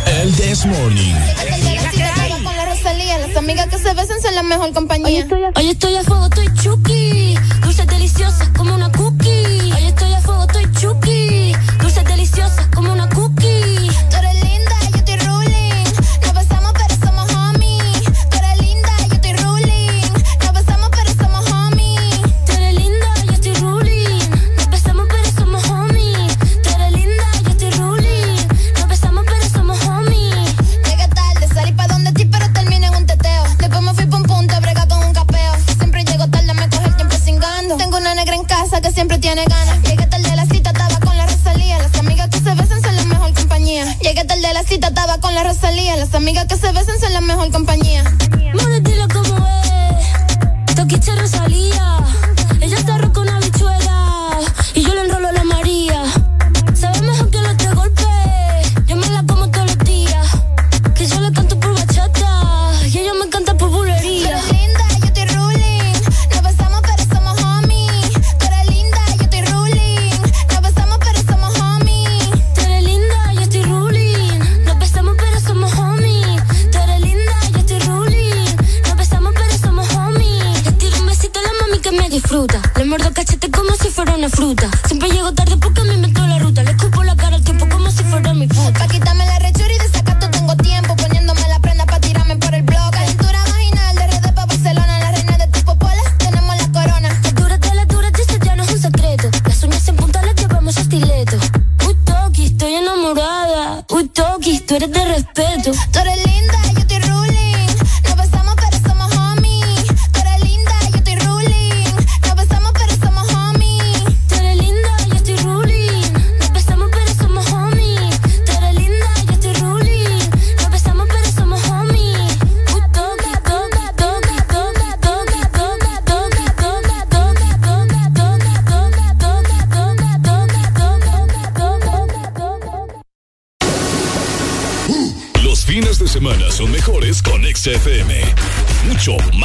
El This Morning. con la Rosalía, las amigas que se besan son la mejor compañía. Hoy estoy a, fuego, estoy chuki. Dulces deliciosas como una cookie. Hoy estoy a fuego, estoy chuki. Como una cookie. Tú eres linda, yo estoy ruling. Nos besamos pero somos homies. Tú eres linda, yo estoy ruling. Nos besamos pero somos homies. Tú eres linda, yo estoy ruling. Nos besamos pero somos homies. Tú eres linda, yo estoy ruling. Nos besamos pero somos homies. Llegué tarde, salí pa' donde ti pero terminé en un teteo. Después me fui pa' un punto, brega con un capeo. Siempre llego tarde, me coge el tiempo cingando. Tengo una negra en casa que siempre tiene ganas. Compañía. Tarde a la cita, estaba con la Rosalía. Las amigas que se besan son la mejor compañía. Mano, dile cómo es. Toquiche Rosalía. Fruta. Siempre llego tarde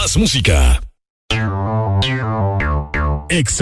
más música. Ex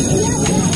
Yeah.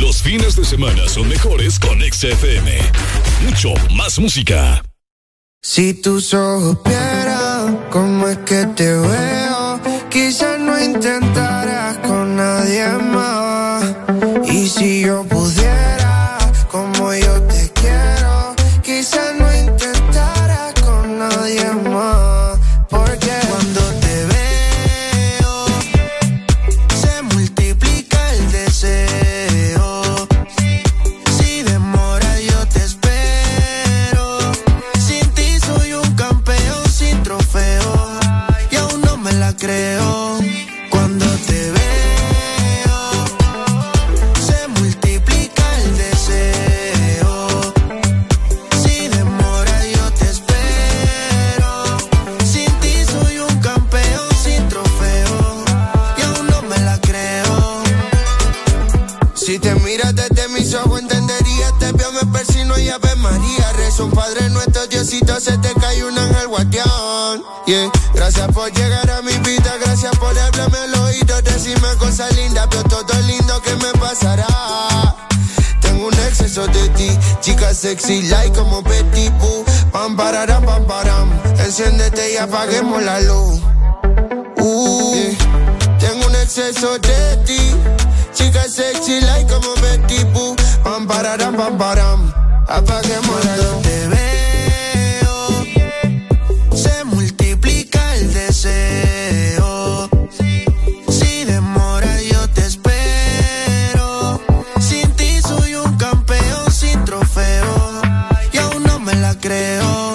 Los fines de semana son mejores con XFM. Mucho más música. Si tus ojos vieran cómo es que te veo, quizás no intentarás con nadie más. Y si yo pudiera, Padre nuestro, Diosito, se te cae un ángel. Yeah. Gracias por llegar a mi vida, gracias por hablarme al oído, decirme cosas lindas, pero todo lindo que me pasará. Tengo un exceso de ti, chica sexy, like como Betty Boo. Pam, pararam, pam, param. Enciéndete y apaguemos la luz. Uh. Tengo un exceso de ti, chica sexy, like como Betty Boo. Pam, pararam, pam, param. Apaguemos la luz. Te veo, se multiplica el deseo. Si demora, yo te espero. Sin ti soy un campeón sin trofeo. Y aún no me la creo.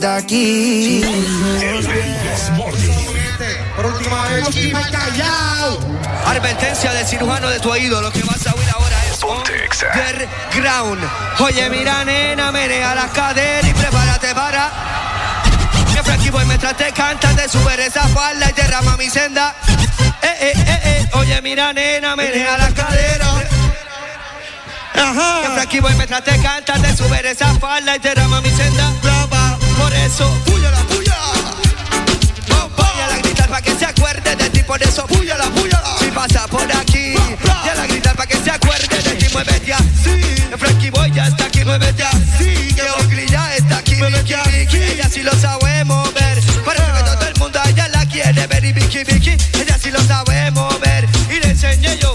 de aquí. Por última vez, y callao. Advertencia del cirujano de tu oído. Lo que vas a oír ahora es Underground. Oye, mira, nena, menea la cadera y prepárate para. Que Frankie Boy mientras te canta, te sube esa falda y derrama mi senda. Eh, eh, eh, eh. Oye, mira, nena, menea la cadera. Ajá. Que Frankie Boy mientras te canta, te sube esa falda y derrama mi senda. Por eso, puya la puya. Voy a la gritar para que se acuerde de ti, por eso púyala, púyala. Si pasa por aquí, y a la gritar para que se acuerde de ti, muévete así. Frankie Boy ya está aquí, muévete así. Que Ogli ya está aquí, Vicky, Vicky. Ella sí lo sabe mover. Parece que todo el mundo a ella la quiere ver y Vicky, Vicky. Ella sí lo sabe mover. Y le enseñé yo.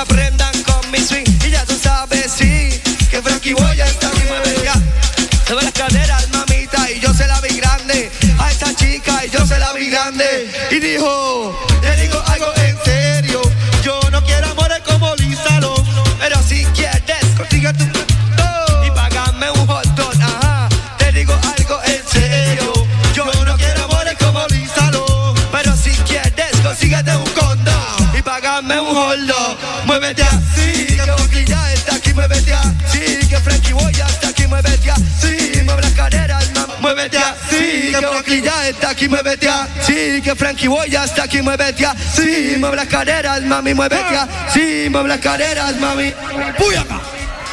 Aprendan con mi swing. Y ya tú sabes, sí, que Frankie Boy está aquí, ya. Se ve las caderas, mamita, y yo se la vi grande. A esta chica, y yo se la vi grande. y dijo, te digo algo en serio, yo no quiero amores como Lisa Long, pero si quieres consigue tu y págame un hot dog, ajá, te digo algo en serio, yo no quiero amores como Lisa Long, pero si quieres consíguete un págame un hot dog, muévete así, que ya está aquí, muévete así, que Frankie Boy está aquí, muévete así, mueve las caderas, muévete así, que ya está aquí, muévete así, que Frankie Boy está aquí, muévete así, mueve las caderas, mami, muévete así, mueve las caderas, mami. ¡Uy, acá!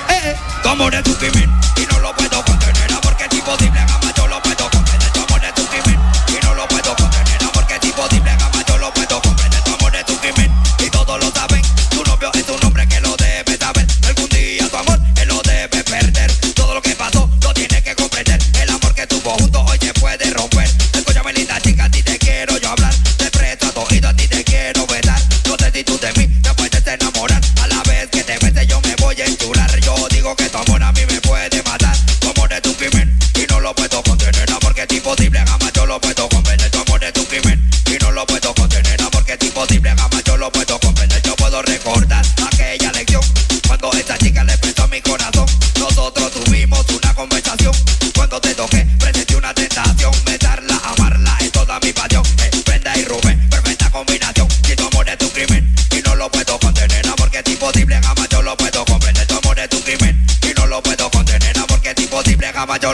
¡Eh! Tu amor es tu crimen y no lo puedo contener, porque es imposible, gama,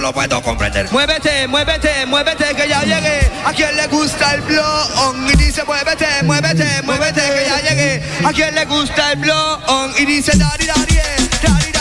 lo puedo comprender. Muévete, muévete, muévete, que ya llegué. A quien le gusta el blon y dice muévete, muévete, muévete, que ya llegué. A quien le gusta el blon y dice dari dari, eh,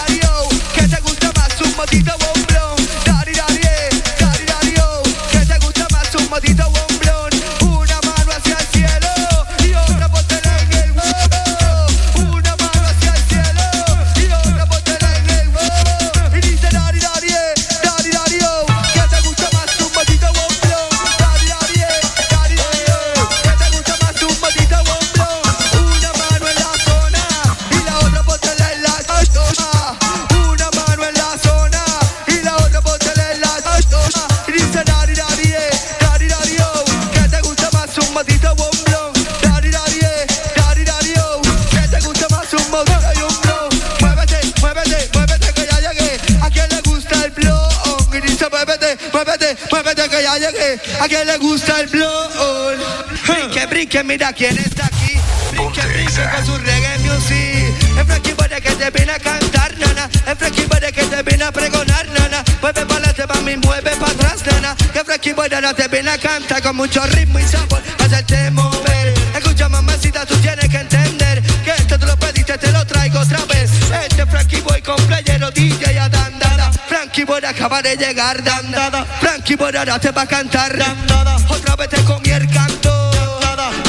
A quien le gusta el blon. Brinque, brinque, mira quién está aquí. Brinque, brinque con su reggae music. Es Frankie Boy que te viene a cantar, nana. Es Frankie Boy que te viene a pregonar, nana. Mueve para adelante, mami, mueve para atrás, nana. Que Frankie Boy nana, te viene a cantar con mucho ritmo y sabor. Hacerte mover. Escucha, mamacita, tú tienes que entender que esto tú lo pediste, te lo traigo otra vez. Este Frankie Boy con playero DJ Boy acaba de llegar, dandada. Frankie Boy ahora te va a cantar, dandada. Otra vez te comí el canto.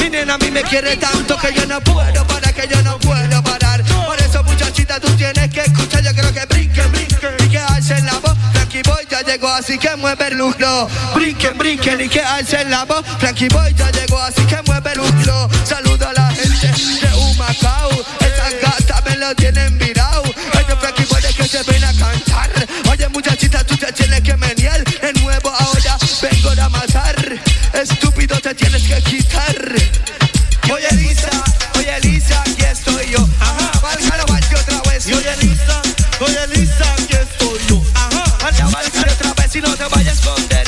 Mi nena a mí me quiere tanto que yo no puedo parar, que yo no puedo parar. Por eso, muchachita, tú tienes que escuchar. Yo creo que brinque, brinque y que alcen la voz. Frankie Boy ya llegó, así que mueve el lucro. Brinquen, brinquen y que alcen la voz. Frankie Boy ya llegó, así que mueve el lucro. Saludo a la gente de Humacao. Estas gatas me lo tienen virado. Estúpido, te tienes que quitar. Oye, Lisa, oye, Lisa, aquí estoy yo. Ajá, válgalo, valga otra vez. Y oye, Lisa, oye, Lisa, aquí estoy yo. Ajá, válgalo otra vez y no te vayas a esconder.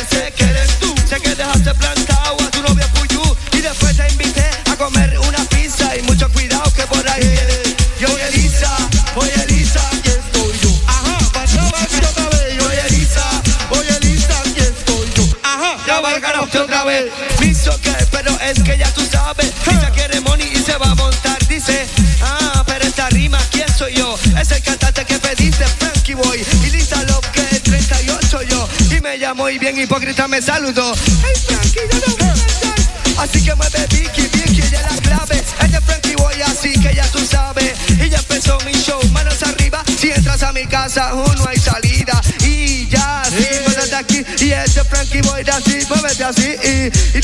Y me llamó y bien hipócrita me saludó. Hey, Frankie, no. Así que mueve Vicky, Vicky, ella es la clave. Este Frankie Boy, así que ya tú sabes. Y ya empezó mi show, manos arriba. Si entras a mi casa, aún no hay salida. Y ya, sí, muévete aquí. Y este Frankie Boy, de así, muévete así. Y, y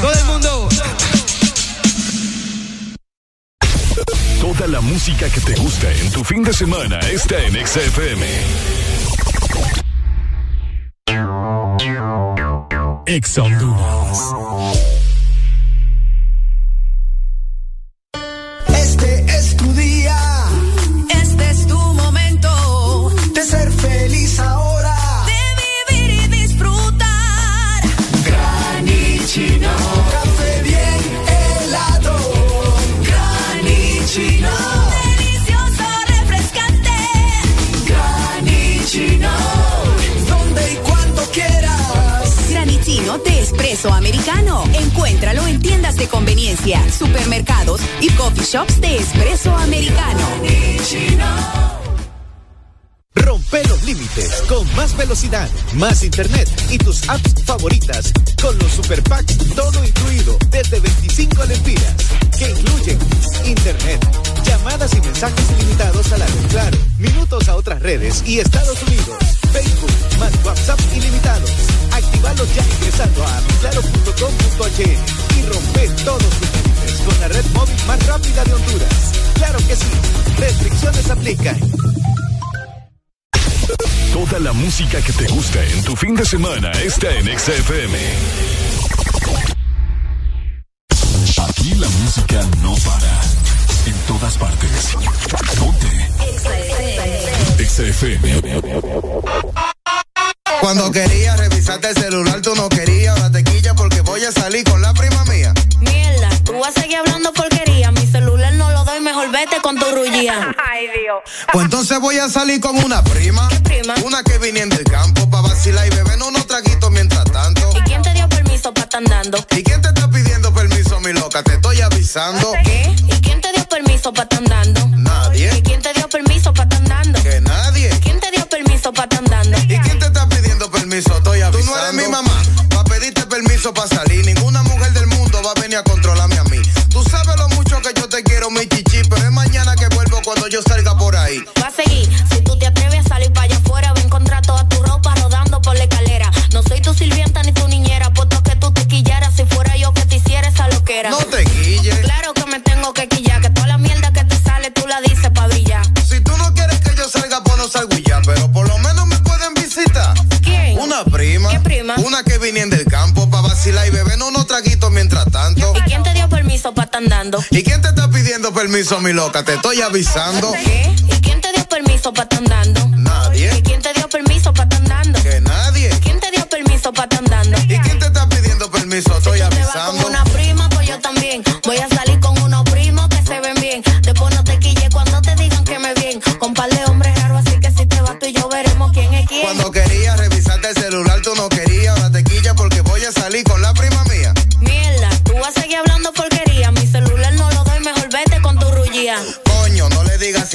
todo el mundo. Toda la música que te gusta en tu fin de semana está en XFM. Ex Honduras. días. Este shops de espresso americano. Rompe los límites con más velocidad, más internet y tus apps favoritas con los super packs todo incluido desde 25 lempiras que incluyen internet, llamadas y mensajes ilimitados a la red Claro, minutos a otras redes y Estados Unidos, Facebook, más WhatsApp ilimitados. Actívalos ya ingresando a claro.com.hn más rápida de Honduras. Claro que sí, restricciones aplican. Toda la música que te gusta en tu fin de semana está en XFM. Aquí la música no para. En todas partes. Ponte. XFM. Cuando quería revisarte el celular, tú no querías. Ahora te quilla porque voy a salir con la prima *laughs* Ay, Dios. Pues entonces voy a salir con una prima. prima? Una que viniendo del campo pa' vacilar y beber unos traguitos mientras tanto. ¿Y quién te dio permiso para estar andando? ¿Y quién te está pidiendo permiso, mi loca? Te estoy avisando. ¿Qué? ¿Y quién te dio permiso para estar andando? Nadie. ¿Y quién te dio permiso para estar andando? Que nadie. ¿Quién te dio permiso para estar andando? ¿Y quién te está pidiendo permiso? Estoy avisando. Tú no eres mi mamá. Permiso, mi loca? Te estoy avisando. ¿Y quién te dio permiso para andando?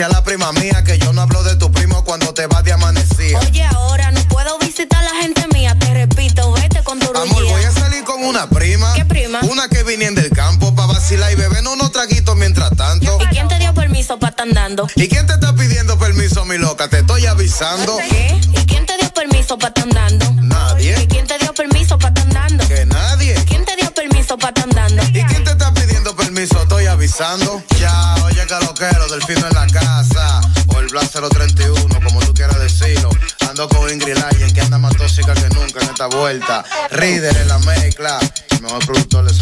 A la prima mía que yo no hablo de tu primo cuando te vas de amanecida. Oye, ahora no puedo visitar a la gente mía. Te repito, vete con tu Amor, voy a salir con una prima. ¿Qué prima? Una que viniendo del campo pa' vacilar y beber unos traguitos mientras tanto. ¿Y quién te dio permiso para estar andando? ¿Y quién te está pidiendo permiso, mi loca? Te estoy avisando. ¿Qué? ¿Y quién te dio permiso para estar andando? Nadie. ¿Y quién te dio permiso para estar andando? Que nadie. ¿Quién te dio permiso para estar andando? ¿Y quién te está pidiendo permiso? Estoy avisando. Vuelta. Reader en la mezcla. El mejor productor de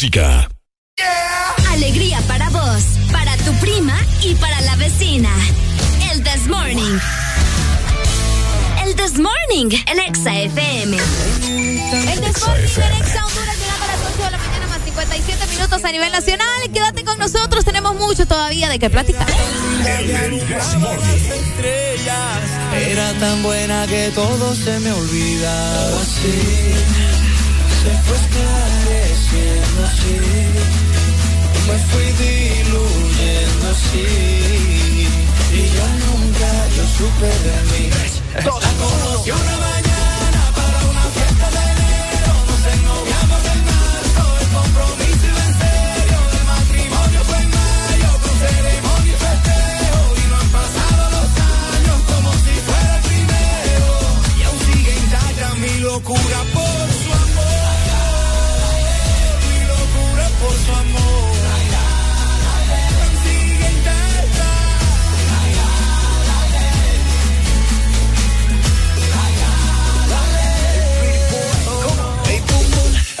música.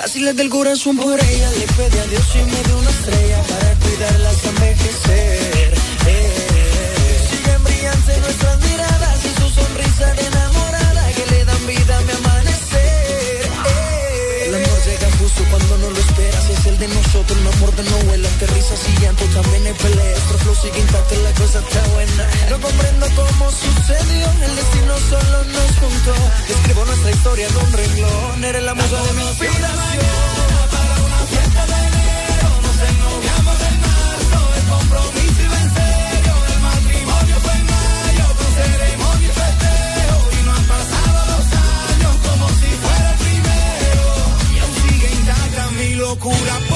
Así le del corazón por ella Le pedí a Dios y me dio una estrella Para cuidarla hasta envejecer de nosotros, no amor de no vuela Ante risas y llanto también hay peleas flow sigue intacto, la cosa está buena. No comprendo cómo sucedió El destino solo nos juntó. Escribo nuestra historia en un renglón Eres la musa de mi inspiración. Compromiso iba en serio, el matrimonio fue en mayo, ceremonia y festejo, y no han pasado los años como si fuera el primero, y aún sigue intacta mi locura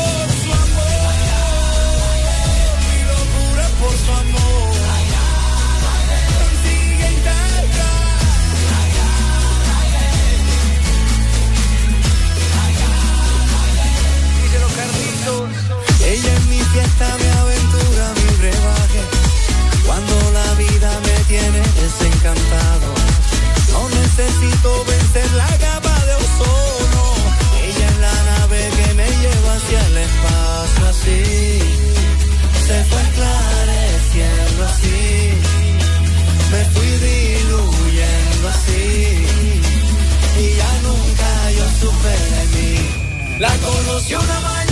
fiesta, mi aventura, mi brebaje. Cuando la vida me tiene desencantado, no necesito vencer la capa de ozono. Ella es la nave que me lleva hacia el espacio así. Se fue esclareciendo así. Me fui diluyendo así. Y ya nunca yo supe de mí. La conocí una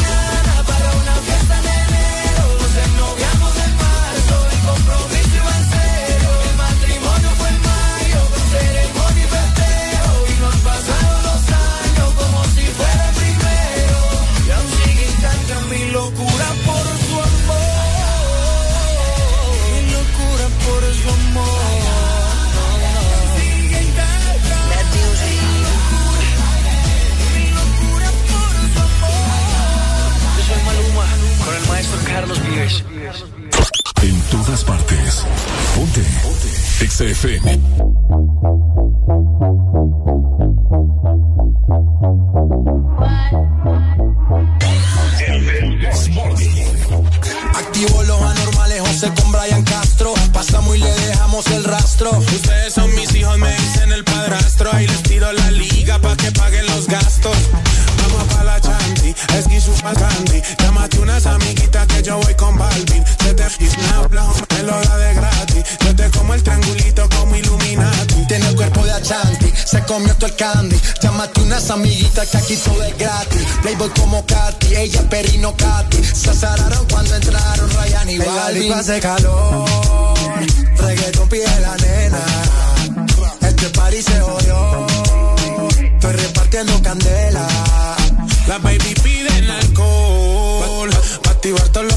XFM. Amiguitas que aquí todo es gratis. Playboy como Katy, ella Perino Katy. Se azararon cuando entraron Ryan y Balvin. hace calor, reggaeton pide la nena. Este party se odió, estoy repartiendo candela. La baby piden alcohol pa' activar todos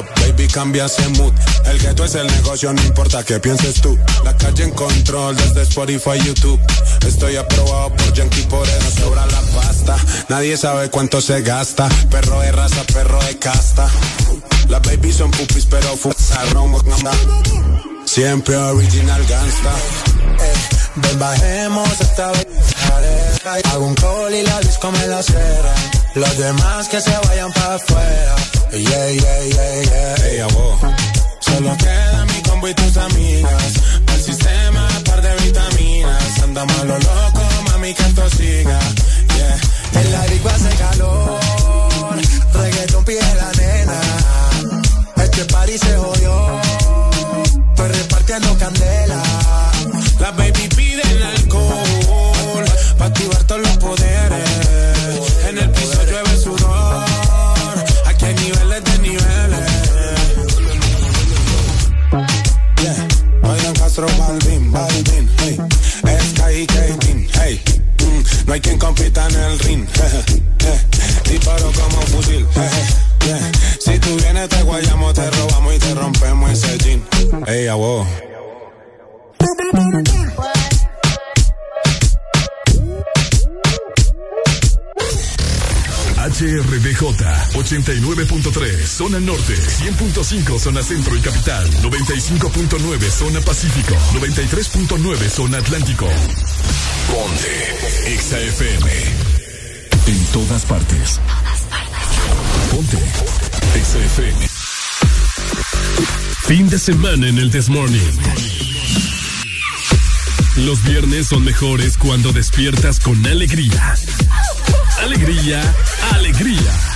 baby cambia ese mood. El gueto es el negocio, no importa qué pienses tú. La calle en control desde Spotify, YouTube. Estoy aprobado por Yankee, por eso sobra la pasta. Nadie sabe cuánto se gasta. Perro de raza, perro de casta. Las babies son pupis, pero fumaron Siempre original gangsta. Eh, ven, bajemos esta vez. Hago un call y la disco me la cera. Los demás que se vayan para afuera. Yeah, yeah, yeah, yeah. Ey, abo. Solo queda mi combo y tus amigas. El sistema, par de vitaminas. Andamos a lo loco, mami, que esto siga. Yeah. En la disco hace calor. Reggaeton pide la nena. Este party se jodió. Estoy repartiendo candela. La baby piden alcohol. Pa' activar todos los poderes. No hay quien compita en el ring. *laughs* Disparo como fusil. Si tú vienes te guayamos, te robamos y te rompemos ese jean. Ey, abo. HRBJ 89.3 Zona Norte 100.5 Zona Centro y Capital 95.9 Zona Pacífico 93.9 Zona Atlántico. Ponte Exa FM En todas partes. Ponte Exa FM Fin de semana en el Desmorning Los viernes son mejores cuando despiertas con alegría Alegría, alegría.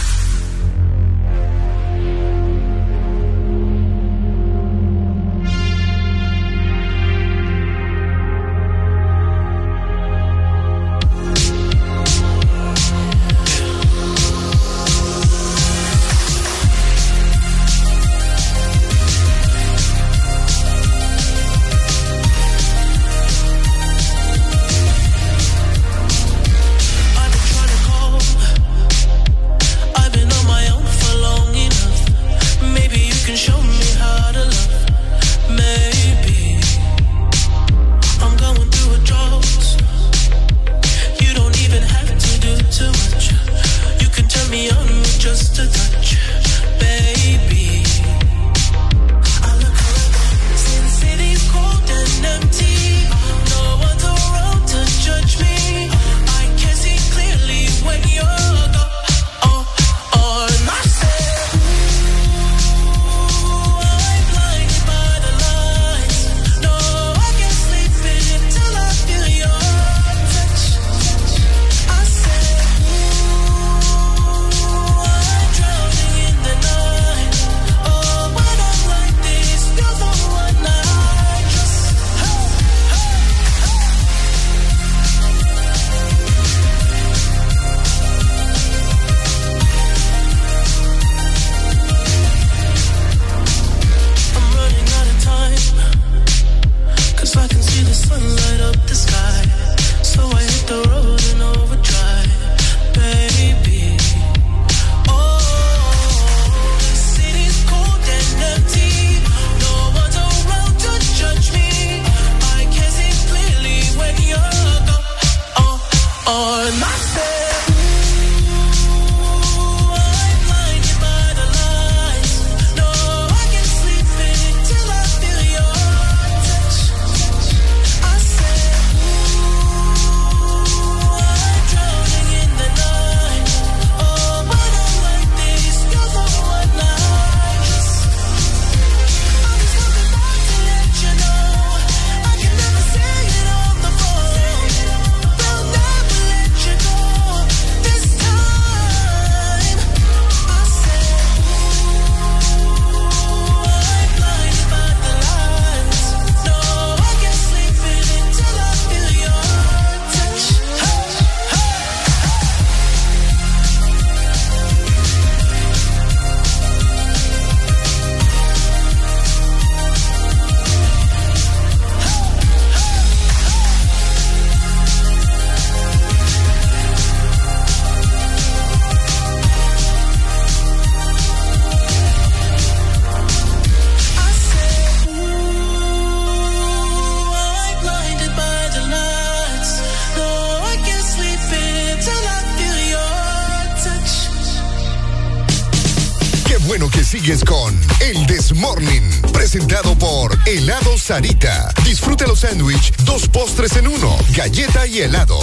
Sarita. Disfruta los sándwich, dos postres en uno, galleta y helado.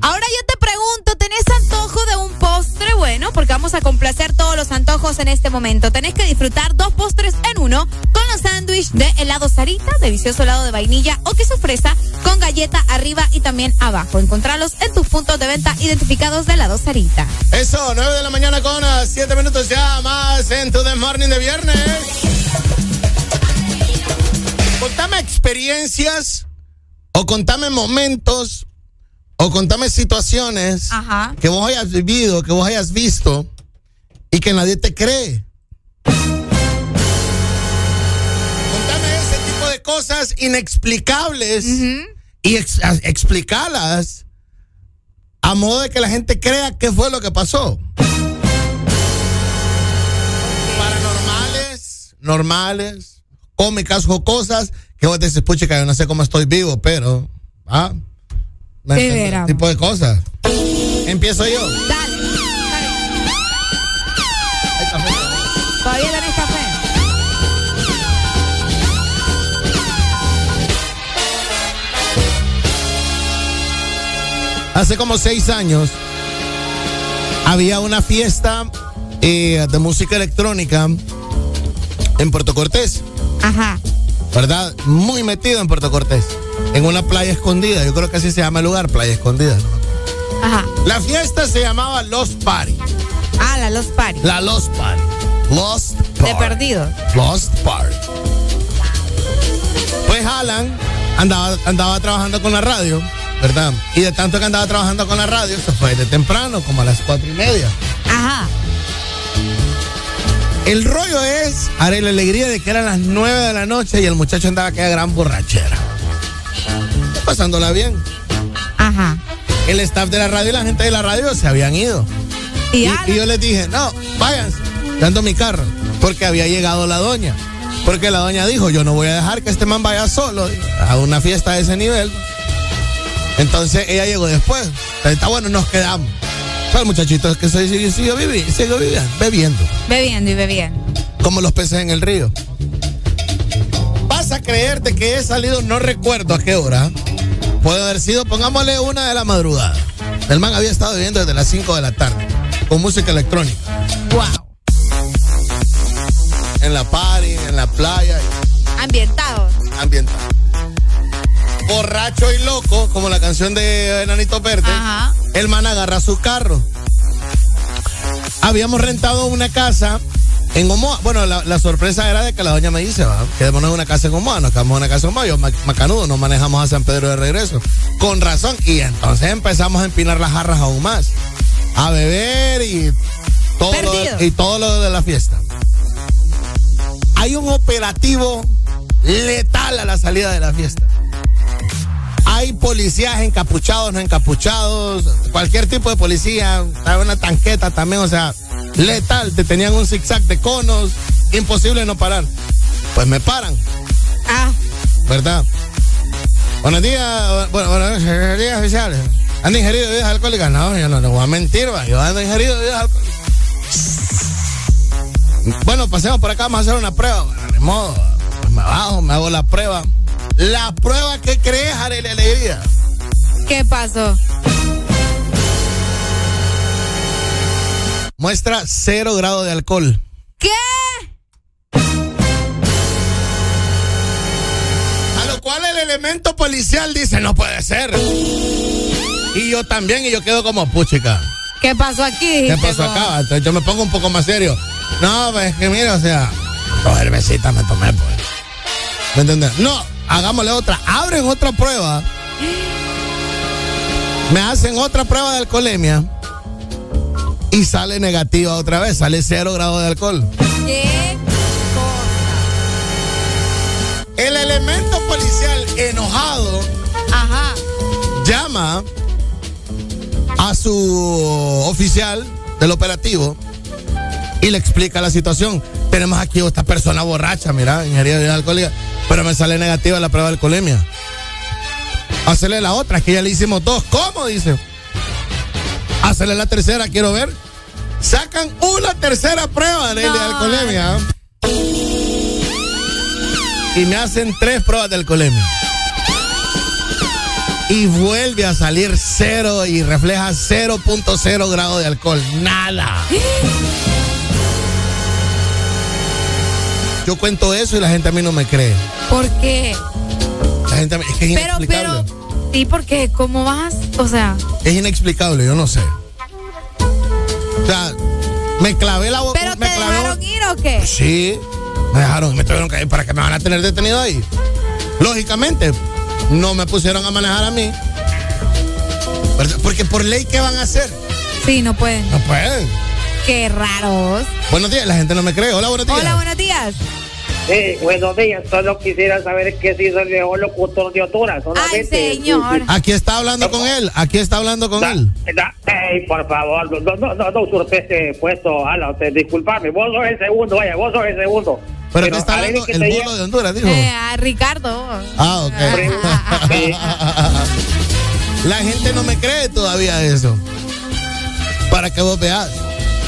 Ahora yo te pregunto, ¿tenés antojo de un postre? Bueno, porque vamos a complacer todos los antojos en este momento. Tenés que disfrutar dos postres en uno con los sándwich de helado Sarita, delicioso helado de vainilla o queso fresa con galleta arriba y también abajo. Encontralos en tus puntos de venta identificados de helado Sarita. Eso, 9 de la mañana con 7 minutos ya más en tu The Morning de viernes. Experiencias o contame momentos o contame situaciones Ajá. que vos hayas vivido, que vos hayas visto y que nadie te cree. Contame ese tipo de cosas inexplicables y ex- a- explicalas a modo de que la gente crea qué fue lo que pasó. Paranormales, normales, cómicas, jocosas, que vos decís, pucha, yo no sé cómo estoy vivo, pero, ah, tipo de cosas. Empiezo yo. Dale. Todavía tenés café. Hace como seis años había una fiesta eh, de música electrónica en Puerto Cortés, Ajá. ¿Verdad? Muy metido en Puerto Cortés, en una playa escondida. Yo creo que así se llama el lugar, playa escondida. ¿no? Ajá. La fiesta se llamaba Los Party. Ah, la Los Party. La Los Party. Lost De perdido. Lost Party. Pues Alan andaba, andaba trabajando con la radio, ¿verdad? Y de tanto que andaba trabajando con la radio, se fue de temprano, como a las cuatro y media. Ajá. El rollo es, haré la alegría de que eran las nueve de la noche y el muchacho andaba aquella gran borrachera. Pasándola bien. Ajá. El staff de la radio y la gente de la radio se habían ido. Y, y yo les dije, no, váyanse, dando mi carro, porque había llegado la doña. Porque la doña dijo, yo no voy a dejar que este man vaya solo a una fiesta de ese nivel. Entonces ella llegó después. Entonces, Está bueno, nos quedamos. Pero el muchachito es que se siguió, siguió vivi- siguió viviendo, bebiendo, Bebiendo y bebiendo. como los peces en el río. Vas a creerte que he salido, no recuerdo a qué hora. Puede haber sido, pongámosle una de la madrugada. El man había estado viviendo desde las 5 de la tarde, con música electrónica. Wow. En la party, en la playa, Ambientado. ambientado. Borracho y loco, como la canción de Enanito Verde. Ajá. El man agarra su carro. Habíamos rentado una casa en Omoa. Bueno, la, la sorpresa era de que la doña me dice, "Va, quedémonos en una casa en Omoa, nos quedamos en una casa en Omoa. Yo, ma- macanudo, nos manejamos a San Pedro de regreso. Con razón. Y entonces empezamos a empinar las jarras aún más. A beber y todo, lo y todo lo de la fiesta. Hay un operativo letal a la salida de la fiesta. Hay policías encapuchados, no encapuchados, cualquier tipo de policía, una tanqueta también, o sea, letal, te tenían un zigzag de conos, imposible no parar. Pues me paran, Ah. ¿verdad? Buenos días, bueno, buenos días, oficiales. ¿Han ingerido bebidas alcohólicas? No, yo no les voy a mentir, va, yo ando ingerido bebidas alcohólicas. Bueno, pasemos por acá, vamos a hacer una prueba. Bueno, ni modo, pues me bajo, me hago la prueba. La prueba que crees, haré la alegría. ¿Qué pasó? Muestra cero grado de alcohol. ¿Qué? A lo cual el elemento policial dice, no puede ser. Y yo también, y yo quedo como puchica. ¿Qué pasó aquí? ¿Qué pasó vos? acá? Entonces yo me pongo un poco más serio. No, pues es que mira, o sea, dos cervecitas me tomé, pues. ¿Me entiendes? No, hagámosle otra. Abren otra prueba. Me hacen otra prueba de alcoholemia. Y sale negativa otra vez. Sale cero grado de alcohol. ¿Qué? El elemento policial enojado Ajá. llama a su oficial del operativo y le explica la situación. Tenemos aquí a esta persona borracha, mira, ingeniería de alcohólica, pero me sale negativa la prueba de alcoholemia. Hacerle la otra, que ya le hicimos dos. ¿Cómo? Dice. Hacerle la tercera, quiero ver. Sacan una tercera prueba de, de alcoholemia. Y me hacen tres pruebas de alcoholemia. Y vuelve a salir cero y refleja 0.0 grado de alcohol. Nada. *gasps* *laughs* Yo cuento eso y la gente a mí no me cree. ¿Por qué? La gente a mí- es que es Pero, inexplicable. pero, ¿y por qué? ¿Cómo vas? O sea, Es inexplicable, yo no sé. O sea, me clavé la boca. ¿pero te me clavé dejaron ir o qué? Sí, me dejaron, me tuvieron que ir para que me van a tener detenido ahí. Lógicamente, no me pusieron a manejar a mí. Porque por ley, ¿qué van a hacer? Sí, no pueden. No pueden. Qué raros. Buenos días, la gente no me cree. Hola, buenos días. Hola, buenos días. Sí, buenos días. Solo quisiera saber qué se hizo el mejor locutor de Honduras. Ay, señor. Aquí está hablando con él, aquí está hablando con él. Da- Ey, por favor, no, no, no, no usurpe este puesto, Ala, disculpame, vos sos el segundo, vaya, vos sos el segundo. Pero que está hablando que el bolo de Honduras, dijo. Eh, a Ricardo. Ah, ok. *laughs* La gente no me cree todavía eso. Para que vos veas.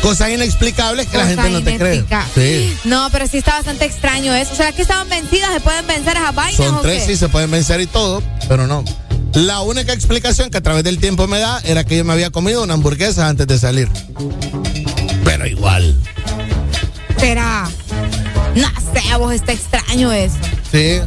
Cosas inexplicables que la gente no te cree. Sí. No, pero sí está bastante extraño eso. ¿Será que estaban vencidas? ¿Se pueden vencer esas vainas Son o tres, qué? sí, se pueden vencer y todo, pero no. La única explicación que a través del tiempo me da era que yo me había comido una hamburguesa antes de salir. Pero igual. ¿Será? No sé, vos está extraño eso. Sí.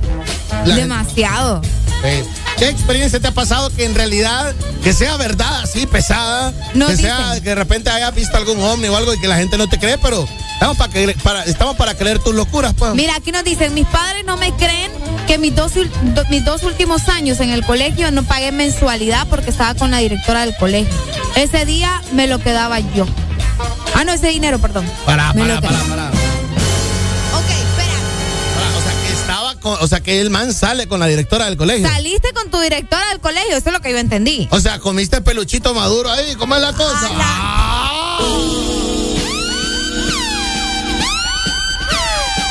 La- Demasiado. Sí. ¿Qué experiencia te ha pasado que en realidad, que sea verdad así, pesada, No que sea que de repente hayas visto algún ovni o algo y que la gente no te cree, pero estamos para, que- para, estamos para creer tus locuras, pues. Mira, aquí nos dicen, mis padres no me creen que mis dos, do- mis dos últimos años en el colegio no pagué mensualidad porque estaba con la directora del colegio. Ese día me lo quedaba yo. Ah, no, ese dinero, perdón. Para, para, para, para. Con, o sea, que el man sale con la directora del colegio. Saliste con tu directora del colegio, eso es lo que yo entendí. O sea, comiste peluchito maduro ahí, ¿cómo es la cosa? Ah.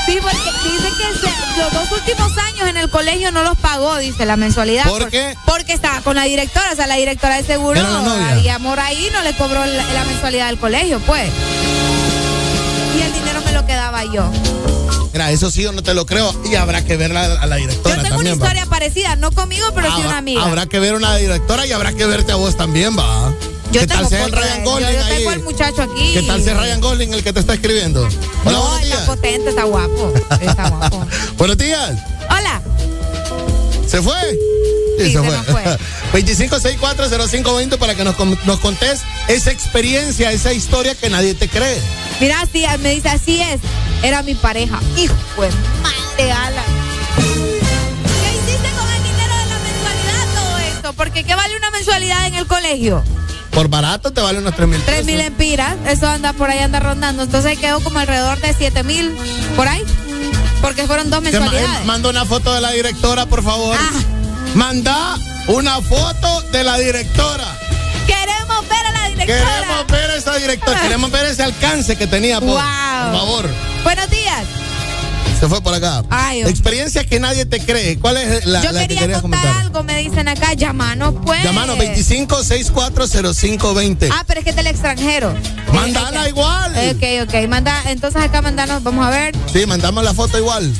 Sí, porque dice que se- los dos últimos años en el colegio no los pagó, dice la mensualidad. ¿Por qué? Porque estaba con la directora, o sea, la directora del seguro había amor ahí, no le cobró la, la mensualidad del colegio, pues. Y el dinero me lo quedaba yo. Mira, eso sí yo no te lo creo y habrá que ver la- a la directora Yo tengo también, una va. historia parecida, no conmigo, pero sí Habrá- una amiga. Habrá que ver una directora y habrá que verte a vos también, va. yo ¿Qué tengo tal sea el Ryan yo- Gosling yo, tengo ahí? el muchacho aquí. ¿Qué tal sea Ryan Gosling el que te está escribiendo? Hola, No, está potente, está guapo. Está guapo. *laughs* Buenos días. Hola. ¿Se fue? Sí, se nos fue. *laughs* 25640520 para que nos, nos contés esa experiencia, esa historia que nadie te cree. Mira, sí, me dice, así es. Era mi pareja. Hijo de madre, Alan. ¿Qué hiciste con el dinero de la mensualidad todo esto? Porque ¿qué vale una mensualidad en el colegio? Por barato te vale unos 3 mil Tres mil empiras. Eso anda por ahí, anda rondando. Entonces quedó como alrededor de siete mil por ahí. Porque fueron dos ma- mensualidades. eh, Manda una foto de la directora, por favor. Ah. Manda una foto de la directora. Queremos ver a la directora. Queremos ver a esa directora. Queremos ver ese alcance que tenía, por, Wow. por favor. Buenos días. Se fue por acá. Ay. Experiencia que nadie te cree. ¿Cuál es la, Yo la que quería querías contar comentar? algo, me dicen acá. Llamanos, pues. Llámanos 25640520. Ah, pero es que es del extranjero. Mándala igual. Ok, ok. Manda, entonces acá mandanos, vamos a ver. Sí, mandamos la foto igual.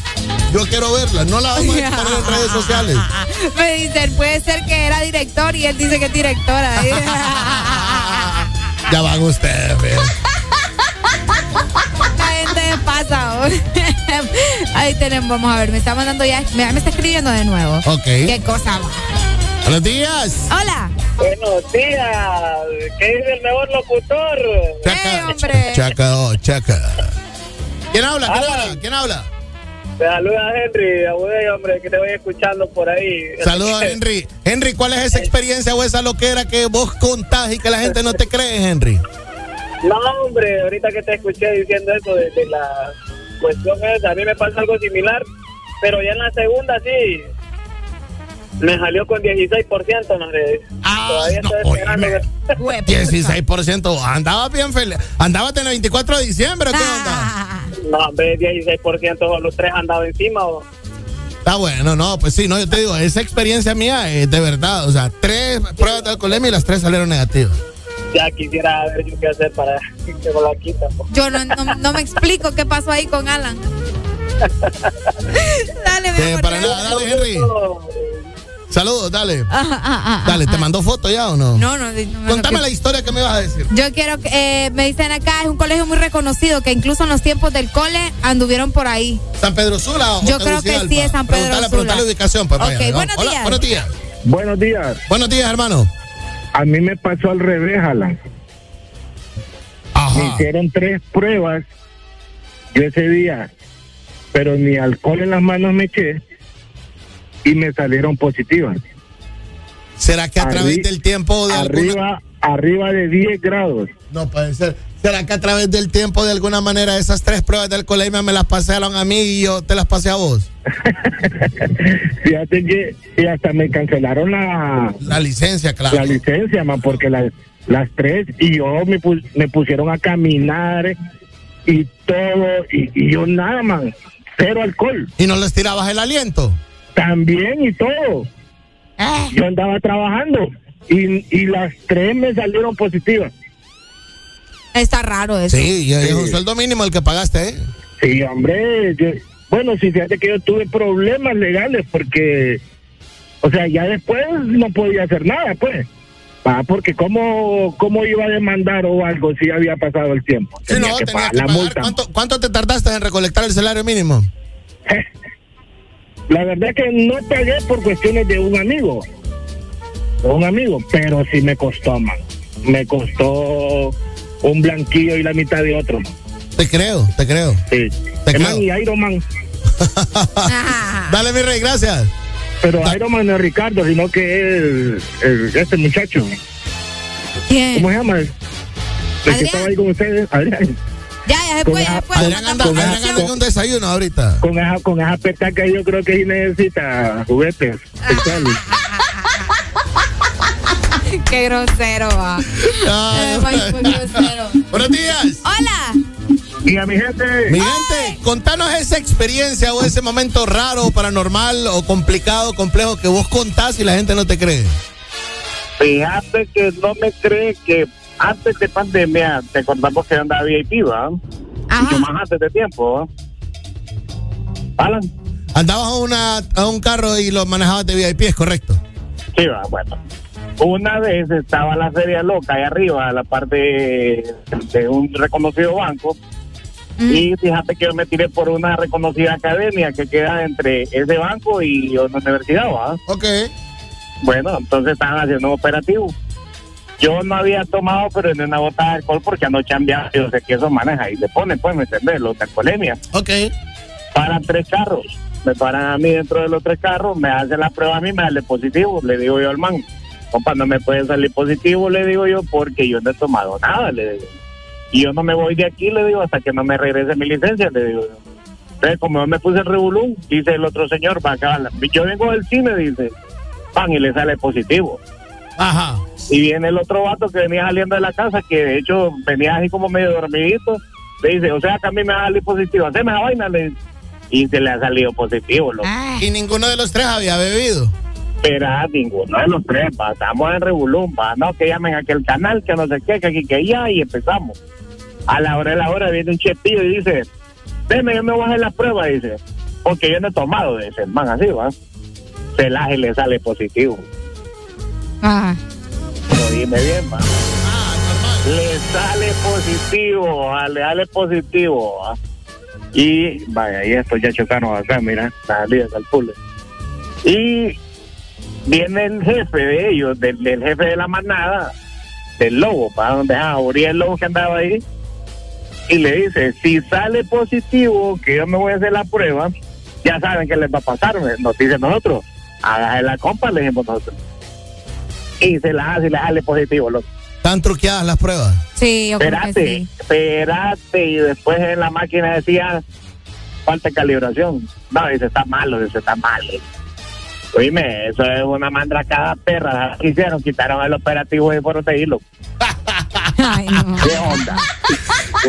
Yo quiero verla. No la vamos a *laughs* poner en redes sociales. *laughs* Me dicen, puede ser que era director y él dice que es directora. *laughs* Ya van ustedes, gente pasa. *laughs* Ahí tenemos, vamos a ver, me está mandando ya, me, me está escribiendo de nuevo. Ok. ¿Qué cosa? Buenos días. Hola. Buenos días. ¿Qué dice el mejor locutor? Chaca. hombre. Chaca, oh, chaca. ¿Quién habla? ¿Quién Hola. habla? ¿Quién habla? Te saluda Henry, abuelo, hombre, que te voy escuchando por ahí. Saludos, *laughs* Henry. Henry, ¿cuál es esa experiencia o esa loquera que vos contás y que la gente no te cree, Henry? No, hombre, ahorita que te escuché diciendo eso de, de la cuestión esa, a mí me pasa algo similar, pero ya en la segunda sí. Me salió con 16% en las redes. Ah, Todavía no, estoy esperando. Hue- 16%. Andabas bien feliz. Andabas en el 24 de diciembre. ¿o ¿Qué onda? Ah, No, hombre, 16% o los tres han dado encima. o- Está bueno, no, pues sí, no, yo te digo, esa experiencia mía es de verdad. O sea, tres pruebas de alcoholemia y las tres salieron negativas. Ya quisiera ver yo qué hacer para *laughs* que me la quita. Yo no, no, no me explico qué pasó ahí con Alan. *laughs* dale, mi Eh, amor, para nada, dale, Henry. Saludos, dale. Ajá, ajá, ajá, Dale, ¿te mandó foto ya o no? No, no, no, Contame la historia que me vas a decir. Yo quiero que, eh, me dicen acá, es un colegio muy reconocido, que incluso en los tiempos del cole anduvieron por ahí. ¿San Pedro Sula o Yo creo que sí es San Pedro Preguntale, Sula. preguntale la ubicación, pues, vaya, Ok, ¿no? buenos Hola, días. buenos días. Buenos días. Buenos días, hermano. A mí me pasó al revés, Alan. Me hicieron tres pruebas yo ese día, pero ni alcohol en las manos me eché y me salieron positivas. ¿Será que a través del tiempo de arriba, arriba de 10 grados. No puede ser. ¿Será que a través del tiempo, de alguna manera, esas tres pruebas del colegio me las pasaron a mí y yo te las pasé a vos? *laughs* Fíjate que y hasta me cancelaron la, La licencia, claro. la licencia, man, porque las, las tres, y yo me, me pusieron a caminar y todo, y, y yo nada, man, cero alcohol. ¿Y no les tirabas el aliento? También y todo. Yo andaba trabajando y, y las tres me salieron positivas. Está raro eso. Sí, y es un sueldo mínimo el que pagaste, ¿eh? Sí, hombre, yo- bueno, sí, fíjate que yo tuve problemas legales porque, o sea, ya después no podía hacer nada, pues. Ah, porque cómo, cómo iba a demandar o algo si había pasado el tiempo. Sí, Tenía no, que pagar que la pagar. multa. ¿Cuánto, ¿Cuánto te tardaste en recolectar el salario mínimo? *laughs* La verdad que no pagué por cuestiones de un amigo. De un amigo, pero sí me costó, man. Me costó un blanquillo y la mitad de otro. Te creo, te creo. Sí. Te Es creo. man y Iron Man. *laughs* Dale, mi rey, gracias. Pero Iron Man no es Ricardo, sino que es es este muchacho. ¿Quién? ¿Cómo se llama? El que Adrián. estaba ahí con ustedes, Adrián. Ya, ya se Con fue, ya esa- se fue. Adrián anda, con Adrián esa- anda en un desayuno ahorita. Con esa, con esa petaca yo creo que sí necesita juguetes sexuales. *laughs* *laughs* Qué grosero va. Eh, Mike fue grosero. Buenos días. Hola. Y a mi gente. Mi gente, contanos esa experiencia o ese momento raro, paranormal o complicado, complejo que vos contás y la gente no te cree. Fíjate que no me cree que antes de pandemia, te acordamos que andaba VIP, ¿va? Mucho más antes de tiempo. Alan. Andabas a, una, a un carro y lo manejabas de VIP, ¿es correcto? Sí, va, bueno. Una vez estaba la feria loca ahí arriba, a la parte de, de un reconocido banco. Y fíjate que yo me tiré por una reconocida academia que queda entre ese banco y una universidad, ¿va? Ok. Bueno, entonces estaban haciendo un operativo. Yo no había tomado, pero en una bota de alcohol porque anoche cambiado. Yo sé que eso maneja y le ponen, pues, ¿me entiendes? Los de alcoholemia. Ok. Paran tres carros. Me paran a mí dentro de los tres carros, me hacen la prueba a mí, me sale positivo. Le digo yo al man, compa, no me puede salir positivo, le digo yo, porque yo no he tomado nada, le digo. Y yo no me voy de aquí, le digo, hasta que no me regrese mi licencia, le digo yo. Entonces, como yo me puse el revolú, dice el otro señor, va acá, yo vengo del cine, dice, pan, y le sale positivo. Ajá. Y viene el otro vato que venía saliendo de la casa, que de hecho venía así como medio dormidito. Le dice, o sea que a mí me va a salir positivo. Haceme esa vaina, le dice. Y se le ha salido positivo, loco. Y ninguno de los tres había bebido. Pero ah, ninguno de los tres, va, estamos en Revolum, va, no, que llamen a aquel canal, que no sé qué, que aquí, que allá, y empezamos. A la hora de la hora viene un chepillo y dice, deme, yo me voy a hacer la prueba, dice, porque yo no he tomado, dice el man así, va. Se la y le sale positivo. Ajá. Pero dime bien, va. Le sale positivo, va, le sale positivo, va. Y vaya, y estos ya chocaron acá, mira, salida del puzzle. Y viene el jefe de ellos, del, del jefe de la manada, del lobo, para donde ah, Uriel el lobo que andaba ahí, y le dice, si sale positivo, que yo me voy a hacer la prueba, ya saben qué les va a pasar, nos dice nosotros, hágase la compa, le dijimos nosotros. Y se la hace y le sale positivo, loco. ¿Están truqueadas las pruebas? Sí, yo creo que Espérate, sí. espérate, y después en la máquina decía, falta de calibración. No, dice, está malo, dice, está malo. Oíme, eso es una mandracada perra. Hicieron, quitaron el operativo y fueron a seguirlo. ¿Qué onda?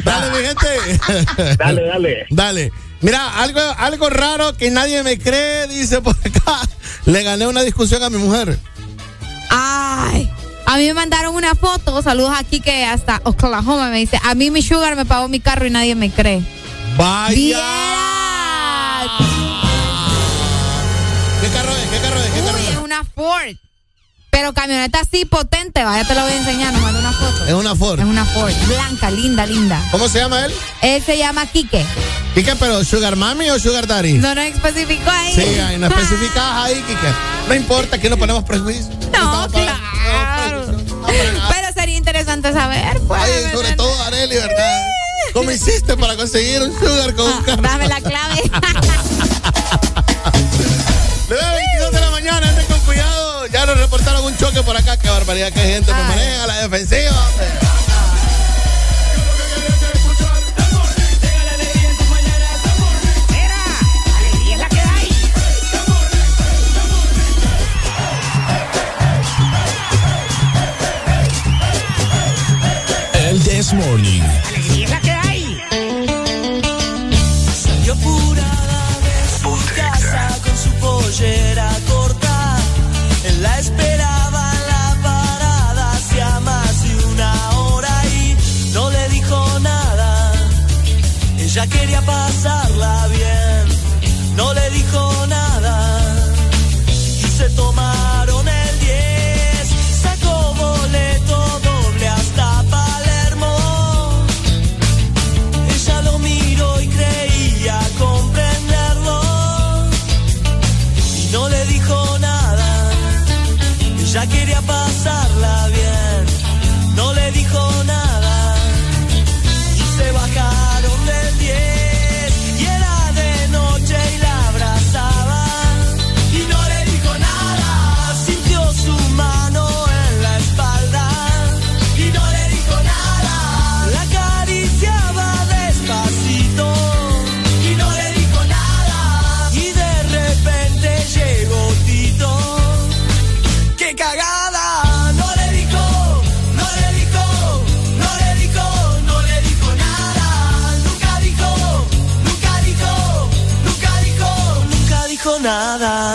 dale, mi gente. dale, dale. Dale. Mira, algo, algo raro que nadie me cree, dice por acá. Le gané una discusión a mi mujer. Ay. A mí me mandaron una foto, saludos aquí que hasta Oklahoma me dice, a mí mi sugar me pagó mi carro y nadie me cree. Vaya. ¡Bien! una Ford. Pero camioneta así potente, vaya te lo voy a enseñar, nos manda una foto. Es una Ford. Es una Ford, blanca, linda, linda. ¿Cómo se llama él? Él se llama Quique. Quique, pero Sugar Mami o Sugar Daddy? No no especificó ahí. Sí, ahí no ah. especificas ahí, Quique. No importa, aquí no ponemos prejuicio. No, claro. Pues, pero sería interesante saber, pues. Ay, sobre todo Areli, ¿verdad? ¿Cómo hiciste para conseguir un Sugar con ah, un carro? Dame la clave. *laughs* un choque por acá. Qué barbaridad, qué gente. Pues Me manejan a la defensiva. Hombre. This Morning. nada.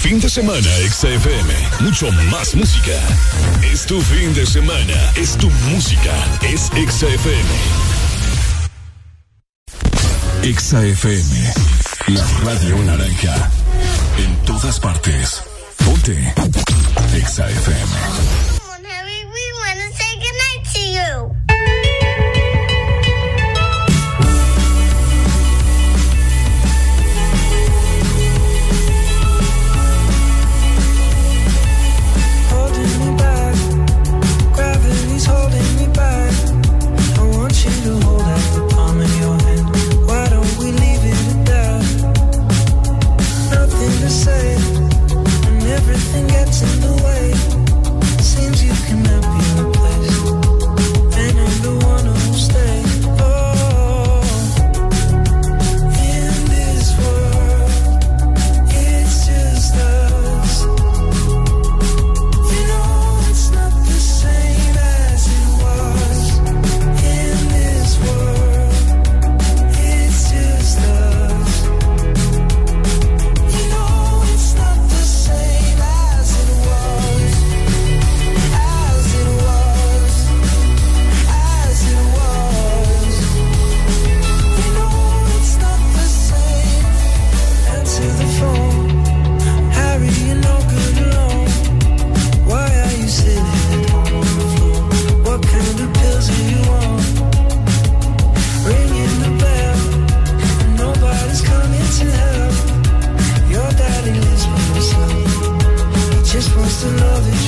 Fin de semana, XFM. Mucho más música. Es tu fin de semana. Es tu música. Es XFM. XFM. La radio naranja. En todas partes. Ponte. XFM. just another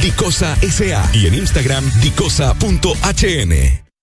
Dicosa SA y en Instagram, dicosa.hn.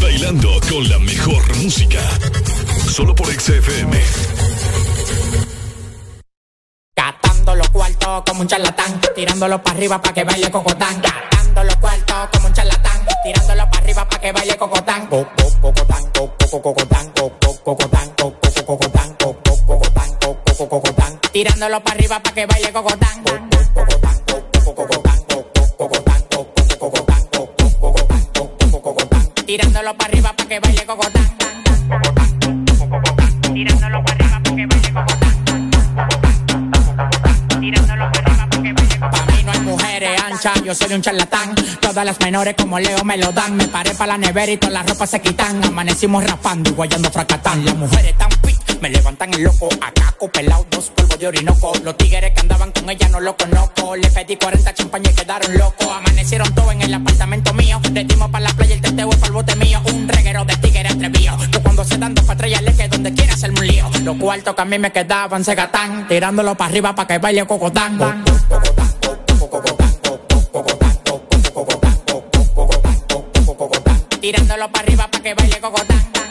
Bailando con la mejor música. Solo por XFM. Catando los cuartos como un charlatán, tirándolo para arriba para que baile cocotán. Catando los cuartos como un charlatán, tirándolo para arriba para que baile cocotán. Co- co- Cocotán, co- co- cocotán, co- co- cocotán, co- co- cocotán, co- co- cocotán, co- co- cocotán. Tirándolo para arriba para que baile cocotán. Co- co- cocotán, co- co- cocotán, co- co- cocotán, Tirándolo para arriba para que baile cocotán. Tirándolo para arriba para que baile cocotán. Tirándolo para arriba para que baile cocotán. Pa' mí no hay mujeres anchas, yo soy un charlatán. Todas las menores como Leo me lo dan. Me paré para la nevera y todas las ropas se quitan. Amanecimos rapando y guayando fracatán. Las mujeres tan fit, me levantan el loco. Acá pelado, dos polvos de orinoco. Los tigres que andaban con ella no lo conozco. Le pedí 40 champañas y quedaron locos. Amanecieron todos en el apartamento mío. Le dimos para la playa el teteo para el bote mío. Un reguero de tigres atrevido. Que cuando se dan dos patrullas le que donde quiera hacerme un lío. Los cuartos que a mí me quedaban se gatán. Tirándolo para arriba para que baile cocotán. Tirándolo para arriba para que baile cocotán.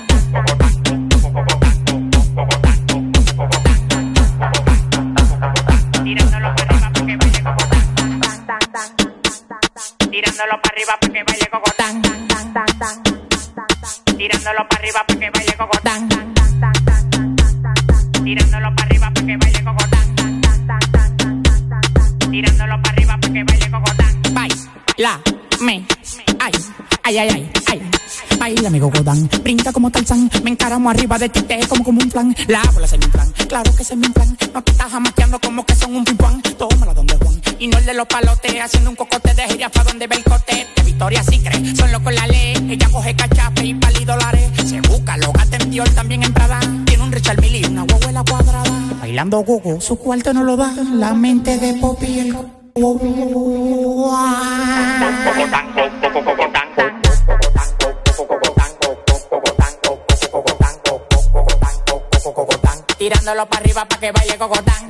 Tirándolo para arriba para que baile cocotán. Tirándolo para arriba para que baile cocotán. Tirándolo para arriba para que baile cocotán. Tirándolo para arriba para que baile cocotán. Baila, me, ay, ay, ay, ay, ay. Baila, amigo Godán, brinca como Tarzán, me encaramo arriba de ti, te como como un plan, la bola es mi plan, claro que es mi plan, no te estás jamaqueando como que son un pimpán, tómala donde Juan, y no el de los palotes, haciendo un cocote de gira pa' donde ve el cote, de Victoria sí cree, son locos la ley, ella coge cachape y pali dólares, se busca, lo gata en Dior, también en Prada, tiene un Richard Mille y una huevuela cuadrada, bailando gogo, su cuarto no lo da, la mente de Poppy y el Tirándolo para arriba para que baile cocotán.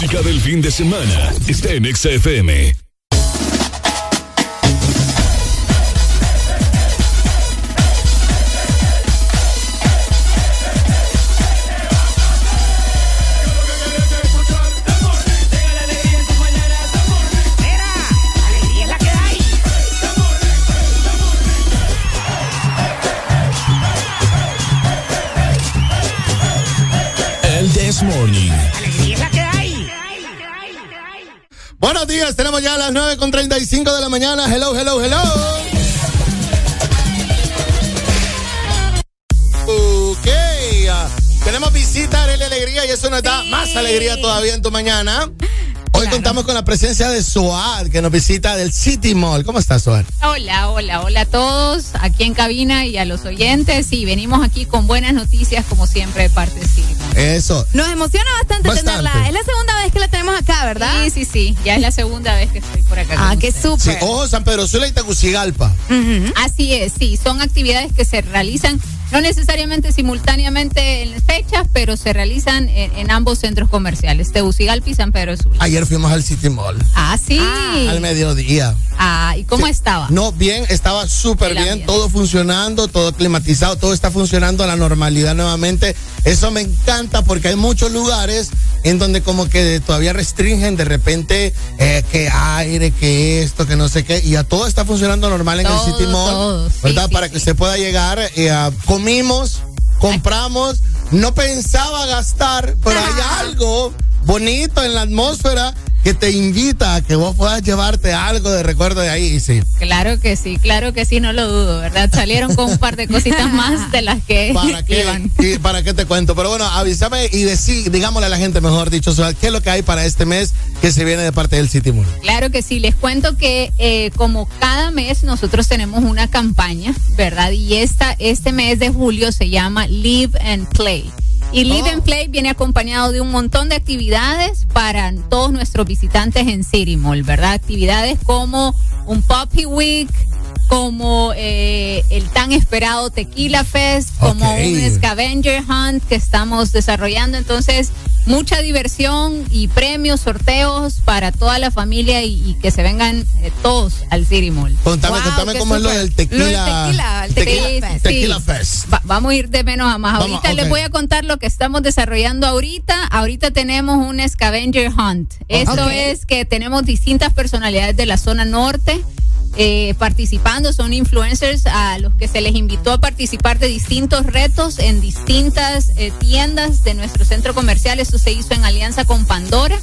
música del fin de semana está en XFM. Buenos días, tenemos ya las 9 con 35 de la mañana. Hello, hello, hello. Ok. ah, Tenemos visita, Arely Alegría, y eso nos da más alegría todavía en tu mañana. Hoy contamos con la presencia de Soad, que nos visita del City Mall. ¿Cómo estás, Soad? Hola, hola, hola a todos aquí en cabina y a los oyentes. Sí, venimos aquí con buenas noticias como siempre de parte de City. Eso. Nos emociona bastante, Bastante. tenerla. Es la segunda vez que la tenemos acá, ¿verdad? Sí, sí, sí. Ya es la segunda vez que estoy por acá. Ah, qué súper. Sí, ojo, San Pedro Sula y Tegucigalpa. Así es, sí. Son actividades que se realizan no necesariamente simultáneamente en fechas, pero se realizan en, en ambos centros comerciales, Tegucigalpa y San Pedro Sula. Ayer fuimos al City Mall. Ah, sí. Al mediodía. Ah, ¿y cómo estaba? No, bien, estaba súper bien, todo funcionando, todo climatizado, todo está funcionando a la normalidad nuevamente. Eso me encanta porque hay muchos lugares en donde como que todavía restringen de repente eh, que aire, que esto, que no sé qué, y ya todo está funcionando normal en el City Mall, todo, sí, ¿verdad? sí, Para que usted pueda llegar, eh, a- comimos, compramos, no pensaba gastar, pero hay algo bonito en la atmósfera que te invita a que vos puedas llevarte algo de recuerdo de ahí, y sí. Claro que sí, claro que sí, no lo dudo, ¿verdad? Salieron con un par de cositas más de las que *laughs* ¿Para qué? iban. ¿Y ¿Para qué te cuento? Pero bueno, avísame y decí, digámosle a la gente, mejor dicho, ¿qué es lo que hay para este mes que se viene de parte del City Mall? Claro que sí, les cuento que eh, como cada mes nosotros tenemos una campaña, ¿verdad? Y esta, este mes de julio se llama Live and Play. Y Live and Play viene acompañado de un montón de actividades para todos nuestros visitantes en City Mall, ¿verdad? Actividades como un Poppy Week, como eh, el tan esperado Tequila Fest, como un Scavenger Hunt que estamos desarrollando. Entonces, mucha diversión y premios, sorteos para toda la familia y, y que se vengan eh, todos al City Mall. Contame, Wow, contame cómo es lo del tequila. Lo del tequila, el tequila tequila, fest. tequila Sí. fest. Va- vamos a ir de menos a más. Vamos, ahorita les voy a contar lo que estamos desarrollando ahorita. Ahorita tenemos un scavenger hunt. Esto Ok. es que tenemos distintas personalidades de la zona norte. Eh, participando, son influencers a los que se les invitó a participar de distintos retos en distintas eh, tiendas de nuestro centro comercial. Esto se hizo en alianza con Pandora.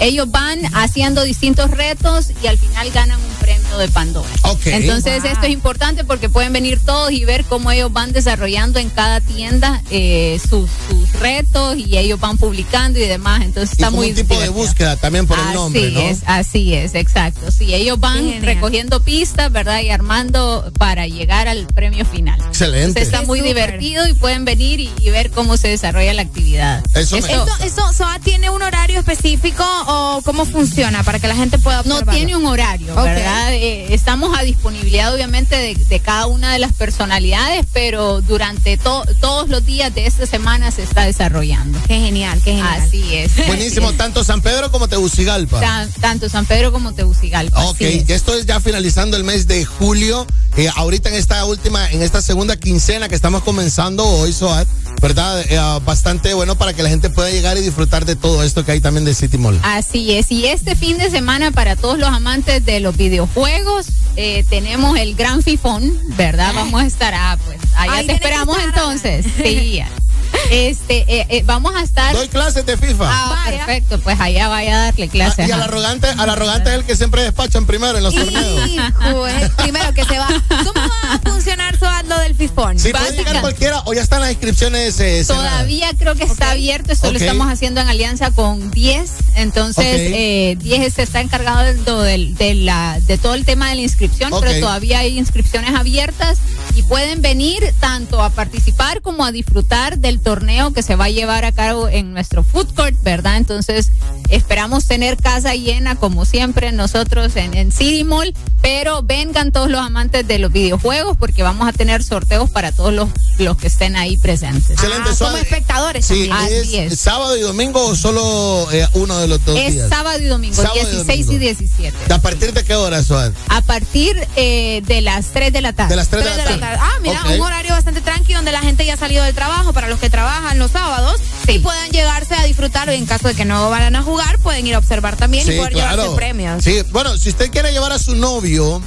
Ellos van haciendo distintos retos y al final ganan un premio de Pandora. Entonces esto es importante porque pueden venir todos y ver cómo ellos van desarrollando en cada tienda eh, sus, sus retos y ellos van publicando y demás. Entonces Y está muy un tipo de divertido. búsqueda también por el nombre, Así ¿no? es, así es, exacto. Sí, ellos van genial. recogiendo pistas, ¿verdad? Y armando para llegar al premio final. Excelente. Entonces está muy divertido y pueden venir y, y ver cómo se desarrolla la actividad. Eso me Esto- ¿Eso, eso SOA, tiene un horario específico o cómo funciona para que la gente pueda no tiene un horario, Ok. ¿verdad? Eh, estamos a disponibilidad obviamente de, de cada una de las personalidades, pero durante to- todos los días de esta semana se está desarrollando. Qué genial, qué genial. Así es. *laughs* Buenísimo, *laughs* tanto San Pedro como Tegucigalpa. Tan- tanto San Pedro como Tegucigalpa. Ok, esto es ya finalizando el mes de julio. Eh, ahorita en esta última, en esta segunda quincena que estamos comenzando hoy, Soad, ¿verdad? Eh, ah, bastante bueno para que la gente pueda llegar y disfrutar de todo esto que hay también de City Mall. Así es, y este fin de semana para todos los amantes de los videojuegos eh, tenemos el gran fifón, ¿verdad? Vamos a estar, ah, pues allá te esperamos estar, entonces. Sí. *laughs* este, eh, eh, vamos a estar. Doy clases de FIFA. Ah, perfecto, pues allá vaya a darle Ah, clases. y al arrogante, al arrogante es el que siempre despachan primero en los torneos. Hijo, es el primero que se va. ¿Cómo va a funcionar SOA lo del FIFON? Sí, puede llegar cualquiera o ya están las inscripciones eh? Todavía creo que está abierto, esto lo estamos haciendo en alianza con 10, entonces Ok. eh, 10 se está encargado del, del- de, la, de todo el tema de la inscripción, pero todavía hay inscripciones abiertas y pueden venir tanto a participar como a disfrutar del torneo que se va a llevar a cabo en nuestro food court, ¿verdad? Entonces esperamos tener casa llena como siempre nosotros en, en City Mall, pero vengan todos los amantes de los videojuegos porque vamos a tener sorteos para todos los, los que estén ahí presentes. Excelente, Ah, como espectadores Sí, también. Así es, es. sábado y domingo o solo eh, uno de los dos Es días. sábado y domingo, Sábado y 16 y, domingo. 17. ¿A partir de qué hora, Suad? A partir eh, de las 3 de la tarde. De las 3 de Tres la de tarde. la tarde. Ah, mira, un horario bastante tranquilo donde la gente ya ha salido del trabajo para los que trabajan los sábados y puedan llegarse a disfrutar en caso de que no vayan a jugar, pueden ir a observar también y poder llevarse premios. Sí, bueno, si usted quiere llevar a su novio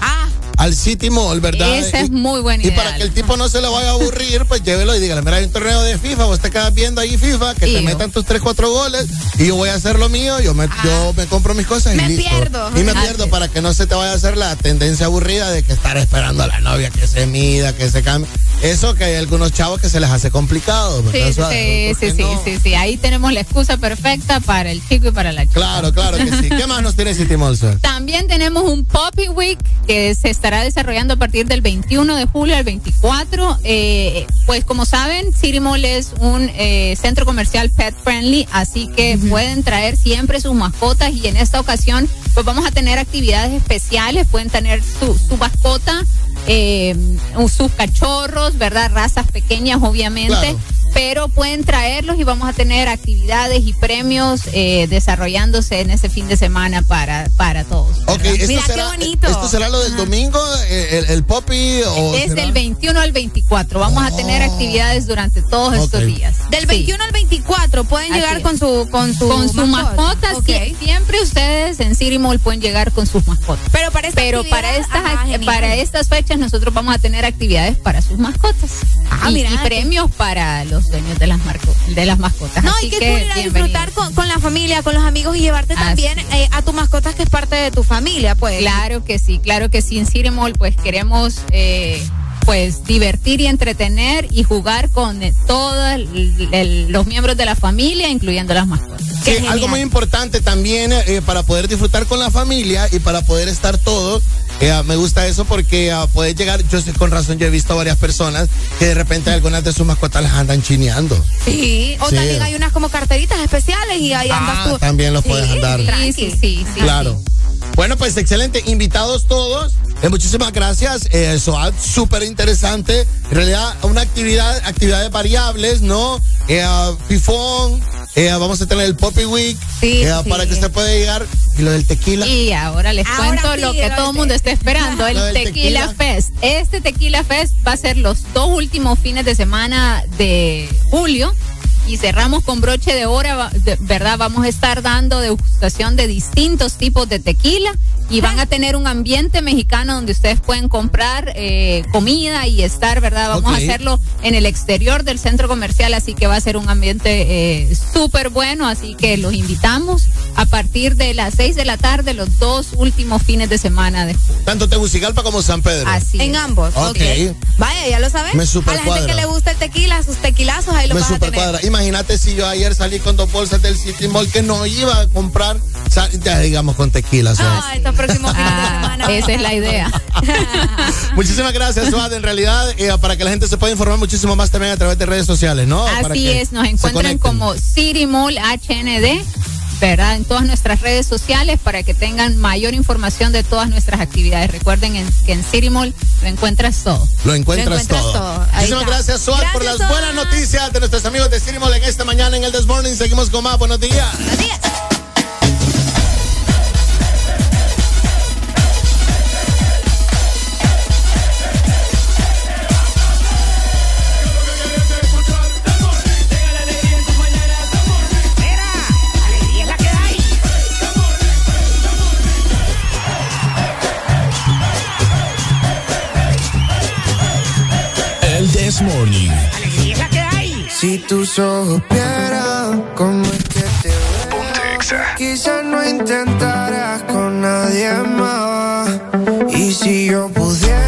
al City Mall, ¿verdad? Ah. Esa es Y- muy buena Y idea. para que el tipo no se le vaya a aburrir, pues llévelo y dígale, mira, hay un torneo de FIFA, vos te quedas viendo ahí FIFA, que te metan tus 3, 4 goles y yo voy a hacer lo mío, yo me, yo me compro mis cosas y Me listo. pierdo. Y me pierdo para que no se te vaya a hacer la tendencia aburrida de que estar esperando a la novia que se mida, que se cambie. Eso que hay algunos chavos que se les hace complicado, Sí, ¿verdad? sí, sí, ¿Por qué sí, no? sí, sí. Ahí tenemos la excusa perfecta para el chico y para la chica. Claro, claro que sí. ¿Qué más nos tiene City Mall? También tenemos un Poppy Week que se estará desarrollando a partir del 21 de julio al 24. Eh, pues como saben, City Mall es un eh, centro comercial pet friendly, así que pueden traer siempre sus mascotas y en esta ocasión pues vamos a tener actividades especiales. Pueden tener su, su mascota eh, sus cachorros, ¿verdad? Razas pequeñas, obviamente. Claro. Pero pueden traerlos y vamos a tener actividades y premios eh, desarrollándose en ese fin de semana para, para todos. Esto Mira qué será, bonito. ¿Esto será lo del domingo, eh, el, el poppy o Desde será? el 21 al 24. Vamos a tener actividades durante todos estos días. Del 21 al 24 pueden Así llegar es. con su con su con sus mascotas. Ok. sie- Siempre ustedes en City Mall pueden llegar con sus mascotas. Pero para esta Pero actividad, para estas ajá, para estas fechas nosotros vamos a tener actividades para sus mascotas. Ah, y, mira, y que- premios para los dueños de las marco- de las mascotas. No, Así y que que cool disfrutar con, con la familia, con los amigos y llevarte Así también eh, a tu mascota que es parte de tu familia, pues. Claro que sí, claro que sí. En pues queremos eh, pues divertir y entretener y jugar con eh, todos los miembros de la familia, incluyendo las mascotas. Sí, algo muy importante también eh, para poder disfrutar con la familia y para poder estar todos. eh, me gusta eso porque ah, puedes llegar, yo sé con razón, yo he visto a varias personas que de repente algunas de sus mascotas las andan chineando. Sí, o Sí. también hay unas como carteritas especiales y ahí andas Ah, tú. también los puedes Sí, andar. Sí, sí, sí, sí. Claro. Bueno, pues excelente. Invitados todos. Eh, muchísimas gracias. Eh, Soad, súper interesante. En realidad, una actividad, actividades variables, ¿no? Eh, ah, Fifón. eh, vamos a tener el Poppy Week. Sí, eh, sí. Para que usted pueda llegar. Y lo del tequila. Y ahora les Ahora cuento sí, lo que lo todo el mundo está esperando, el tequila, tequila. Fest. Este Tequila Fest va a ser los dos últimos fines de semana de julio y cerramos con broche de hora, ¿verdad? Vamos a estar dando degustación de distintos tipos de tequila y van a tener un ambiente mexicano donde ustedes pueden comprar eh, comida y estar, ¿verdad? Vamos a hacerlo en el exterior del centro comercial, así que va a ser un ambiente eh, súper bueno, así que los invitamos a partir de las 6 de la tarde, los dos últimos fines de semana de. Tanto Tegucigalpa como San Pedro. Así. En es. ambos. Ok. Vaya, ya lo sabes. Me a la gente cuadra. que le gusta el tequila, sus tequilazos, ahí lo Me vas a tener. cuadra. Imagínate si yo ayer salí con dos bolsas del City Mall que no iba a comprar, ya digamos con tequila. Suad. Ah, estos próximos fines de *laughs* semana. esa es la idea. *laughs* Muchísimas gracias, Suad. En realidad, eh, para que la gente se pueda informar muchísimo más también a través de redes sociales, ¿no? Para Así que es, nos encuentran como City Mall HND. ¿Verdad? En todas nuestras redes sociales para que tengan mayor información de todas nuestras actividades. Recuerden en- que en City Mall lo encuentras todo. Lo encuentras, encuentras todo. todo. Muchísimas gracias, Suad, por las buenas noticias de nuestros amigos de City Mall en esta mañana en el This Morning. Seguimos con más. Buenos días. Buenos días. This Morning. Si tus ojos vieran cómo es que te veo, quizás no intentarás con nadie más. Y si yo pudiera,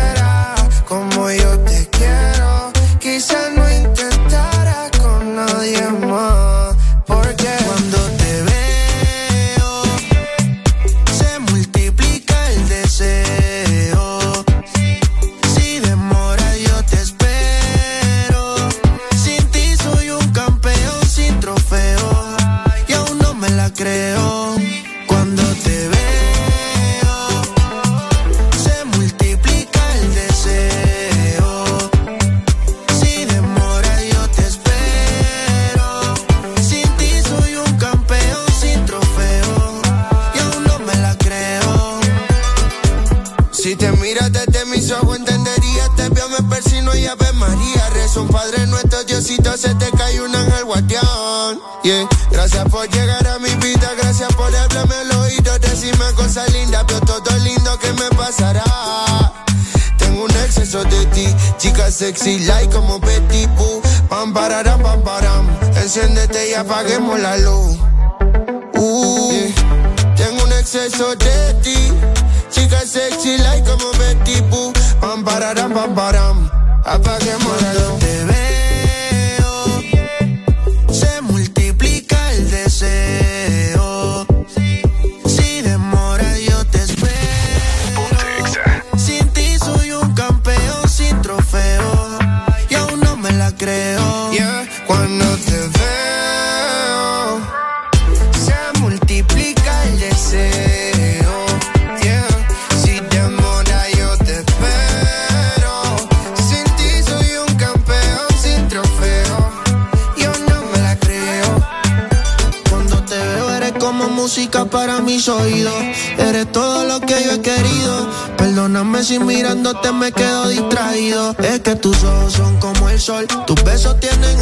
se te cae un ángel guardián. Yeah. Gracias por llegar a mi vida, gracias por hablarme al oído, decirme cosas lindas, veo todo lindo que me pasará. Tengo un exceso de ti, chica sexy, like como Betty Boo. Pam, pararam, pam, param. Enciéndete y apaguemos la luz. Uh. Tengo un exceso de ti. Chica sexy like como Betty Boo. Pam pararam pam. Apaguemos la luz. Es que tus ojos son como el sol. Tus besos tienen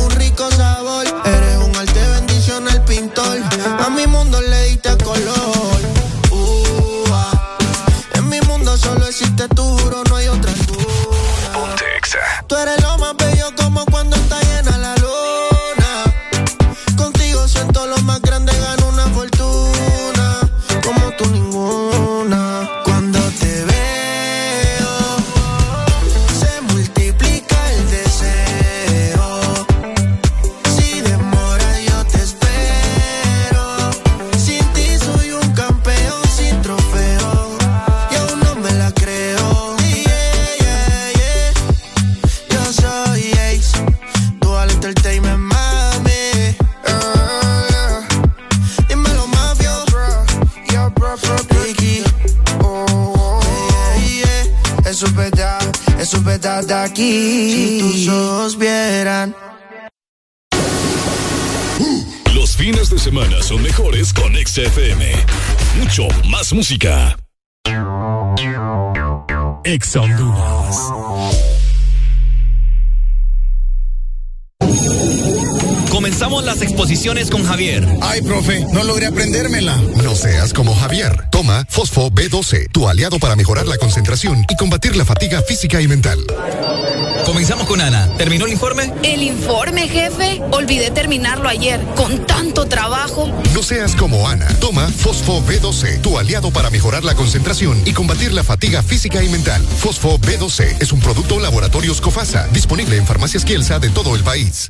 más música. Ex Honduras. Comenzamos las exposiciones con Javier. Ay, profe, no logré aprendérmela. No seas como Javier. Toma Fosfo B12, tu aliado para mejorar la concentración y combatir la fatiga física y mental. Comenzamos con Ana. ¿Terminó el informe? El informe, jefe. Olvidé terminarlo ayer. Con tanto trabajo. No seas como Ana. Toma Fosfo B12, tu aliado para mejorar la concentración y combatir la fatiga física y mental. Fosfo B12 es un producto Laboratorios Cofasa, disponible en farmacias Kielsa de todo el país.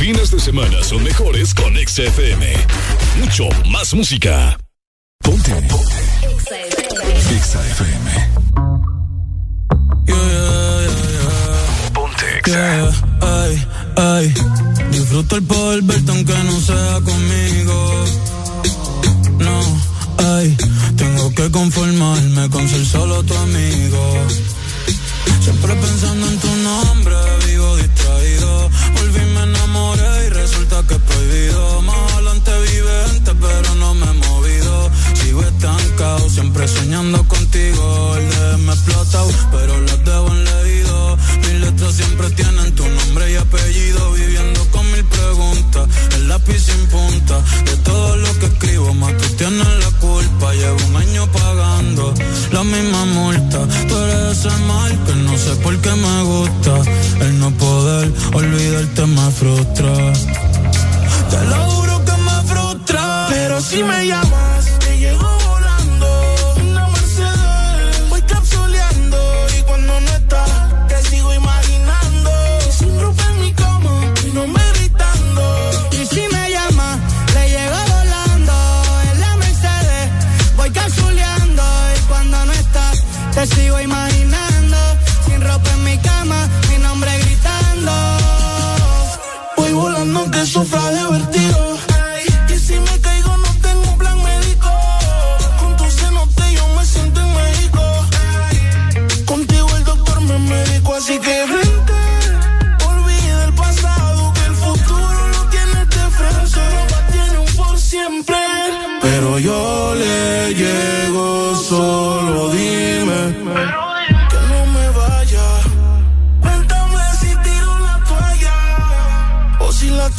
fines de semana son mejores con XFM. Mucho más música. Ponte. XFM. Ponte. Yeah, ay, ay. Disfruto el poder verte aunque no sea conmigo. No, ay. Tengo que conformarme con ser solo tu amigo. Siempre pensando en tu nombre, vivo distraído. Volví, me enamoré y resulta que es prohibido. Más adelante vivente, pero no me. Sigo estancado, siempre soñando contigo. El de me explotado, pero las debo en leído. Mis letras siempre tienen tu nombre y apellido. Viviendo con mil preguntas, el lápiz sin punta. De todo lo que escribo, más tú tienes la culpa. Llevo un año pagando la misma multa. Tú eres ese mal que no sé por qué me gusta. El no poder olvidarte me frustra. Te lo juro que me frustra. Pero si me llamas, te llego sigo imaginando. Sin ropa en mi cama, mi nombre gritando. Voy volando que sufra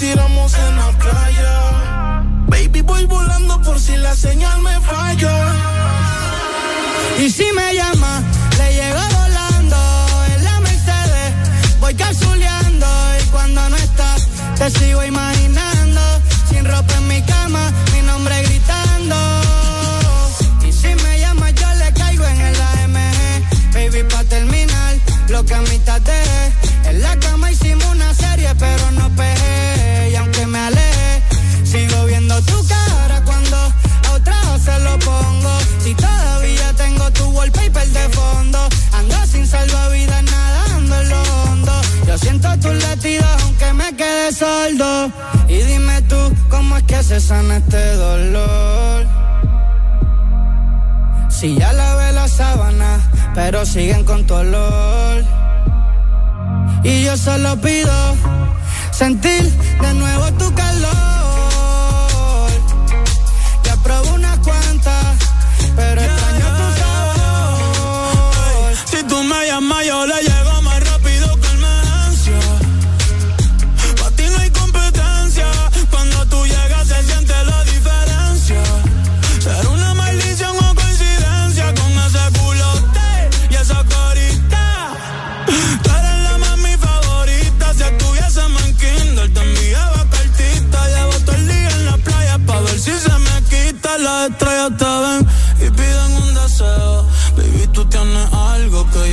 tiramos en la playa. Baby, voy volando por si la señal me falla. Y si me llama, le llego volando en la Mercedes. Voy cazuleando y cuando no estás, te sigo imaginando. Sin ropa en mi cama, Tus latidos aunque me quede sordo. Y dime tú, ¿cómo es que se sana este dolor? Si ya la lavé la sábana, pero siguen con tu olor. Y yo solo pido sentir de nuevo tu calor. Ya probé unas cuantas, pero extraño tu sabor. Si tú me llamas, yo le llevo.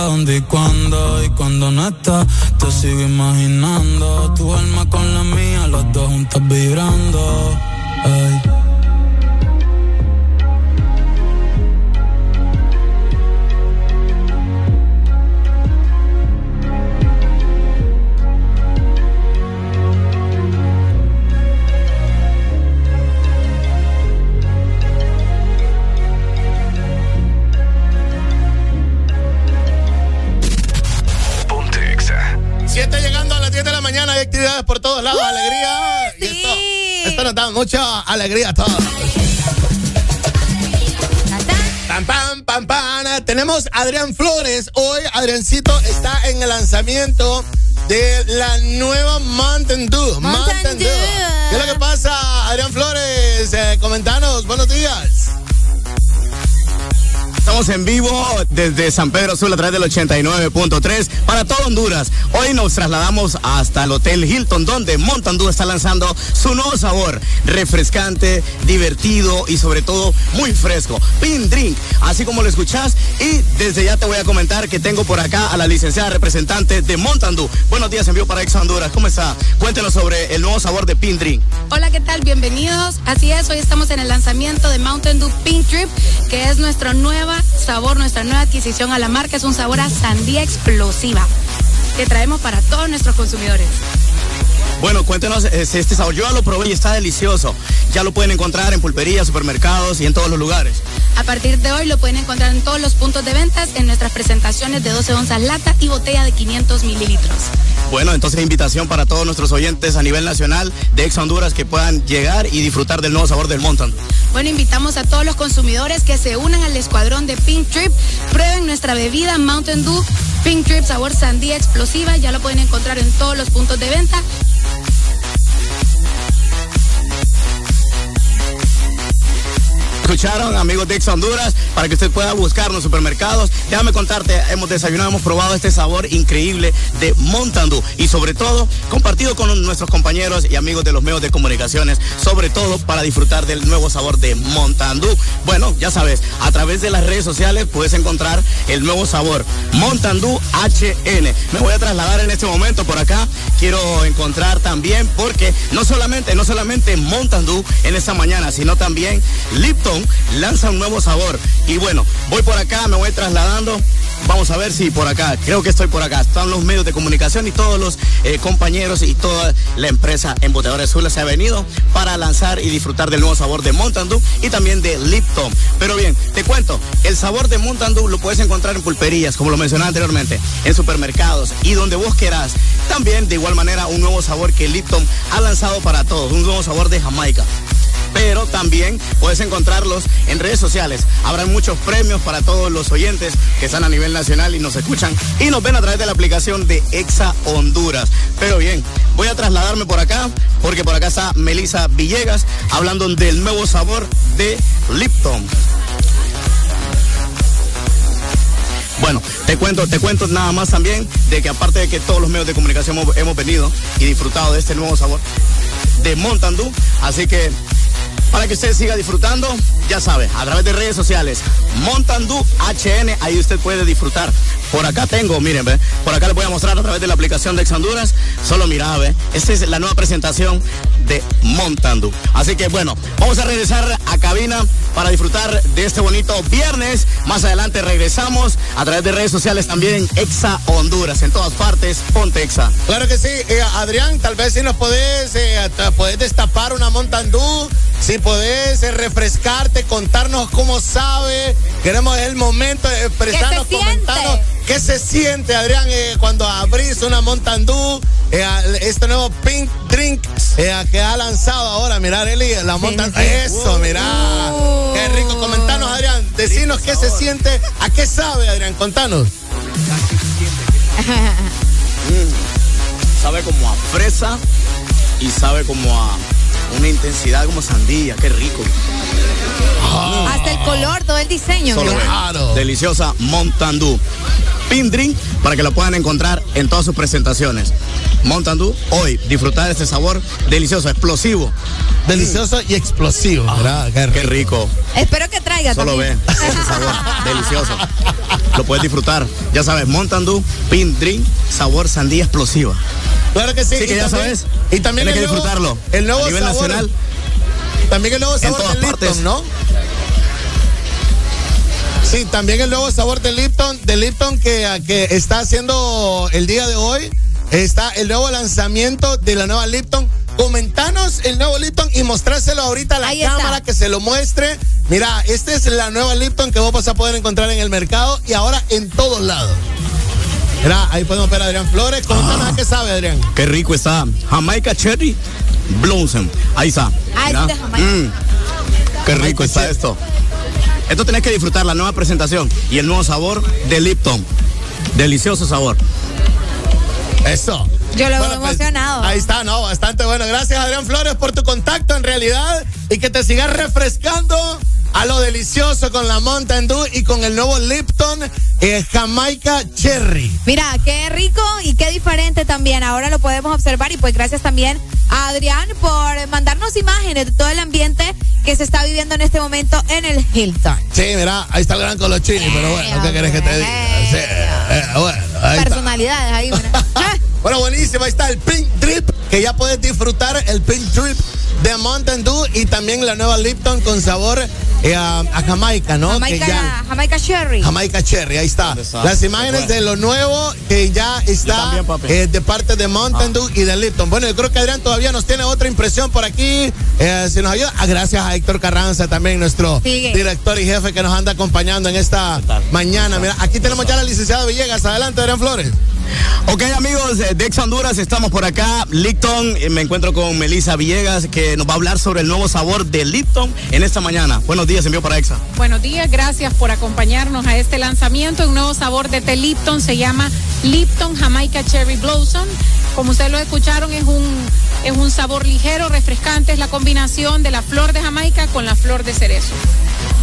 dónde y cuándo. Y cuando no estás, te sigo imaginando. Tu alma con la mía, los dos juntos vibrando. Por todos lados, alegría. Y esto, esto nos da mucha alegría a todos. Pam, pam, pam, pam. Tenemos a Adrián Flores. Hoy Adriancito está en el lanzamiento de la nueva Mountain Dew. Mountain, Dew. ¿Qué es lo que pasa, Adrián Flores? Eh, comentanos, buenos días. Estamos en vivo desde San Pedro Sur a través del 89.3 para todo Honduras. Hoy nos trasladamos hasta el Hotel Hilton donde Montandú está lanzando su nuevo sabor, refrescante, divertido y sobre todo muy fresco. Pin Drink, así como lo escuchás. Y desde ya te voy a comentar que tengo por acá a la licenciada representante de Montandú. Buenos días, envío para Ex Honduras. ¿Cómo está? Cuéntenos sobre el nuevo sabor de Pin Drink. Hola, ¿qué tal? Bienvenidos. Así es, hoy estamos en el lanzamiento de Mountain Dew Pink Trip, que es nuestro sabor, nuestra nueva adquisición a la marca. Es un sabor a sandía explosiva que traemos para todos nuestros consumidores. Bueno, cuéntenos eh, este sabor. Yo ya lo probé y está delicioso. Ya lo pueden encontrar en pulperías, supermercados y en todos los lugares. A partir de hoy lo pueden encontrar en todos los puntos de ventas en nuestras presentaciones de 12 onzas lata y botella de 500 mililitros. Bueno, entonces invitación para todos nuestros oyentes a nivel nacional de Ex Honduras que puedan llegar y disfrutar del nuevo sabor del Mountain. Bueno, invitamos a todos los consumidores que se unan al escuadrón de Pink Trip. Prueben nuestra bebida Mountain Dew Pink Trip sabor sandía explosiva. Ya lo pueden encontrar en todos los puntos de venta. Thank you. Escucharon, amigos de Ex Honduras, para que usted pueda buscar los supermercados. Déjame contarte, hemos desayunado, hemos probado este sabor increíble de Montandú y sobre todo compartido con nuestros compañeros y amigos de los medios de comunicaciones, sobre todo para disfrutar del nuevo sabor de Montandú. Bueno, ya sabes, a través de las redes sociales puedes encontrar el nuevo sabor Montandú HN. Me voy a trasladar en este momento por acá. Quiero encontrar también, porque no solamente, no solamente Montandú en esta mañana, sino también Lipton lanza un nuevo sabor. Y bueno, voy por acá, me voy trasladando. Vamos a ver si por acá, creo que estoy por acá. Están los medios de comunicación y todos los eh, compañeros y toda la empresa Embotadores Azules se ha venido para lanzar y disfrutar del nuevo sabor de Montandú y también de Lipton. Pero bien, te cuento, el sabor de Montandú lo puedes encontrar en pulperías, como lo mencioné anteriormente, en supermercados y donde vos quieras. También, de igual manera, un nuevo sabor que Lipton ha lanzado para todos, un nuevo sabor de Jamaica pero también puedes encontrarlos en redes sociales. Habrá muchos premios para todos los oyentes que están a nivel nacional y nos escuchan y nos ven a través de la aplicación de Exa Honduras. Pero bien, voy a trasladarme por acá porque por acá está Melisa Villegas hablando del nuevo sabor de Lipton. Bueno, te cuento, te cuento nada más también de que aparte de que todos los medios de comunicación hemos, hemos venido y disfrutado de este nuevo sabor de Montandú, así que para que usted siga disfrutando, ya sabe, a través de redes sociales, Montandú HN, ahí usted puede disfrutar. Por acá tengo, miren, ve, por acá les voy a mostrar a través de la aplicación de Ex Honduras, solo mira, ve, esta es la nueva presentación de Montandú. Así que bueno, vamos a regresar a cabina para disfrutar de este bonito viernes. Más adelante regresamos a través de redes sociales también, Exa Honduras, en todas partes, ponte Exa. Claro que sí. Eh, Adrián, tal vez si nos podés, eh, podés destapar una Montandú, si podés eh, refrescarte, contarnos cómo sabe. Queremos el momento de expresarnos, ¿Qué se comentarnos siente? qué se siente, Adrián, eh, cuando abrís una Montandú, eh, este nuevo Pink Drink eh, que ha lanzado ahora. Mirar, Eli, la Montandú. Eso, mirá. Qué rico. Comentanos, Adrián. Decinos qué se siente. ¿A qué sabe, Adrián? Contanos. *laughs* Sabe como a fresa y sabe como a una intensidad como sandía, qué rico. Hasta el color, todo el diseño. Solo. Deliciosa Montandú. Pin Drink para que lo puedan encontrar en todas sus presentaciones. Montandú, hoy disfrutar de este sabor delicioso, explosivo. Delicioso y explosivo, ¿verdad? Qué Qué rico. Espero que traiga Solo ve ese sabor *laughs* delicioso. Lo puedes disfrutar. Ya sabes, Montandú, Pin Drink, sabor sandía explosiva. Claro que sí. Sí, que ya también- sabes. Y también Tienes el que nuevo- disfrutarlo. El nuevo a nivel sabor. nacional. También el nuevo En sabor todas del Lipton, partes. ¿no? Sí, también el nuevo sabor del Lipton, del Lipton que, que está haciendo el día de hoy. Está el nuevo lanzamiento de la nueva Lipton. Comentanos el nuevo Lipton y mostrárselo ahorita a la Ahí está. cámara que se lo muestre. Mira, esta es la nueva Lipton que vos vas a poder encontrar en el mercado y ahora en todos lados. Mira, ahí podemos ver a Adrián Flores. Comentanos a qué sabe, Adrián. Qué rico está. Jamaica Cherry Blossom. Ahí está. Ah, Mira. este es Jamaica. Mm. Qué rico está esto. Esto tenés que disfrutar, la nueva presentación y el nuevo sabor de Lipton. Delicioso sabor. Eso. Yo lo veo Bueno, pues, emocionado. Ahí está, no, bastante bueno. Gracias, Adrián Flores, por tu contacto en realidad y que te sigas refrescando a lo delicioso con la Mountain Dew y con el nuevo Lipton eh, Jamaica Cherry. Mira, qué rico y qué diferente también. Ahora lo podemos observar y pues gracias también a Adrián por mandarnos imágenes de todo el ambiente que se está viviendo en este momento en el Hilton. Sí, mira, ahí está el gran Colochini, pero bueno, ¿qué querés que te diga? Sí, eh, bueno, ahí está. Personalidades ahí, mira. *laughs* Bueno, buenísimo. Ahí está el Pink Drip, que ya puedes disfrutar el Pink Drip de Mountain Dew y también la nueva Lipton con sabor eh, a, a Jamaica, ¿no? Que ya- Jamaica, Jamaica Cherry. Jamaica Cherry, ahí está. está? Las imágenes Bueno. de lo nuevo que ya está también, eh, de parte de Mountain Dew y de Lipton. Bueno, yo creo que Adrián todavía nos tiene otra impresión por aquí. Eh, si nos ayuda, ah, gracias a Héctor Carranza también, nuestro Sigue. director y jefe que nos anda acompañando en esta mañana. Mira, aquí tenemos ya a la licenciada Villegas. Adelante, Adrián Flores. Ok, amigos eh, de Ex Honduras, estamos por acá. Lipton, eh, me encuentro con Melissa Villegas, que nos va a hablar sobre el nuevo sabor de Lipton en esta mañana. Buenos días, envío para Exa. Buenos días, gracias por acompañarnos a este lanzamiento. Un nuevo sabor de té Lipton se llama Lipton Jamaica Cherry Blossom. Como ustedes lo escucharon, es un, es un sabor ligero, refrescante. Es la combinación de la flor de Jamaica con la flor de cerezo.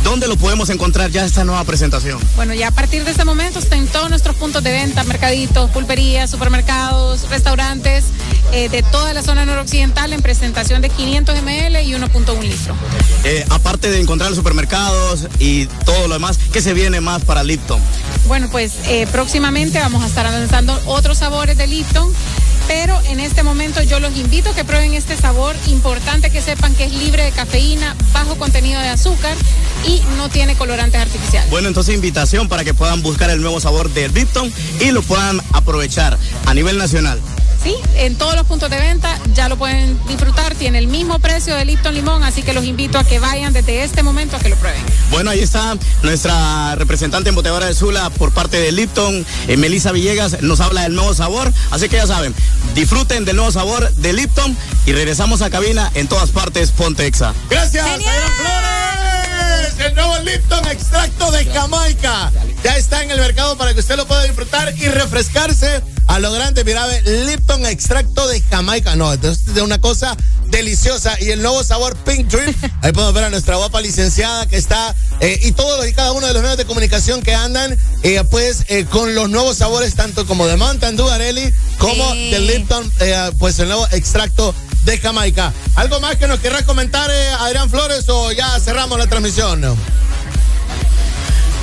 ¿Dónde lo podemos encontrar ya esta nueva presentación? Bueno, ya a partir de ese momento está en todos nuestros puntos de venta, mercaditos, pulperías, supermercados, restaurantes eh, de toda la zona noroccidental en presentación de 500 ml y 1.1 litro. Eh, aparte de encontrar en los supermercados y todo lo demás, ¿qué se viene más para Lipton? Bueno, pues eh, próximamente vamos a estar lanzando otros sabores de Lipton, pero en este momento yo los invito a que prueben este sabor. Importante que sepan que es libre de cafeína, bajo contenido de azúcar y no tiene colorantes artificiales. Bueno, entonces invitación para que puedan buscar el nuevo sabor de Lipton y lo puedan aprovechar a nivel nacional. Sí, en todos los puntos de venta ya lo pueden disfrutar, tiene el mismo precio de Lipton Limón, así que los invito a que vayan desde este momento a que lo prueben. Bueno, ahí está nuestra representante embotelladora de Sula por parte de Lipton, eh, Melissa Villegas, nos habla del nuevo sabor. Así que ya saben, disfruten del nuevo sabor de Lipton y regresamos a cabina en todas partes, Ponte Exa. Gracias, Flores. El nuevo Lipton extracto de Jamaica. Ya está en el mercado para que usted lo pueda disfrutar y refrescarse a lo grande. Mira, Lipton extracto de Jamaica. No, entonces es de una cosa deliciosa. Y el nuevo sabor Pink Drip. *laughs* Ahí podemos ver a nuestra guapa licenciada que está eh, y todos y cada uno de los medios de comunicación que andan, eh, pues eh, con los nuevos sabores, tanto como de Mountain Dew, Areli, como Sí. The Lipton, eh, pues el nuevo extracto de Jamaica. ¿Algo más que nos querrá comentar Adrián Flores o ya cerramos la transmisión? buongiorno.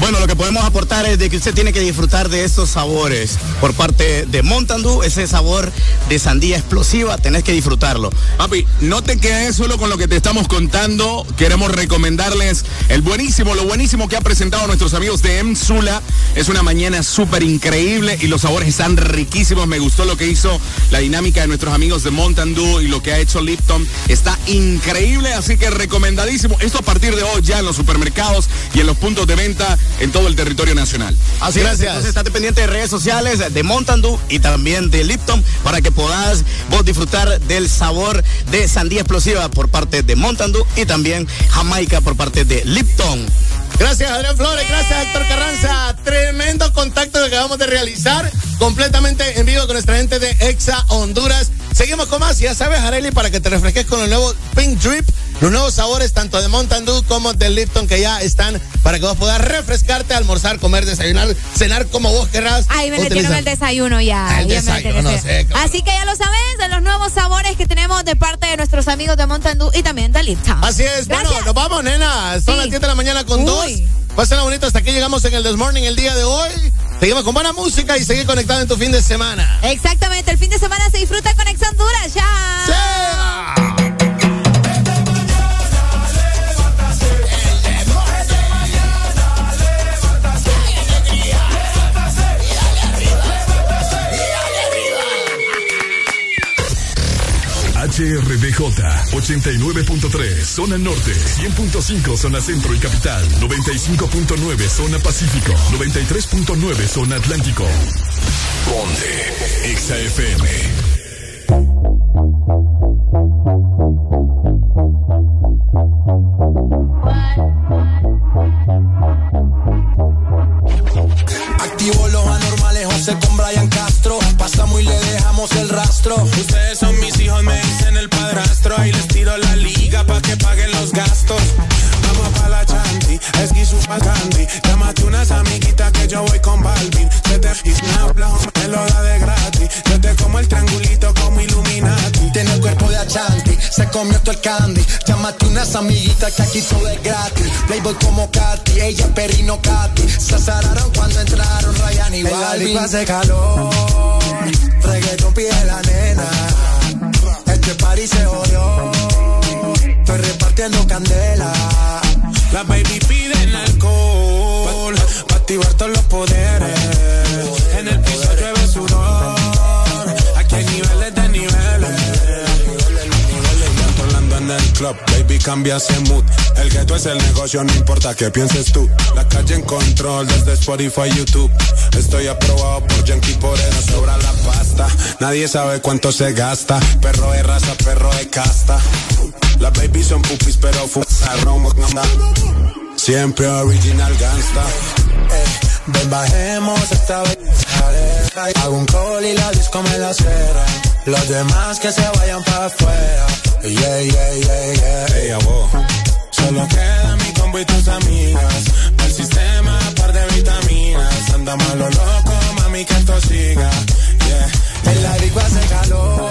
Bueno, lo que podemos aportar es de que usted tiene que disfrutar de estos sabores por parte de Mountain Dew, ese sabor de sandía explosiva, tenés que disfrutarlo. Papi, no te quedes solo con lo que te estamos contando. Queremos recomendarles el buenísimo, lo buenísimo que ha presentado nuestros amigos de Emsula. Es una mañana súper increíble y los sabores están riquísimos. Me gustó lo que hizo la dinámica de nuestros amigos de Mountain Dew y lo que ha hecho Lipton. Está increíble, así que recomendadísimo. Esto a partir de hoy ya en los supermercados y en los puntos de venta en todo el territorio nacional. Así es, entonces estate pendiente de redes sociales de Mountain Dew y también de Lipton para que puedas vos disfrutar del sabor de sandía explosiva por parte de Mountain Dew y también Jamaica por parte de Lipton. Gracias, Adrián Flores. Gracias, Héctor Carranza. Tremendo contacto que acabamos de realizar. Completamente en vivo con nuestra gente de Exa Honduras. Seguimos con más. Ya sabes, Areli, para que te refresques con el nuevo Pink Drip. Los nuevos sabores tanto de Mountain Dew como de Lipton que ya están para que vos puedas refrescarte, almorzar, comer, desayunar, cenar como vos querrás. Ahí me metieron el desayuno ya. El ya me desayuno, no sé. Así que ya lo sabes, de los nuevos sabores que tenemos de parte de nuestros amigos de Mountain Dew y también de Lipton. Así es. Bueno, nos vamos, nena. Son Sí. las 10 de la mañana con Uy. dos. Pásenla bonito. Hasta aquí llegamos en el This Morning el día de hoy. Seguimos con buena música y seguir conectado en tu fin de semana. Exactamente, el fin de semana se disfruta con Ex Honduras. Ya. HRDJ 89.3 zona norte, 100.5 zona centro y capital, 95.9 zona pacífico, 93.9 zona atlántico. Ponte XAFM. Activo los anormales, José con Brian Castro. Pasamos y le el rastro. Ustedes son mis hijos, me dicen el padrastro. Ahí les tiro la liga pa' que paguen los gastos. Chanti, esquizo pa' candy. Llámate unas amiguitas que yo voy con Balvin. Se te y me lo da de gratis. Yo te como el triangulito como Illuminati. Tiene el cuerpo de Achanti, se comió todo el candy. Llámate unas amiguitas que aquí todo es gratis. Playboy como Katy, ella perrino Katy. Se azararon cuando entraron Ryan y Balvin. disco hace calor, reggaeton pide la nena. Este party se jodió, estoy repartiendo candela. Las baby piden alcohol pa' activar todos los poderes. En el piso llueve sudor. Aquí hay niveles de niveles. Controlando en el club, baby cambia ese mood. El gueto es el negocio, no importa qué pienses tú. La calle en control desde Spotify, YouTube. Estoy aprobado por Yankee, por eso sobra la pasta. Nadie sabe cuánto se gasta. Perro de raza, perro de casta. Las babies son pupis, pero fumaron. Siempre original gangsta. Eh, ven bajemos esta vez. Hago un call y la disco me la cera. Los demás que se vayan para afuera. Yeah, yeah, yeah, yeah. Ey, a vos. Solo queda mi combo y tus amigas. El sistema, par de vitaminas. Anda malo loco, mami, que esto siga. Yeah. En la disco hace calor.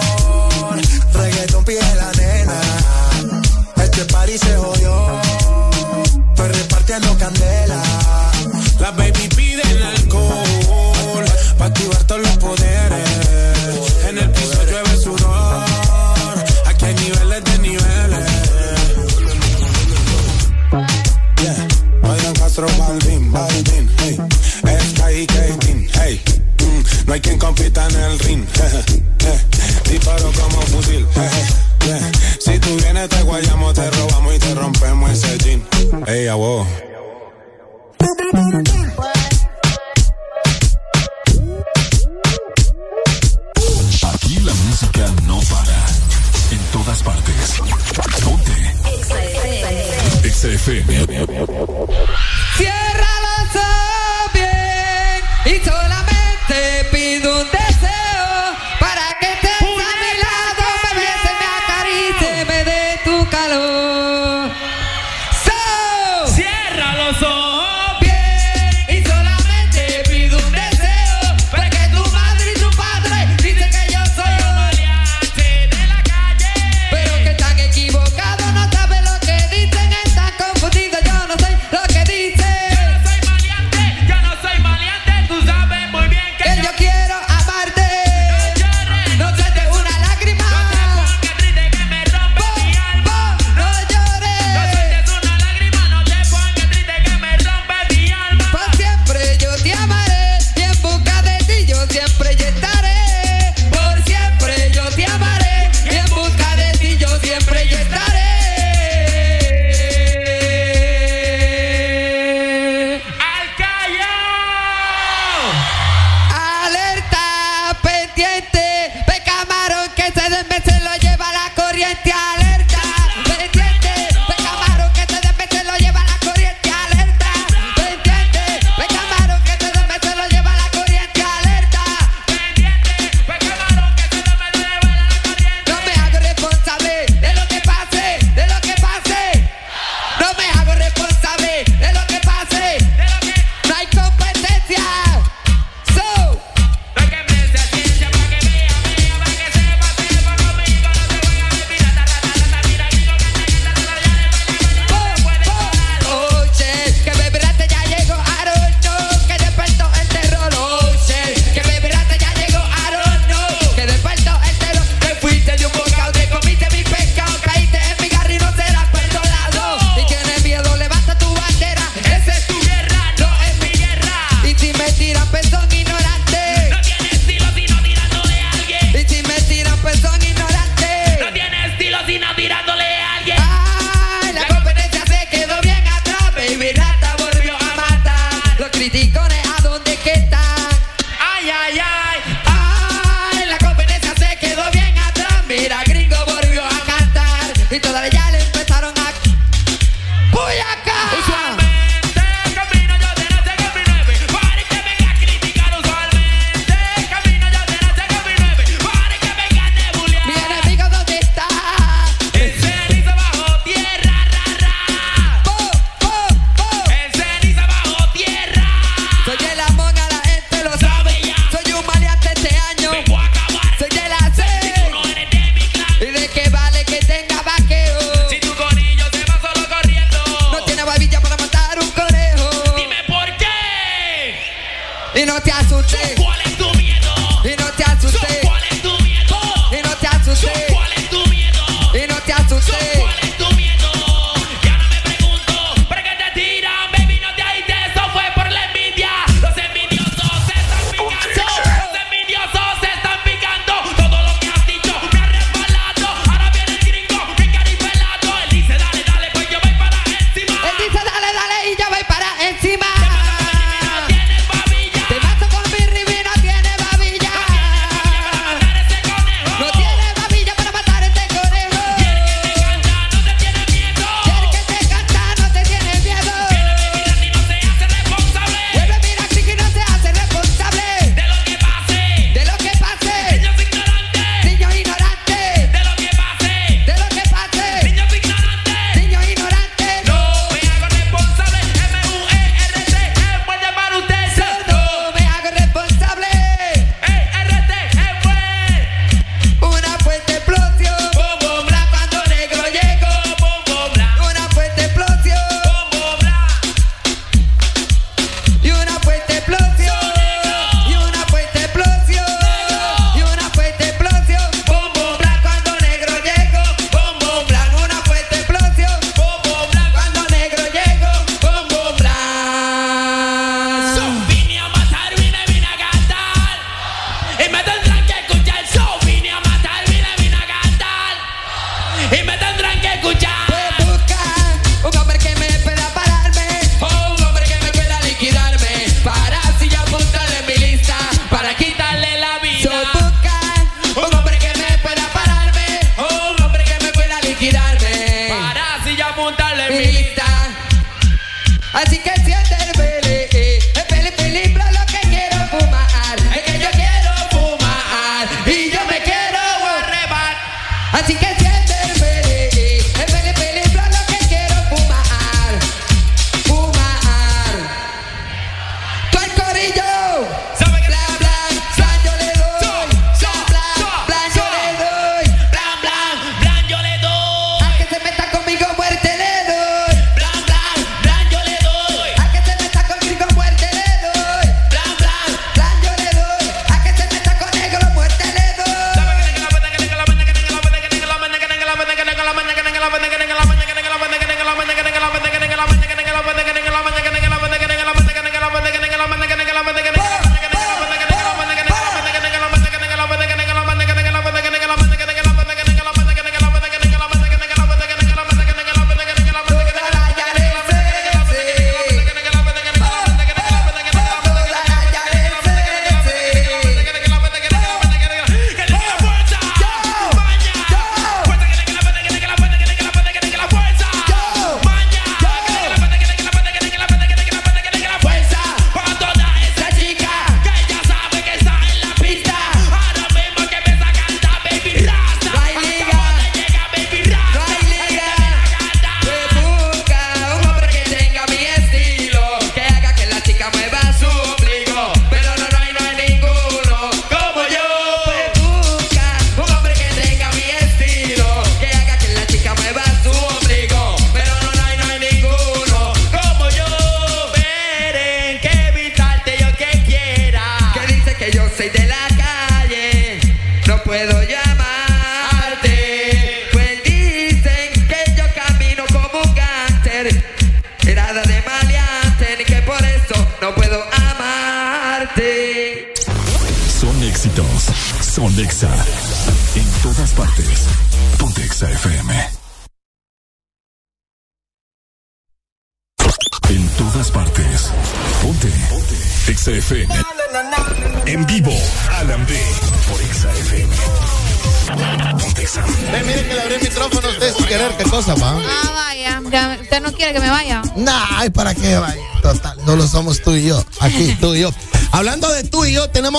Reggaeton pide la nena. Este party se jodió. Estoy repartiendo candela. Las baby piden alcohol. Pa' activar todos los poderes. En el piso llueve sudor. Aquí hay niveles de niveles. Yeah. Vayan Castro, Balvin, Balvin, hey. Sky y hey. No hay quien compita en el ring. *laughs* Eh, Disparo como fusil. eh. Si tú vienes te guayamos, te robamos y te rompemos ese jean. Ey, vos. Aquí la música no para. En todas partes. Ponte XAFM. Cierra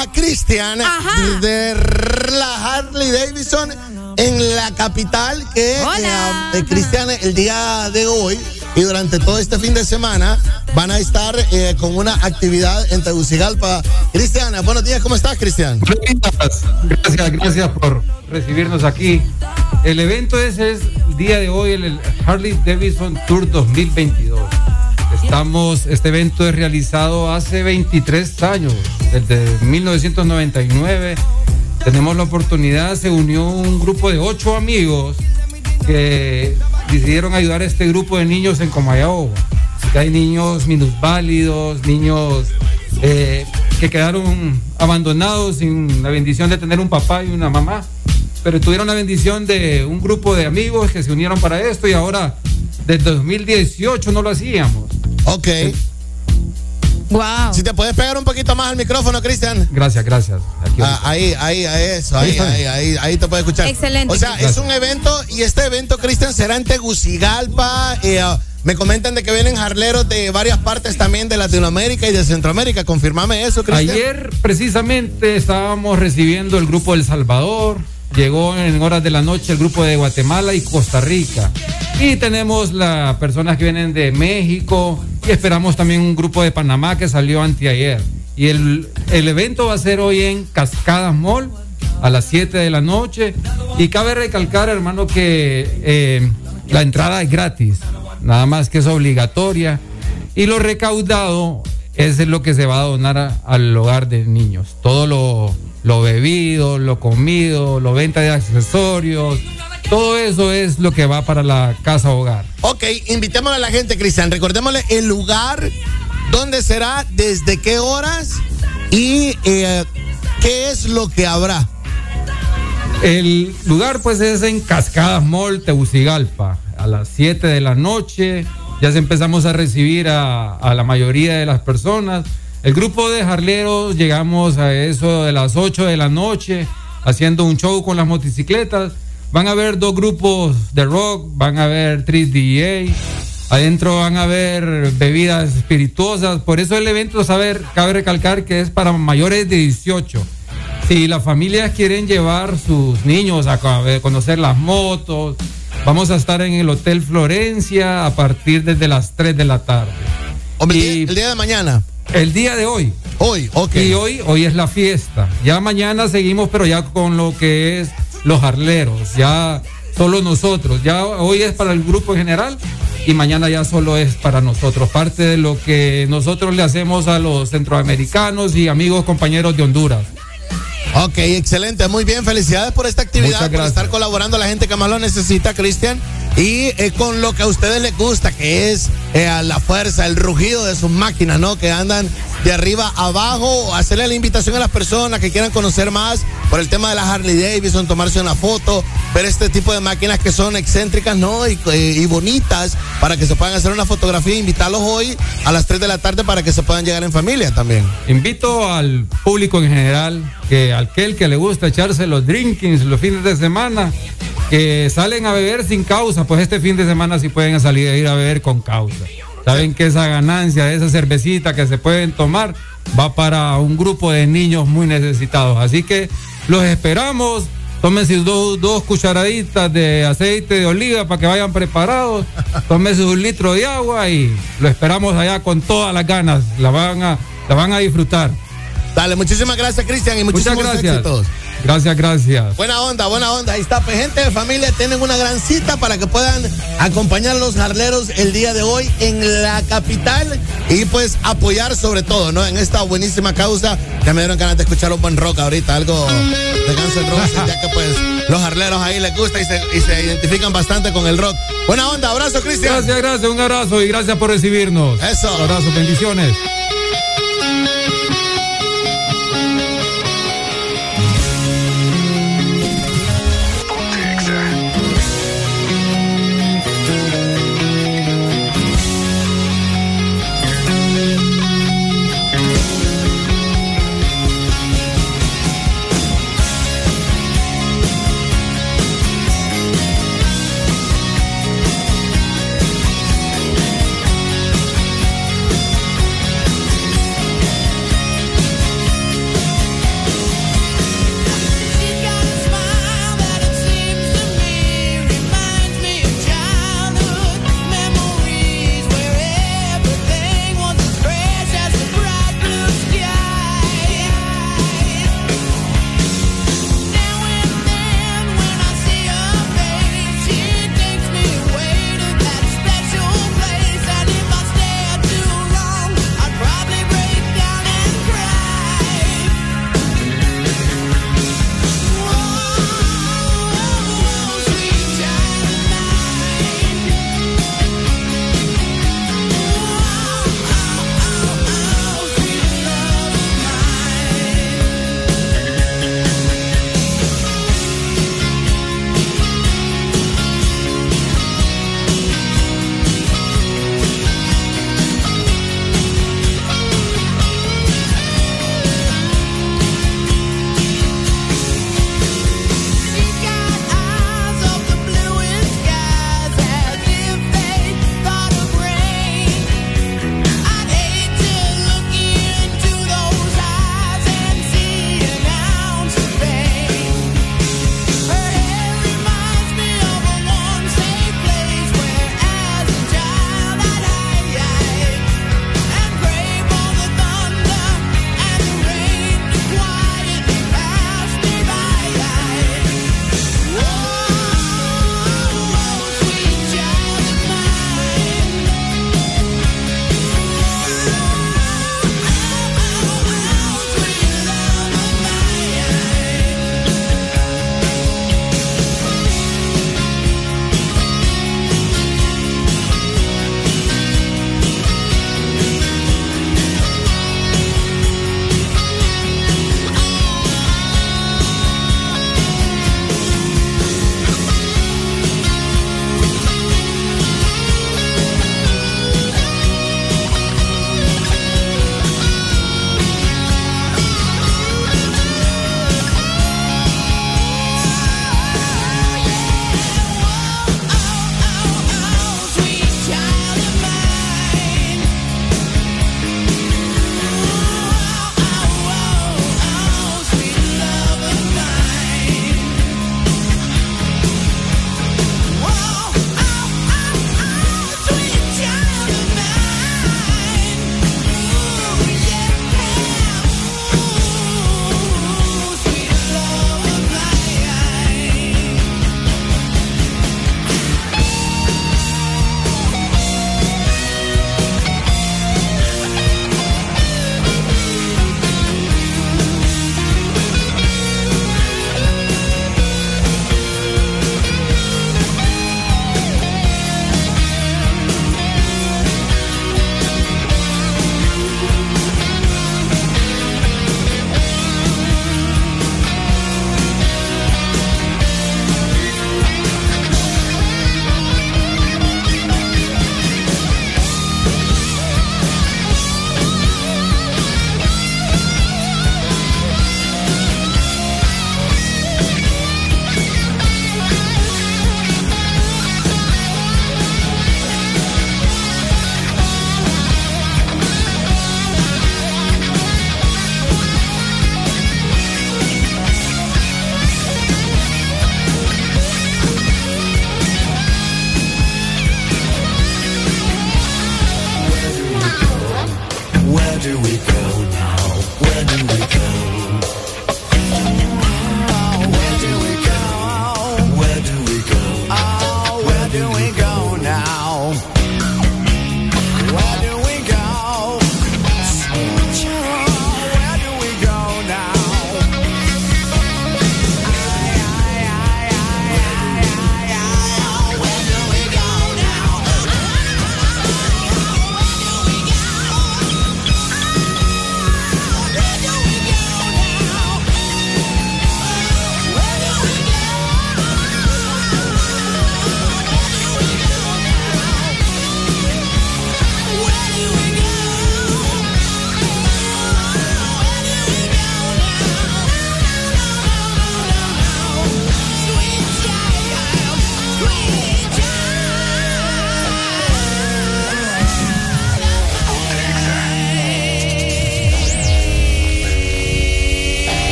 tenemos a Cristian de la Harley Davidson en la capital, que eh, eh Cristian el día de hoy y durante todo este fin de semana van a estar eh, con una actividad en Tegucigalpa. Cristiana, buenos días, ¿cómo estás, Cristian? Gracias, gracias por recibirnos aquí. El evento es, es el día de hoy, el, el Harley Davidson Tour 2022. Estamos, este evento es realizado hace 23 años desde 1999. Tenemos la oportunidad, se unió un grupo de ocho amigos que decidieron ayudar a este grupo de niños en Comayagua. Que hay niños minusválidos, niños eh, que quedaron abandonados sin la bendición de tener un papá y una mamá, pero tuvieron la bendición de un grupo de amigos que se unieron para esto y ahora desde 2018 no lo hacíamos. Ok. Wow. Si te puedes pegar un poquito más al micrófono, Cristian. Gracias, gracias. Aquí Ah, ahí, ahí, ahí, eso, ahí, ahí, ahí, ahí te puedes escuchar. Excelente. O sea, es un evento y este evento, Cristian, será en Tegucigalpa. eh, ah, me comentan de que vienen jarleros de varias partes también de Latinoamérica y de Centroamérica. Confirmame eso, Cristian. Ayer precisamente estábamos recibiendo el grupo El Salvador, llegó en horas de la noche el grupo de Guatemala y Costa Rica. Y tenemos las personas que vienen de México y esperamos también un grupo de Panamá que salió anteayer. Y el, el evento va a ser hoy en Cascadas Mall a las 7 de la noche. Y cabe recalcar, hermano, que eh, la entrada es gratis, nada más que es obligatoria. Y lo recaudado es lo que se va a donar al hogar de niños. Todo lo, lo bebido, lo comido, lo venta de accesorios, todo eso es lo que va para la casa hogar. Ok, invitémosle a la gente, Cristian. Recordémosle el lugar, dónde será, desde qué horas y eh, qué es lo que habrá. El lugar pues es en Cascadas Mall, Tegucigalpa, a las 7 de la noche. Ya se empezamos a recibir a, a la mayoría de las personas. El grupo de jarleros llegamos a eso de las 8 de la noche, haciendo un show con las motocicletas. Van a haber dos grupos de rock, van a haber 3DA. Adentro van a haber bebidas espirituosas. Por eso el evento, saber, cabe recalcar que es para mayores de 18. Si las familias quieren llevar sus niños a a conocer las motos, vamos a estar en el Hotel Florencia a partir desde las 3 de la tarde. el, día, de mañana. El día de hoy. Hoy, ok. Y hoy, hoy es la fiesta. Ya mañana seguimos, pero ya con lo que es los arleros. Ya solo nosotros. Ya hoy es para el grupo en general y mañana ya solo es para nosotros. Parte de lo que nosotros le hacemos a los centroamericanos y amigos compañeros de Honduras. Ok, excelente, muy bien, felicidades por esta actividad, por estar colaborando a la gente que más lo necesita, Cristian. Y eh, con lo que a ustedes les gusta, que es eh, la fuerza, el rugido de sus máquinas, ¿no? Que andan de arriba a abajo, hacerle la invitación a las personas que quieran conocer más por el tema de la Harley Davidson, tomarse una foto, ver este tipo de máquinas que son excéntricas, ¿no? Y, eh, y bonitas para que se puedan hacer una fotografía, invitarlos hoy a las 3 de la tarde para que se puedan llegar en familia también. Invito al público en general, que aquel que le gusta echarse los drinkings los fines de semana, que salen a beber sin causa, pues este fin de semana sí pueden salir a ir a beber con causa. Saben que esa ganancia, esa cervecita que se pueden tomar, va para un grupo de niños muy necesitados. Así que los esperamos. Tómense dos, dos cucharaditas de aceite de oliva para que vayan preparados. Tómense un litro de agua y lo esperamos allá con todas las ganas. La van a, la van a disfrutar. Dale, muchísimas gracias, Cristian, y Muchas muchísimos gracias. éxitos. Gracias, gracias. Buena onda, buena onda. Ahí está, pues, gente de familia, tienen una gran cita para que puedan acompañar a los jarleros el día de hoy en la capital y pues apoyar sobre todo, ¿no? En esta buenísima causa. Ya me dieron ganas de escuchar un buen rock ahorita, algo de Guns N' Roses, ya que pues los jarleros ahí les gusta y se, y se identifican bastante con el rock. Buena onda, abrazo, Cristian. Gracias, gracias, un abrazo y gracias por recibirnos. Eso. Un abrazo, bendiciones.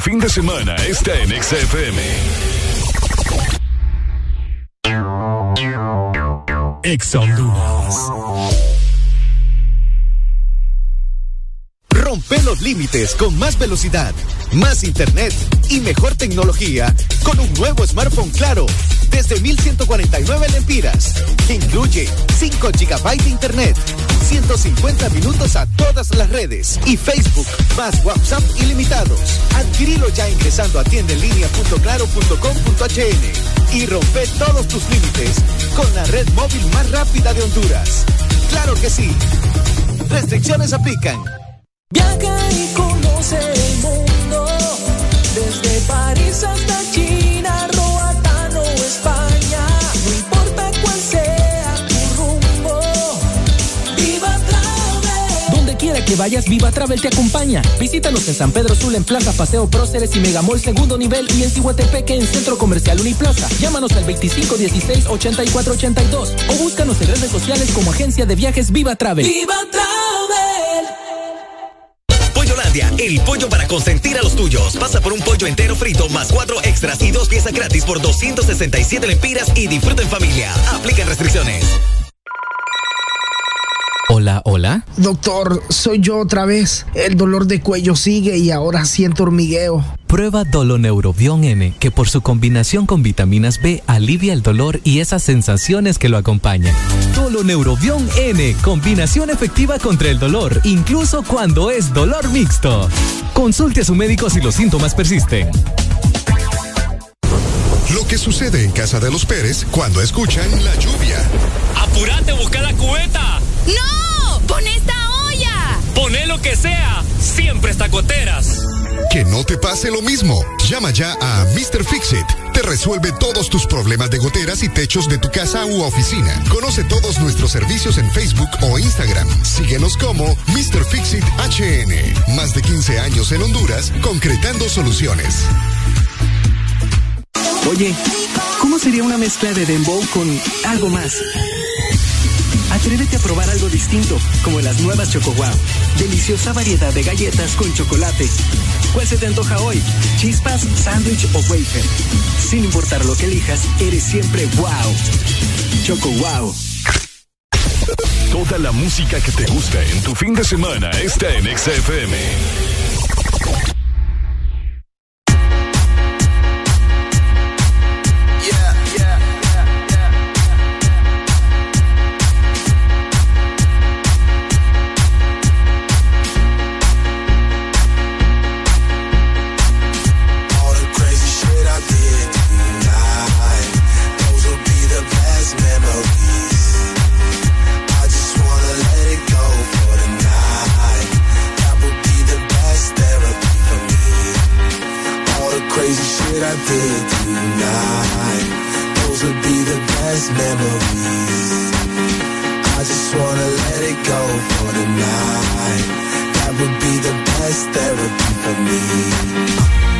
Tu fin de semana está en XFM. Honduras. Rompe los límites con más velocidad, más internet y mejor tecnología con un nuevo smartphone claro desde 1149 lempiras. que Incluye 5 GB de internet, 150 minutos a todas las redes y Facebook más WhatsApp ilimitados. Adquirilo ya ingresando a tiendaenlinea.claro.com.hn y rompe todos tus límites con la red móvil más rápida de Honduras. Claro que sí. Restricciones aplican. Viaja y conoce el mundo, desde París hasta vayas, Viva Travel te acompaña. Visítanos en San Pedro Sula, en Plaza Paseo Próceres y Megamall segundo nivel y en Cihuatepeque en Centro Comercial Uniplaza. Llámanos al 2516-8482 o búscanos en redes sociales como Agencia de Viajes Viva Travel. Viva Travel. Pollolandia, el pollo para consentir a los tuyos. Pasa por un pollo entero frito más cuatro extras y dos piezas gratis por 267 lempiras y disfruta en familia. Aplican restricciones. Hola, hola. Doctor, soy yo otra vez. El dolor de cuello sigue y ahora siento hormigueo. Prueba Doloneurobión N, que por su combinación con vitaminas B alivia el dolor y esas sensaciones que lo acompañan. Doloneurobión N, combinación efectiva contra el dolor, incluso cuando es dolor mixto. Consulte a su médico si los síntomas persisten. Lo que sucede en casa de los Pérez cuando escuchan la lluvia. ¡Apurate, busca la cubeta! ¡No! ¡Pon esta olla! Poné lo que sea, siempre está goteras. Que no te pase lo mismo. Llama ya a Mr. Fixit. Te resuelve todos tus problemas de goteras y techos de tu casa u oficina. Conoce todos nuestros servicios en Facebook o Instagram. Síguenos como Mr. Fixit HN. Más de 15 años en Honduras, concretando soluciones. Oye, ¿cómo sería una mezcla de dembow con algo más? Atrévete a probar algo distinto, como las nuevas Choco Wow. Deliciosa variedad de galletas con chocolate. ¿Cuál se te antoja hoy? ¿Chispas, sándwich o wafer? Sin importar lo que elijas, eres siempre wow. Choco Wow. Toda la música que te gusta en tu fin de semana está en XFM. Did tonight, those would be the best memories. I just wanna let it go for the night. That would be the best therapy for me.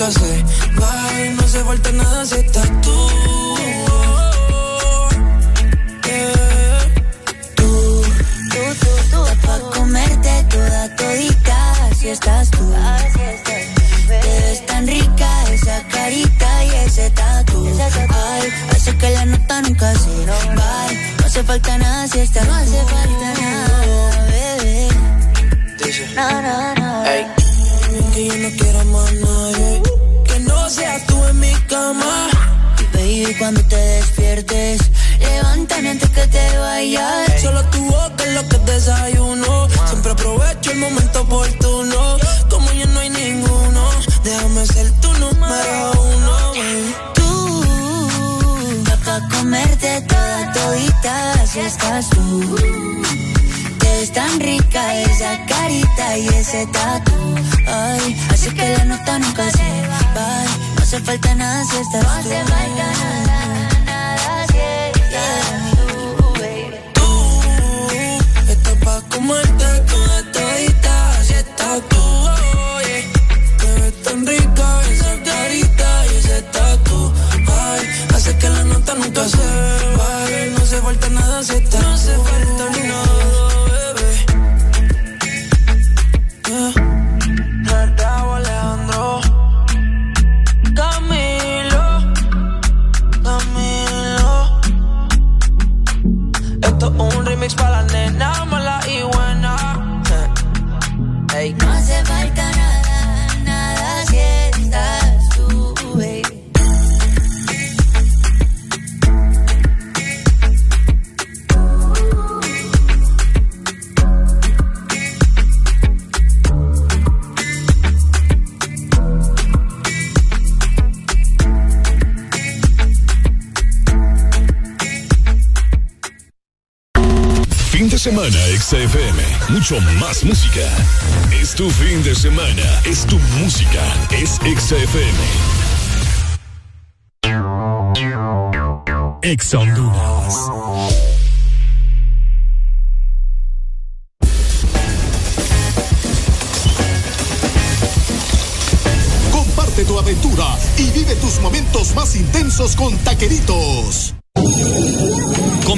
no se falta nada si estás tú. Tú, tú, tú. Pa' comerte toda todita si estás tú. Te ves tan rica esa carita y ese tatu. Ay, hace que la nota nunca se va. No hace falta nada si estás No hace falta nada, bebé. Dice. No, no, no. Hey. Que yo no quiero más nada mí cuando te despiertes. Levántame antes que te vayas. Solo tu oh, boca es lo que desayuno. Siempre aprovecho el momento oportuno. Como ya no hay ninguno, déjame ser tu número uno. Hey. Tú, pa' comerte toda todita si estás tú. Te es tan rica esa carita y ese tatu. Ay, así que la nota nunca se va. No hace falta nada si estás no tú. No hace falta nada, nada si estás tú, baby. Tú estás pa' comerte toda todita si estás tú. Oye, te ves tan rica esa carita y ese tatu. Ay, hace que la nota nunca se baje. No hace falta nada si estás No hace falta semana, XFM. Mucho más música. Es tu fin de semana. Es tu música. Es XFM. Ex Honduras. Comparte tu aventura y vive tus momentos más intensos con Taqueritos.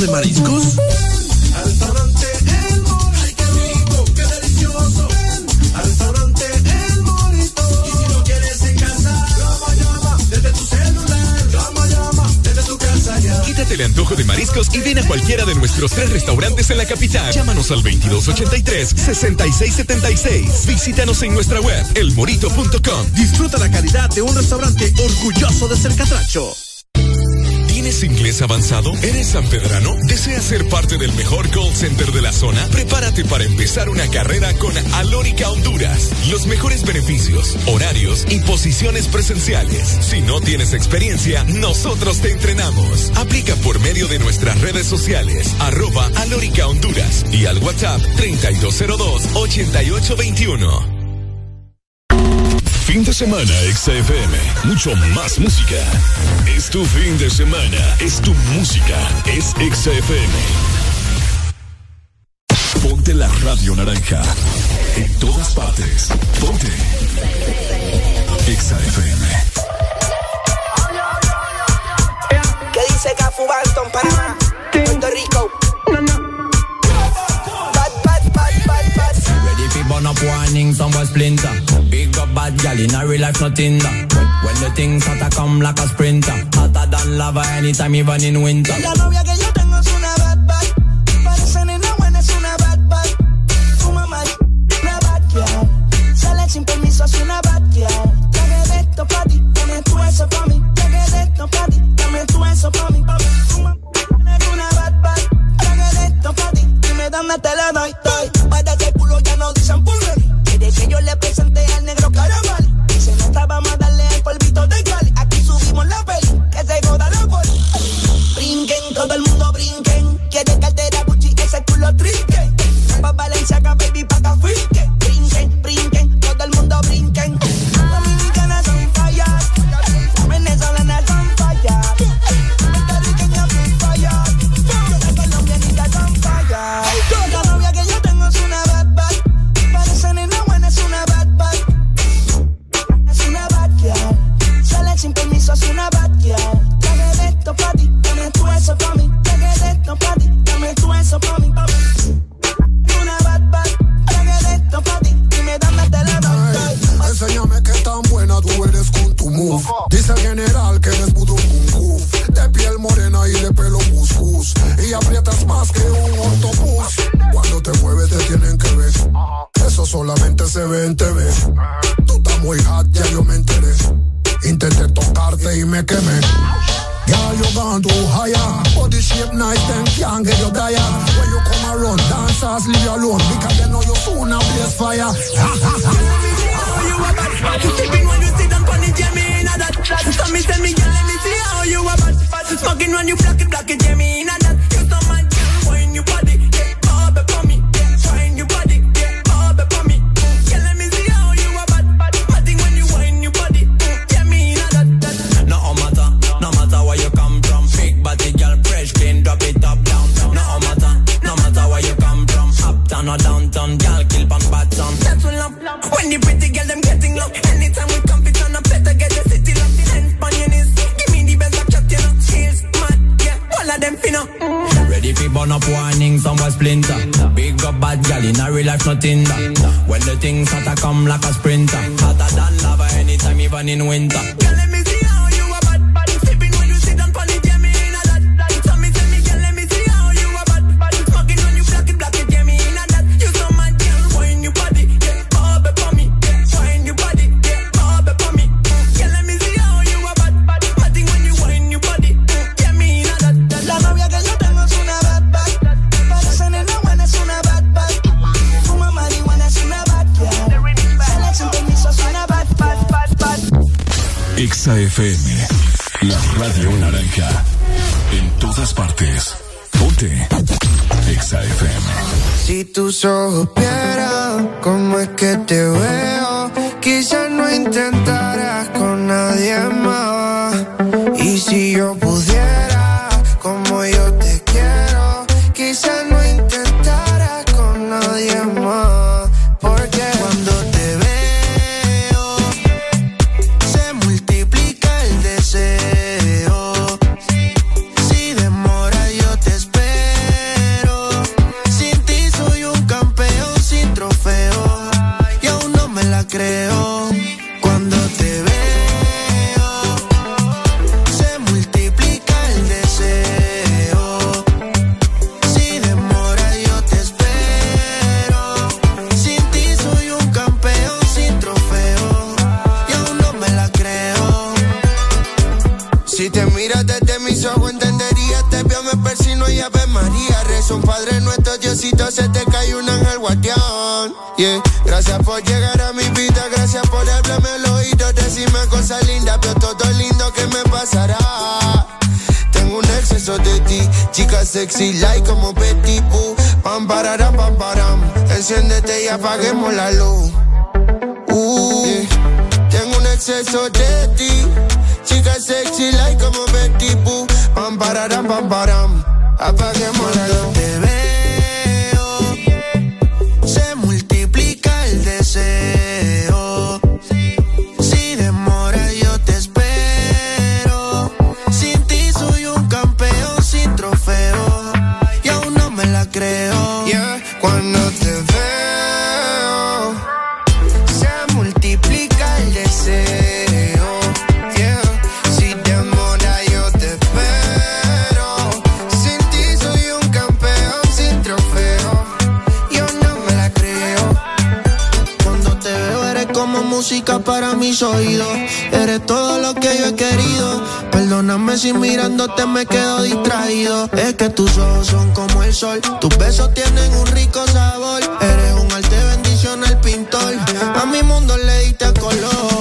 de mariscos? Al restaurante El Morito. qué rico, qué delicioso. Ven al restaurante El Morito. Y si lo quieres en casa, llama, llama desde tu celular. Llama, llama desde tu casa ya. Quítate el antojo de mariscos y ven a cualquiera de nuestros tres restaurantes en la capital. Llámanos al 2283-6676. Visítanos en nuestra web, elmorito.com. Disfruta la calidad de un restaurante orgulloso de ser catracho. ¿Tienes inglés avanzado? ¿Eres sanpedrano? ¿Deseas ser parte del mejor call center de la zona? Prepárate para empezar una carrera con Alórica Honduras. Los mejores beneficios, horarios y posiciones presenciales. Si no tienes experiencia, nosotros te entrenamos. Aplica por medio de nuestras redes sociales, arroba Alórica Honduras y al WhatsApp 3202-8821. Fin de semana, XFM. Mucho más música. Es tu fin de semana. Es tu música. Es XFM. Ponte la radio naranja. En todas partes. Ponte. XFM. ¿Qué dice Cafu Banton, Panamá? Puerto Rico. Up warning, some boy splinter. Big up bad gal in a life, nothing that. When, the things hotter come like a sprinter. Hotter than lava anytime, even in winter. La novia que yo tengo es una bad, bad. Es una bad, bad. Mal, una bad girl. Te si mirándote me quedo distraído. Es que tus ojos son como el sol, tus besos tienen un rico sabor. Eres un arte bendición al pintor, a mi mundo le diste color.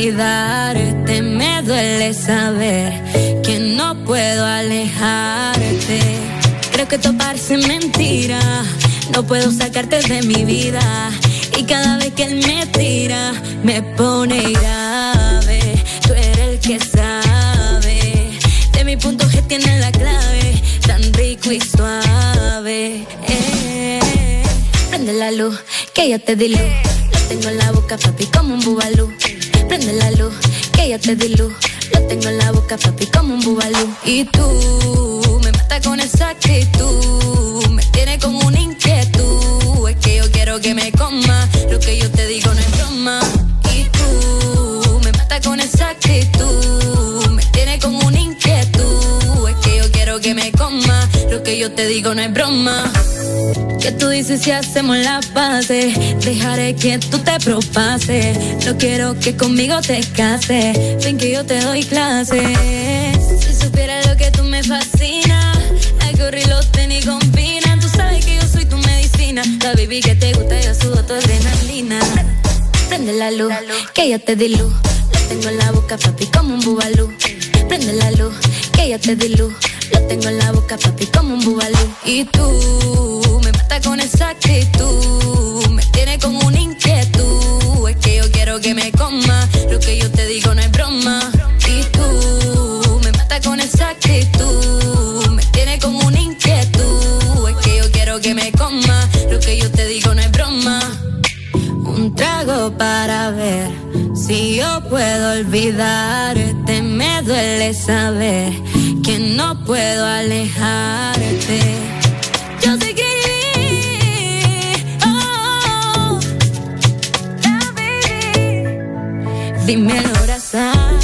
Olvidarte. Me duele saber que no puedo alejarte. Creo que esto parece mentira. No puedo sacarte de mi vida. Y cada vez que él me tira, me pone grave. Tú eres el que sabe. De mi punto G tiene la clave. Tan rico y suave. Eh. Prende la luz, que ya te di luz. Lo tengo en la boca, papi, como un bubalú. Ya te di. Lo tengo en la boca, papi, como un bubalú. Y tú me matas con esa actitud. Me tiene como una inquietud. Es que yo quiero que me coma. Lo que yo te Que yo te digo no es broma. ¿Qué tú dices si hacemos la base? Dejaré que tú te propases. No quiero que conmigo te cases. Ven que yo te doy clases. Si supieras lo que tú me fascina, la gorra y los tenis combinan. Tú sabes que yo soy tu medicina. La baby que te gusta, yo subo tu adrenalina. Prende la luz, que ya te di luz. Lo tengo en la boca, papi, como un bubalú. Prende la luz, que ya te di luz. Lo tengo en la boca, papi, como un bubalú. Y tú me matas con esa actitud. Me tiene como una inquietud. Es que yo quiero que me coma. Lo que yo te digo no es broma. Y tú me matas con esa actitud. Me tiene como una inquietud. Es que yo quiero que me coma. Lo que yo te digo no es broma. Un trago para ver si yo puedo olvidarte. Me duele saber que no puedo alejarte. Yo sé que oh, yeah, baby. Dime el corazón.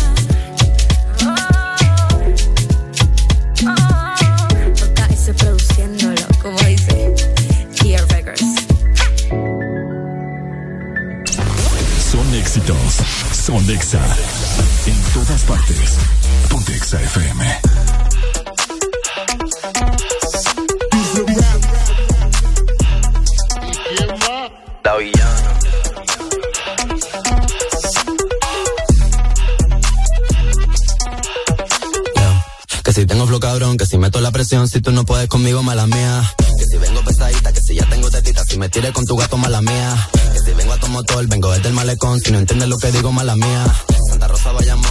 Dice Kia Records. Son éxitos. Son Exa. En todas partes. Ponte Exa FM. Que si tengo flow cabrón, que si meto la presión, si tú no puedes conmigo, mala mía. Que si vengo pesadita, que si ya tengo tetita, si me tire con tu gato, mala mía. Que si vengo desde el malecón, si no entiendes lo que digo, mala mía. Santa Rosa Bayamón,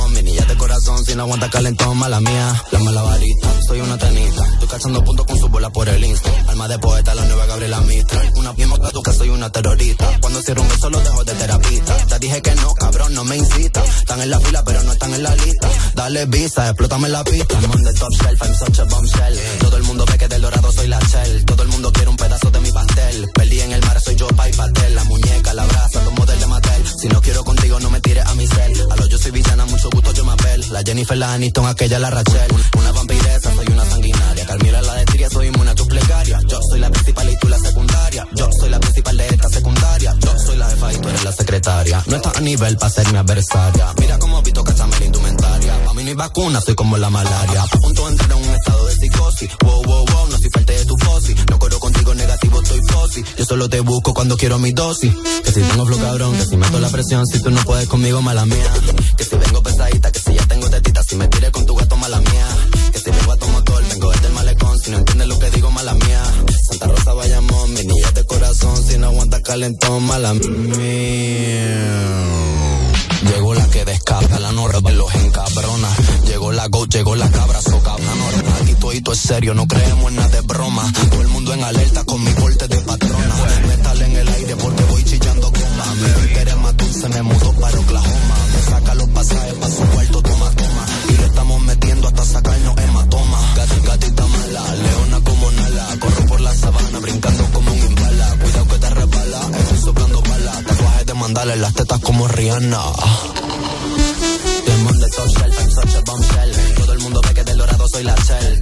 si no aguanta calentón, mala mía. La mala varita, soy una tenista, estoy cachando puntos con su bola por el insta. Alma de poeta, la nueva Gabriela Mistral. Una misma que soy una terrorista. Cuando cierro un beso lo dejo de terapista. Te dije que no, cabrón, no me incita. Están en la fila, pero no están en la lista. Dale visa, explótame la pista. I'm on the top shelf, I'm such a bombshell. Todo el mundo ve que del dorado soy la shell. Todo el mundo quiere un pedazo de mi pastel. Perdí en el mar, soy yo, pa' y pastel. La muñeca, la brasa, los modelos de Mattel. Si no quiero contigo, no me tires a mi cel. A lo yo soy villana, mucho gusto, yo me apel. Jennifer, la Aniston, aquella, la Rachel. Una vampiresa, soy una sanguinaria. Carmila, la de Tiria, soy una tu plegaria. Yo soy la principal y tú la secundaria. Yo soy la principal de esta secundaria. Yo soy la jefa y tú eres la secretaria. No estás a nivel para ser mi adversaria. Mira cómo Vito cachame la indumentaria. Pa' mí no hay vacuna, soy como la malaria. A punto de entrar en un estado de psicosis. Wow, wow, wow, no soy parte de tu fosi. No corro contigo negativo, estoy fosi. Yo solo te busco cuando quiero mi dosis. Que si tengo flow cabrón, que si meto la presión, si tú no puedes conmigo, mala mía. Que si vengo pesadita, que si ya tengo tetita, si me tires con tu gato, mala mía. Que si a tu motor, vengo desde el malecón, si no entiendes lo que digo, mala mía. Santa Rosa Bayamón, mi niña de corazón, si no aguanta calentón, mala mía. Llegó la que descabra, la norra los encabrona. Llegó la go, llegó la cabra, so cabrona. Aquí todo es serio, no creemos en nada de broma. Todo el mundo en alerta con mi porte de patrona. Metal en el aire porque voy chillando goma. Mi más dulce, me mudó para Oklahoma. Me saca los pasajes pa' su cuarto, estamos metiendo hasta sacarnos hematoma. Gat- Gatita mala, leona como Nala. Corro por la sabana, brincando como un imbala. Cuidado que te resbala, estoy soplando balas. Tatuajes de mandala en las tetas como Rihanna. Todo el mundo ve que del dorado soy la shell.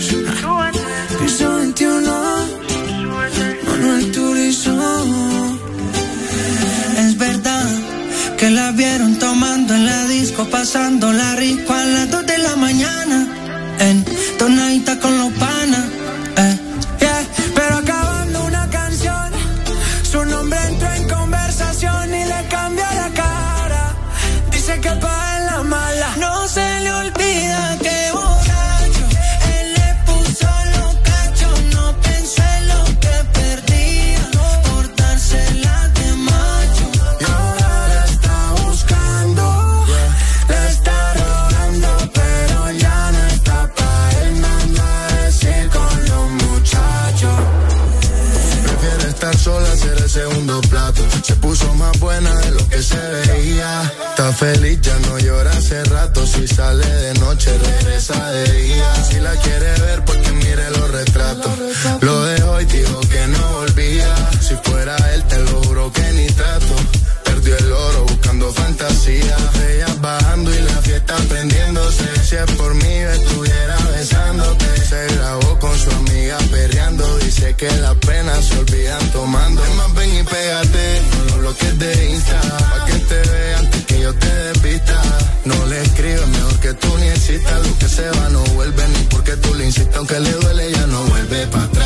pasando la rico a las 2 de la mañana. En tonadita con los panas. Feliz, ya no llora hace rato. Si sale de noche, regresa de día. Si la quiere ver, pues que mire los retratos. Lo dejó y dijo que no volvía. Si fuera él, te lo juro que ni trato. Perdió el oro buscando fantasía. Ellas bajando y la fiesta prendiéndose. Si es por mí, estuviera besándote. Se grabó con su amiga perreando. Dice que las penas se olvidan tomando. Más, ven y pégate. no vuelve ni porque tú le insistes, aunque le duele, ya no vuelve para atrás.